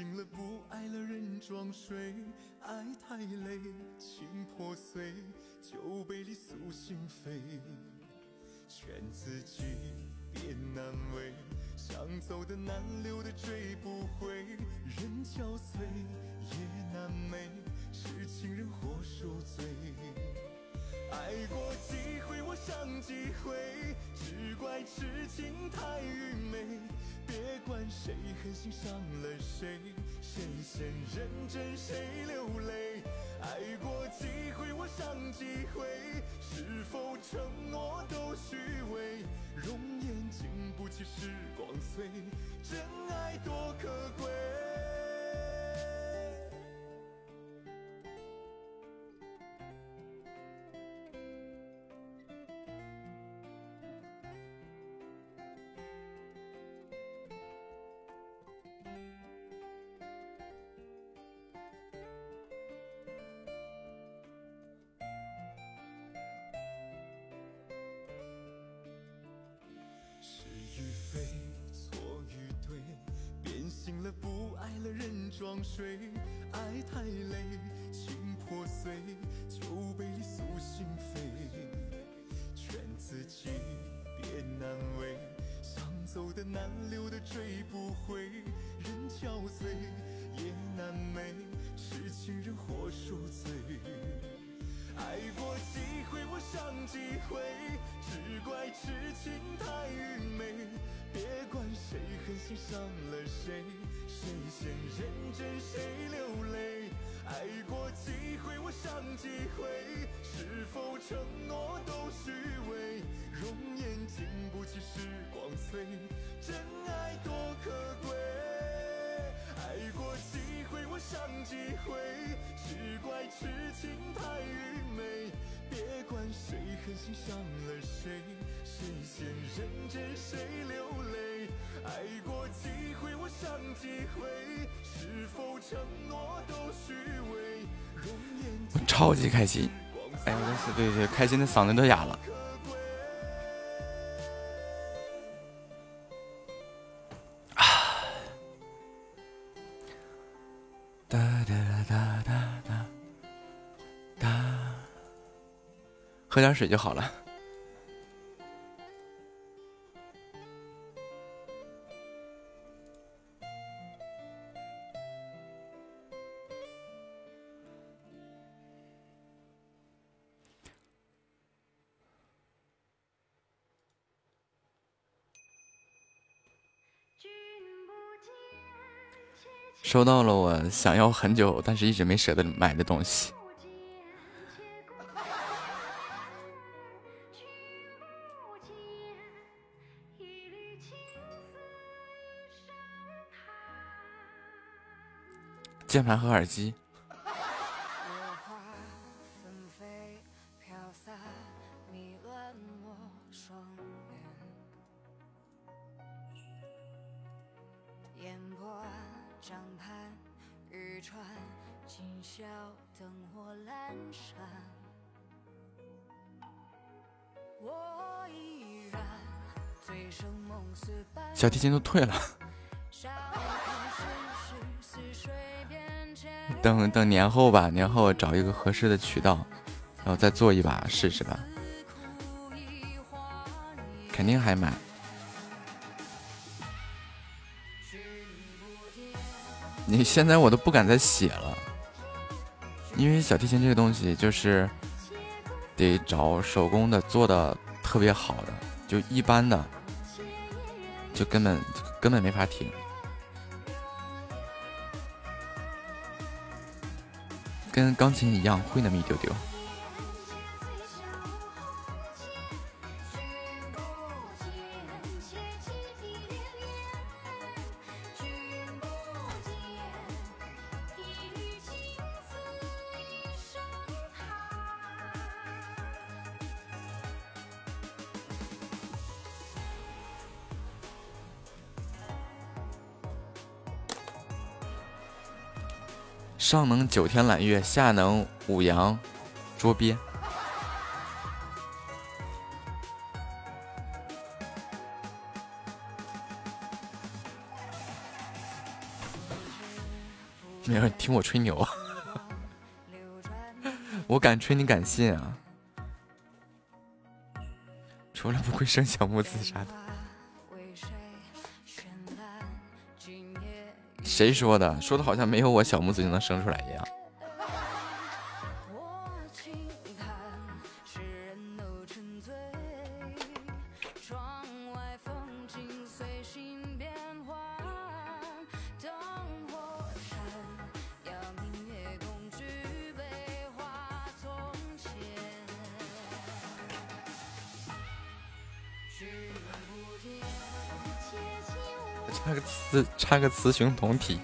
醒了，不爱了，人装睡，爱太累，情破碎，酒杯里诉心扉，劝自己别难为，想走的难留的追不回，人憔悴，夜难寐，是情人或受罪。爱过几回，我伤几回，只怪痴情太愚昧。别管谁狠心伤了谁，谁先认真谁流泪。爱过几回，我伤几回，是否承诺都虚伪？容颜经不起时光催，真爱多可贵。装睡，爱太累，情破碎，酒杯里诉心扉，劝自己别难为，想走的难留的追不回，人憔悴，夜难寐，痴情人活受罪。爱过几回，我想几回，只怪痴情太愚昧。别管谁狠心伤了谁，谁先认真谁流泪。爱过几回，我伤几回，是否承诺都虚伪？容颜经不起时光催，真爱多可贵。爱过几回，我伤几回，只怪痴情太愚昧。别管谁狠心伤了谁，谁先认真谁流泪。爱过几回，我想几回，是否承诺都虚伪？容颜我超级开心！哎呀，我真是对对，开心的嗓子都哑了。啊！哒哒哒哒哒哒，喝点水就好了。收到了我想要很久，但是一直没舍得买的东西。键盘和耳机。小提琴都退了，等等年后吧，年后找一个合适的渠道，然后再做一把试试吧。肯定还买。你现在我都不敢再写了，因为小提琴这个东西就是得找手工的做的特别好的，就一般的就根本根本没法停，跟钢琴一样会那么一丢丢。上能九天揽月，下能五羊捉鳖。没有，你听我吹牛！我敢吹，你敢信啊？除了不会生小木子啥的。谁说的？说的好像没有我小拇指就能生出来一样。插个雌雄同体。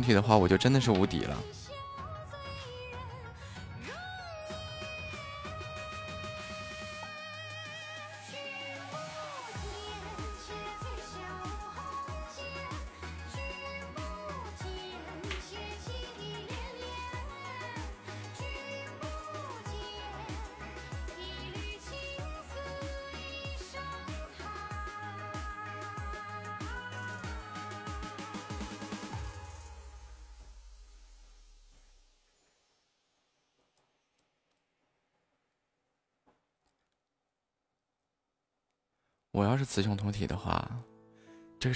体的话，我就真的是无敌了。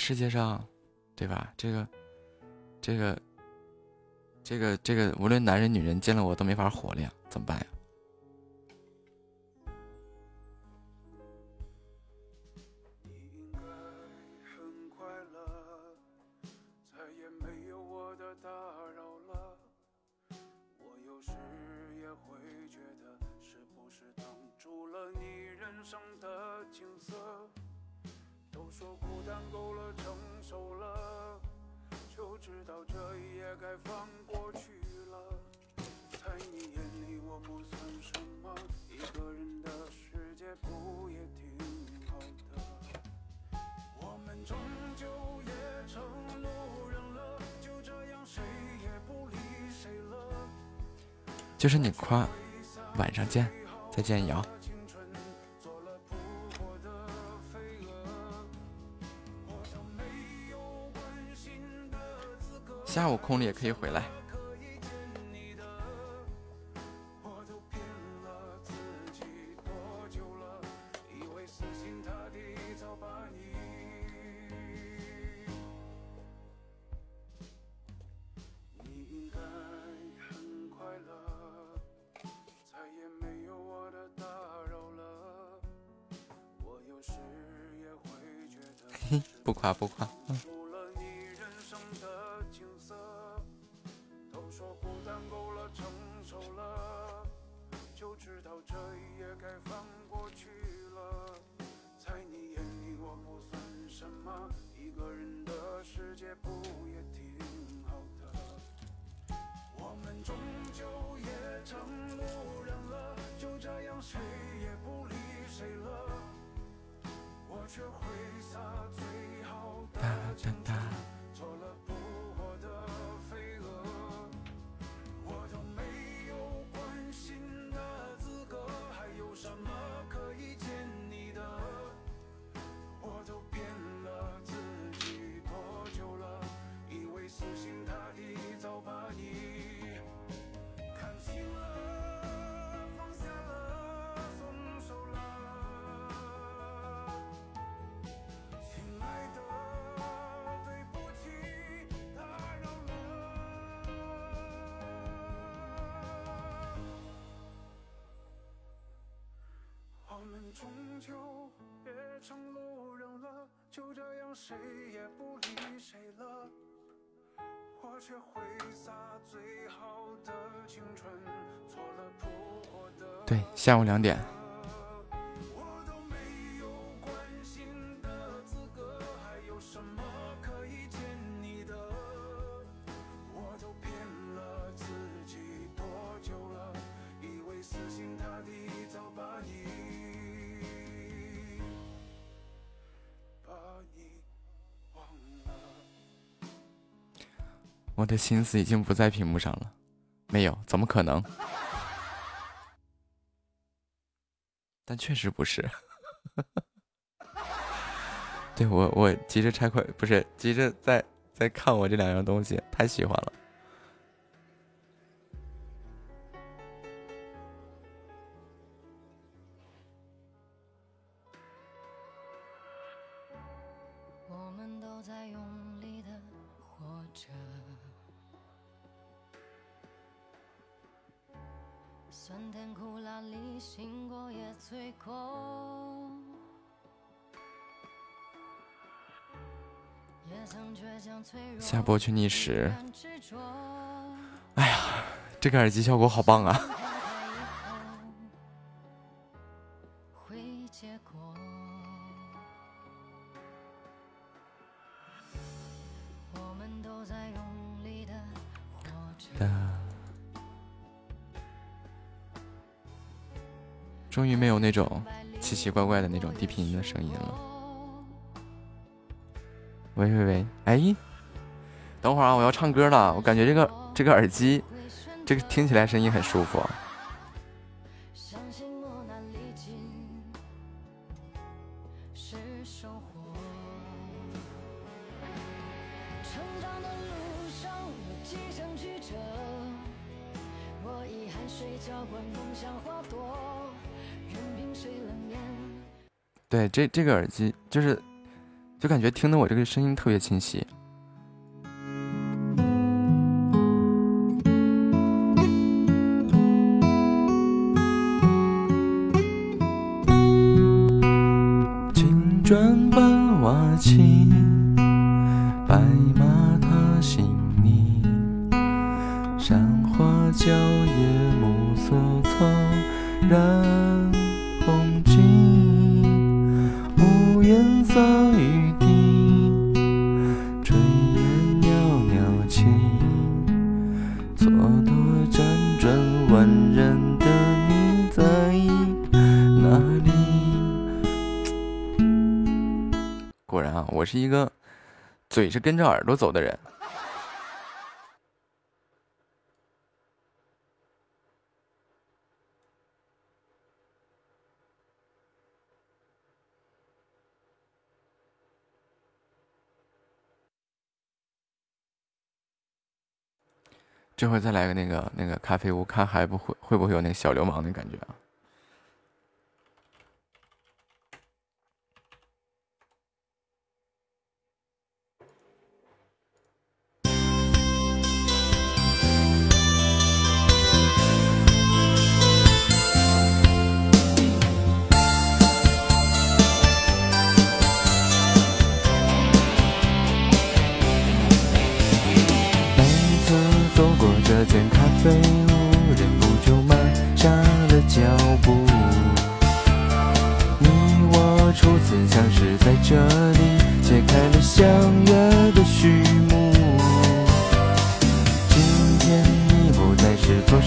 世界上，对吧？这个，这个，这个，这个，无论男人女人见了我都没法活了呀，怎么办呀？可以回来。却挥洒最好的青春，做了扑火的。对，下午两点。的心思已经不在屏幕上了，没有，怎么可能？但确实不是。对我，我急着拆快，不是急着在在看我这两样东西，太喜欢了。我们都在用力的活着，酸甜苦辣里醒过也醉过，下播去觅食。哎呀，这个耳机效果好棒啊！终于没有那种奇奇怪怪的那种低频的声音了。喂喂喂，哎，等会儿啊，我要唱歌了。我感觉这个这个耳机，这个听起来声音很舒服。这这个耳机就是，就感觉听的我这个声音特别清晰。是跟着耳朵走的人。这会儿再来个那个那个咖啡屋，看还不会会不会有那小流氓的感觉啊？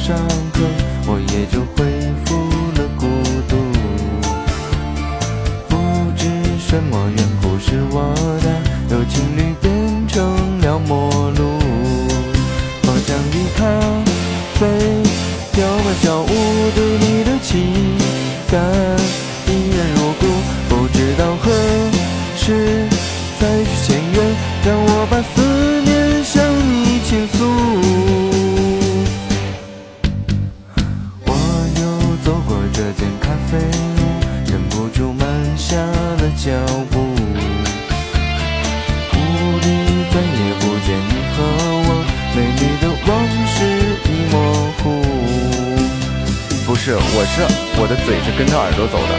上课，我也就恢复了孤独。不知什么缘故，是我。是，我是，我的嘴是跟着耳朵走的。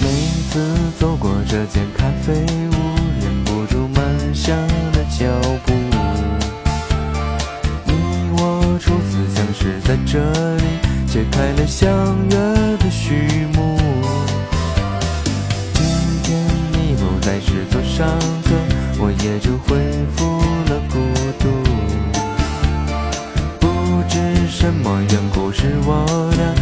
每次走过这间咖啡屋，忍不住慢下了脚步。你我初次相识在这里。揭开了相约的序幕。今天你不在是座山河，我也就恢复了孤独。不知什么缘故，是我俩。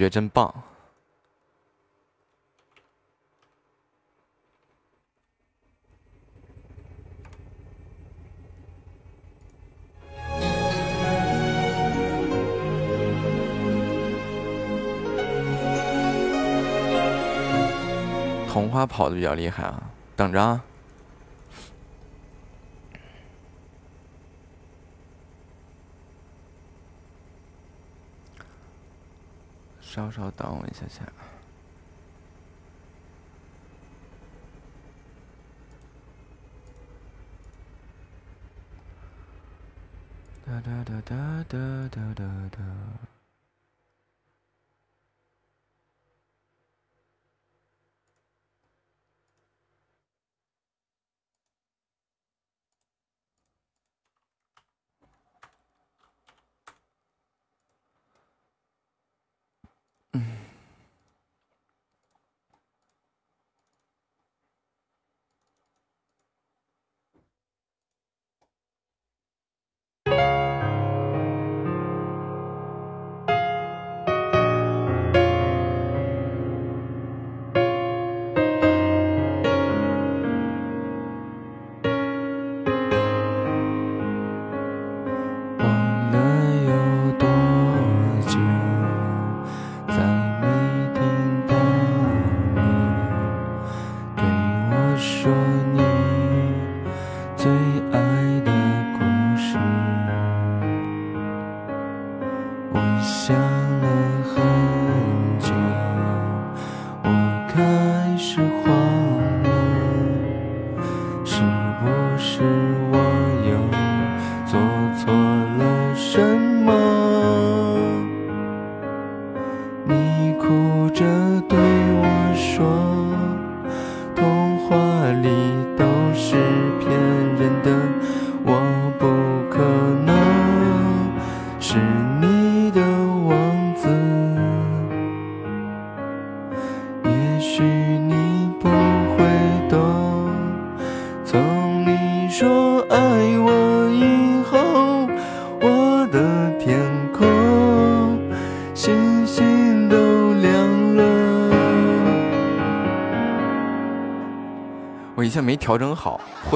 觉真棒。童话跑的比较厉害啊，等着啊。稍稍等我一下下。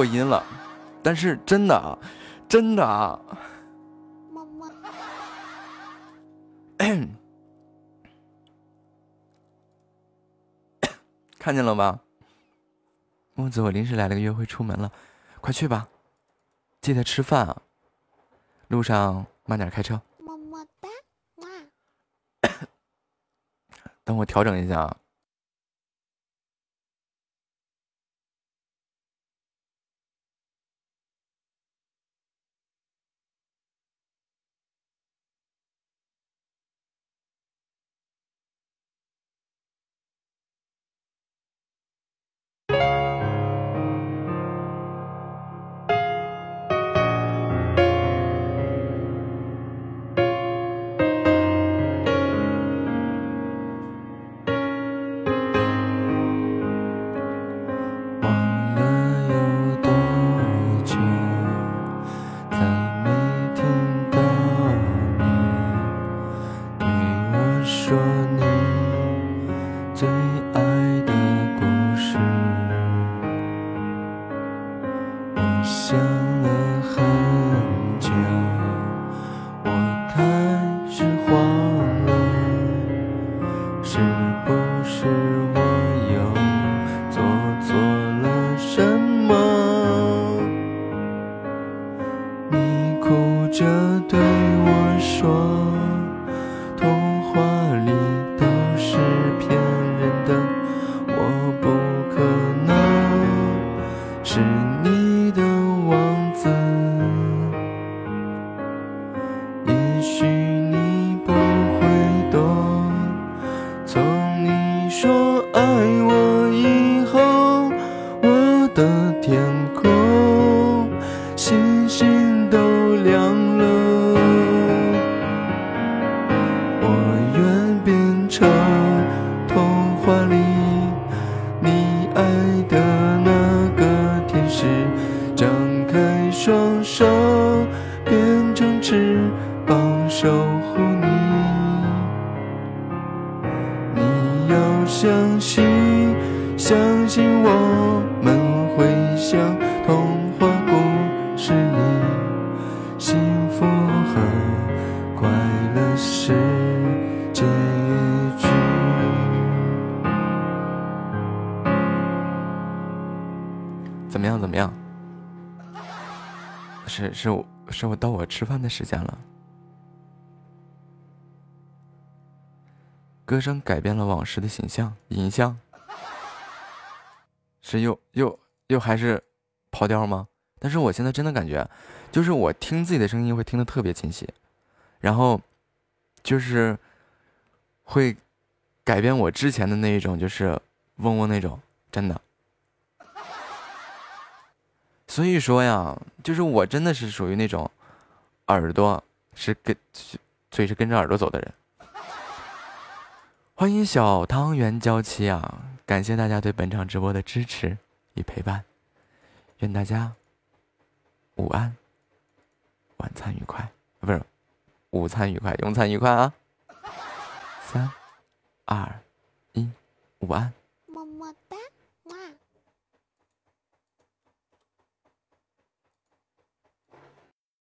破音了。但是真的啊，真的啊。看见了吧，木子，我临时来了个约会，出门了，快去吧，记得吃饭啊，路上慢点开车。么么哒，等我调整一下啊。吃饭的时间了。歌声改变了往事的形象，影像是又又又还是跑调吗？但是我现在真的感觉，就是我听自己的声音会听得特别清晰，然后就是会改变我之前的那一种，就是嗡嗡那种，真的。所以说呀，就是我真的是属于那种耳朵是跟嘴是跟着耳朵走的人。欢迎小汤圆娇妻啊！感谢大家对本场直播的支持与陪伴，愿大家午安、晚餐愉快，不是午餐愉快，用餐愉快啊！三、二、一，午安。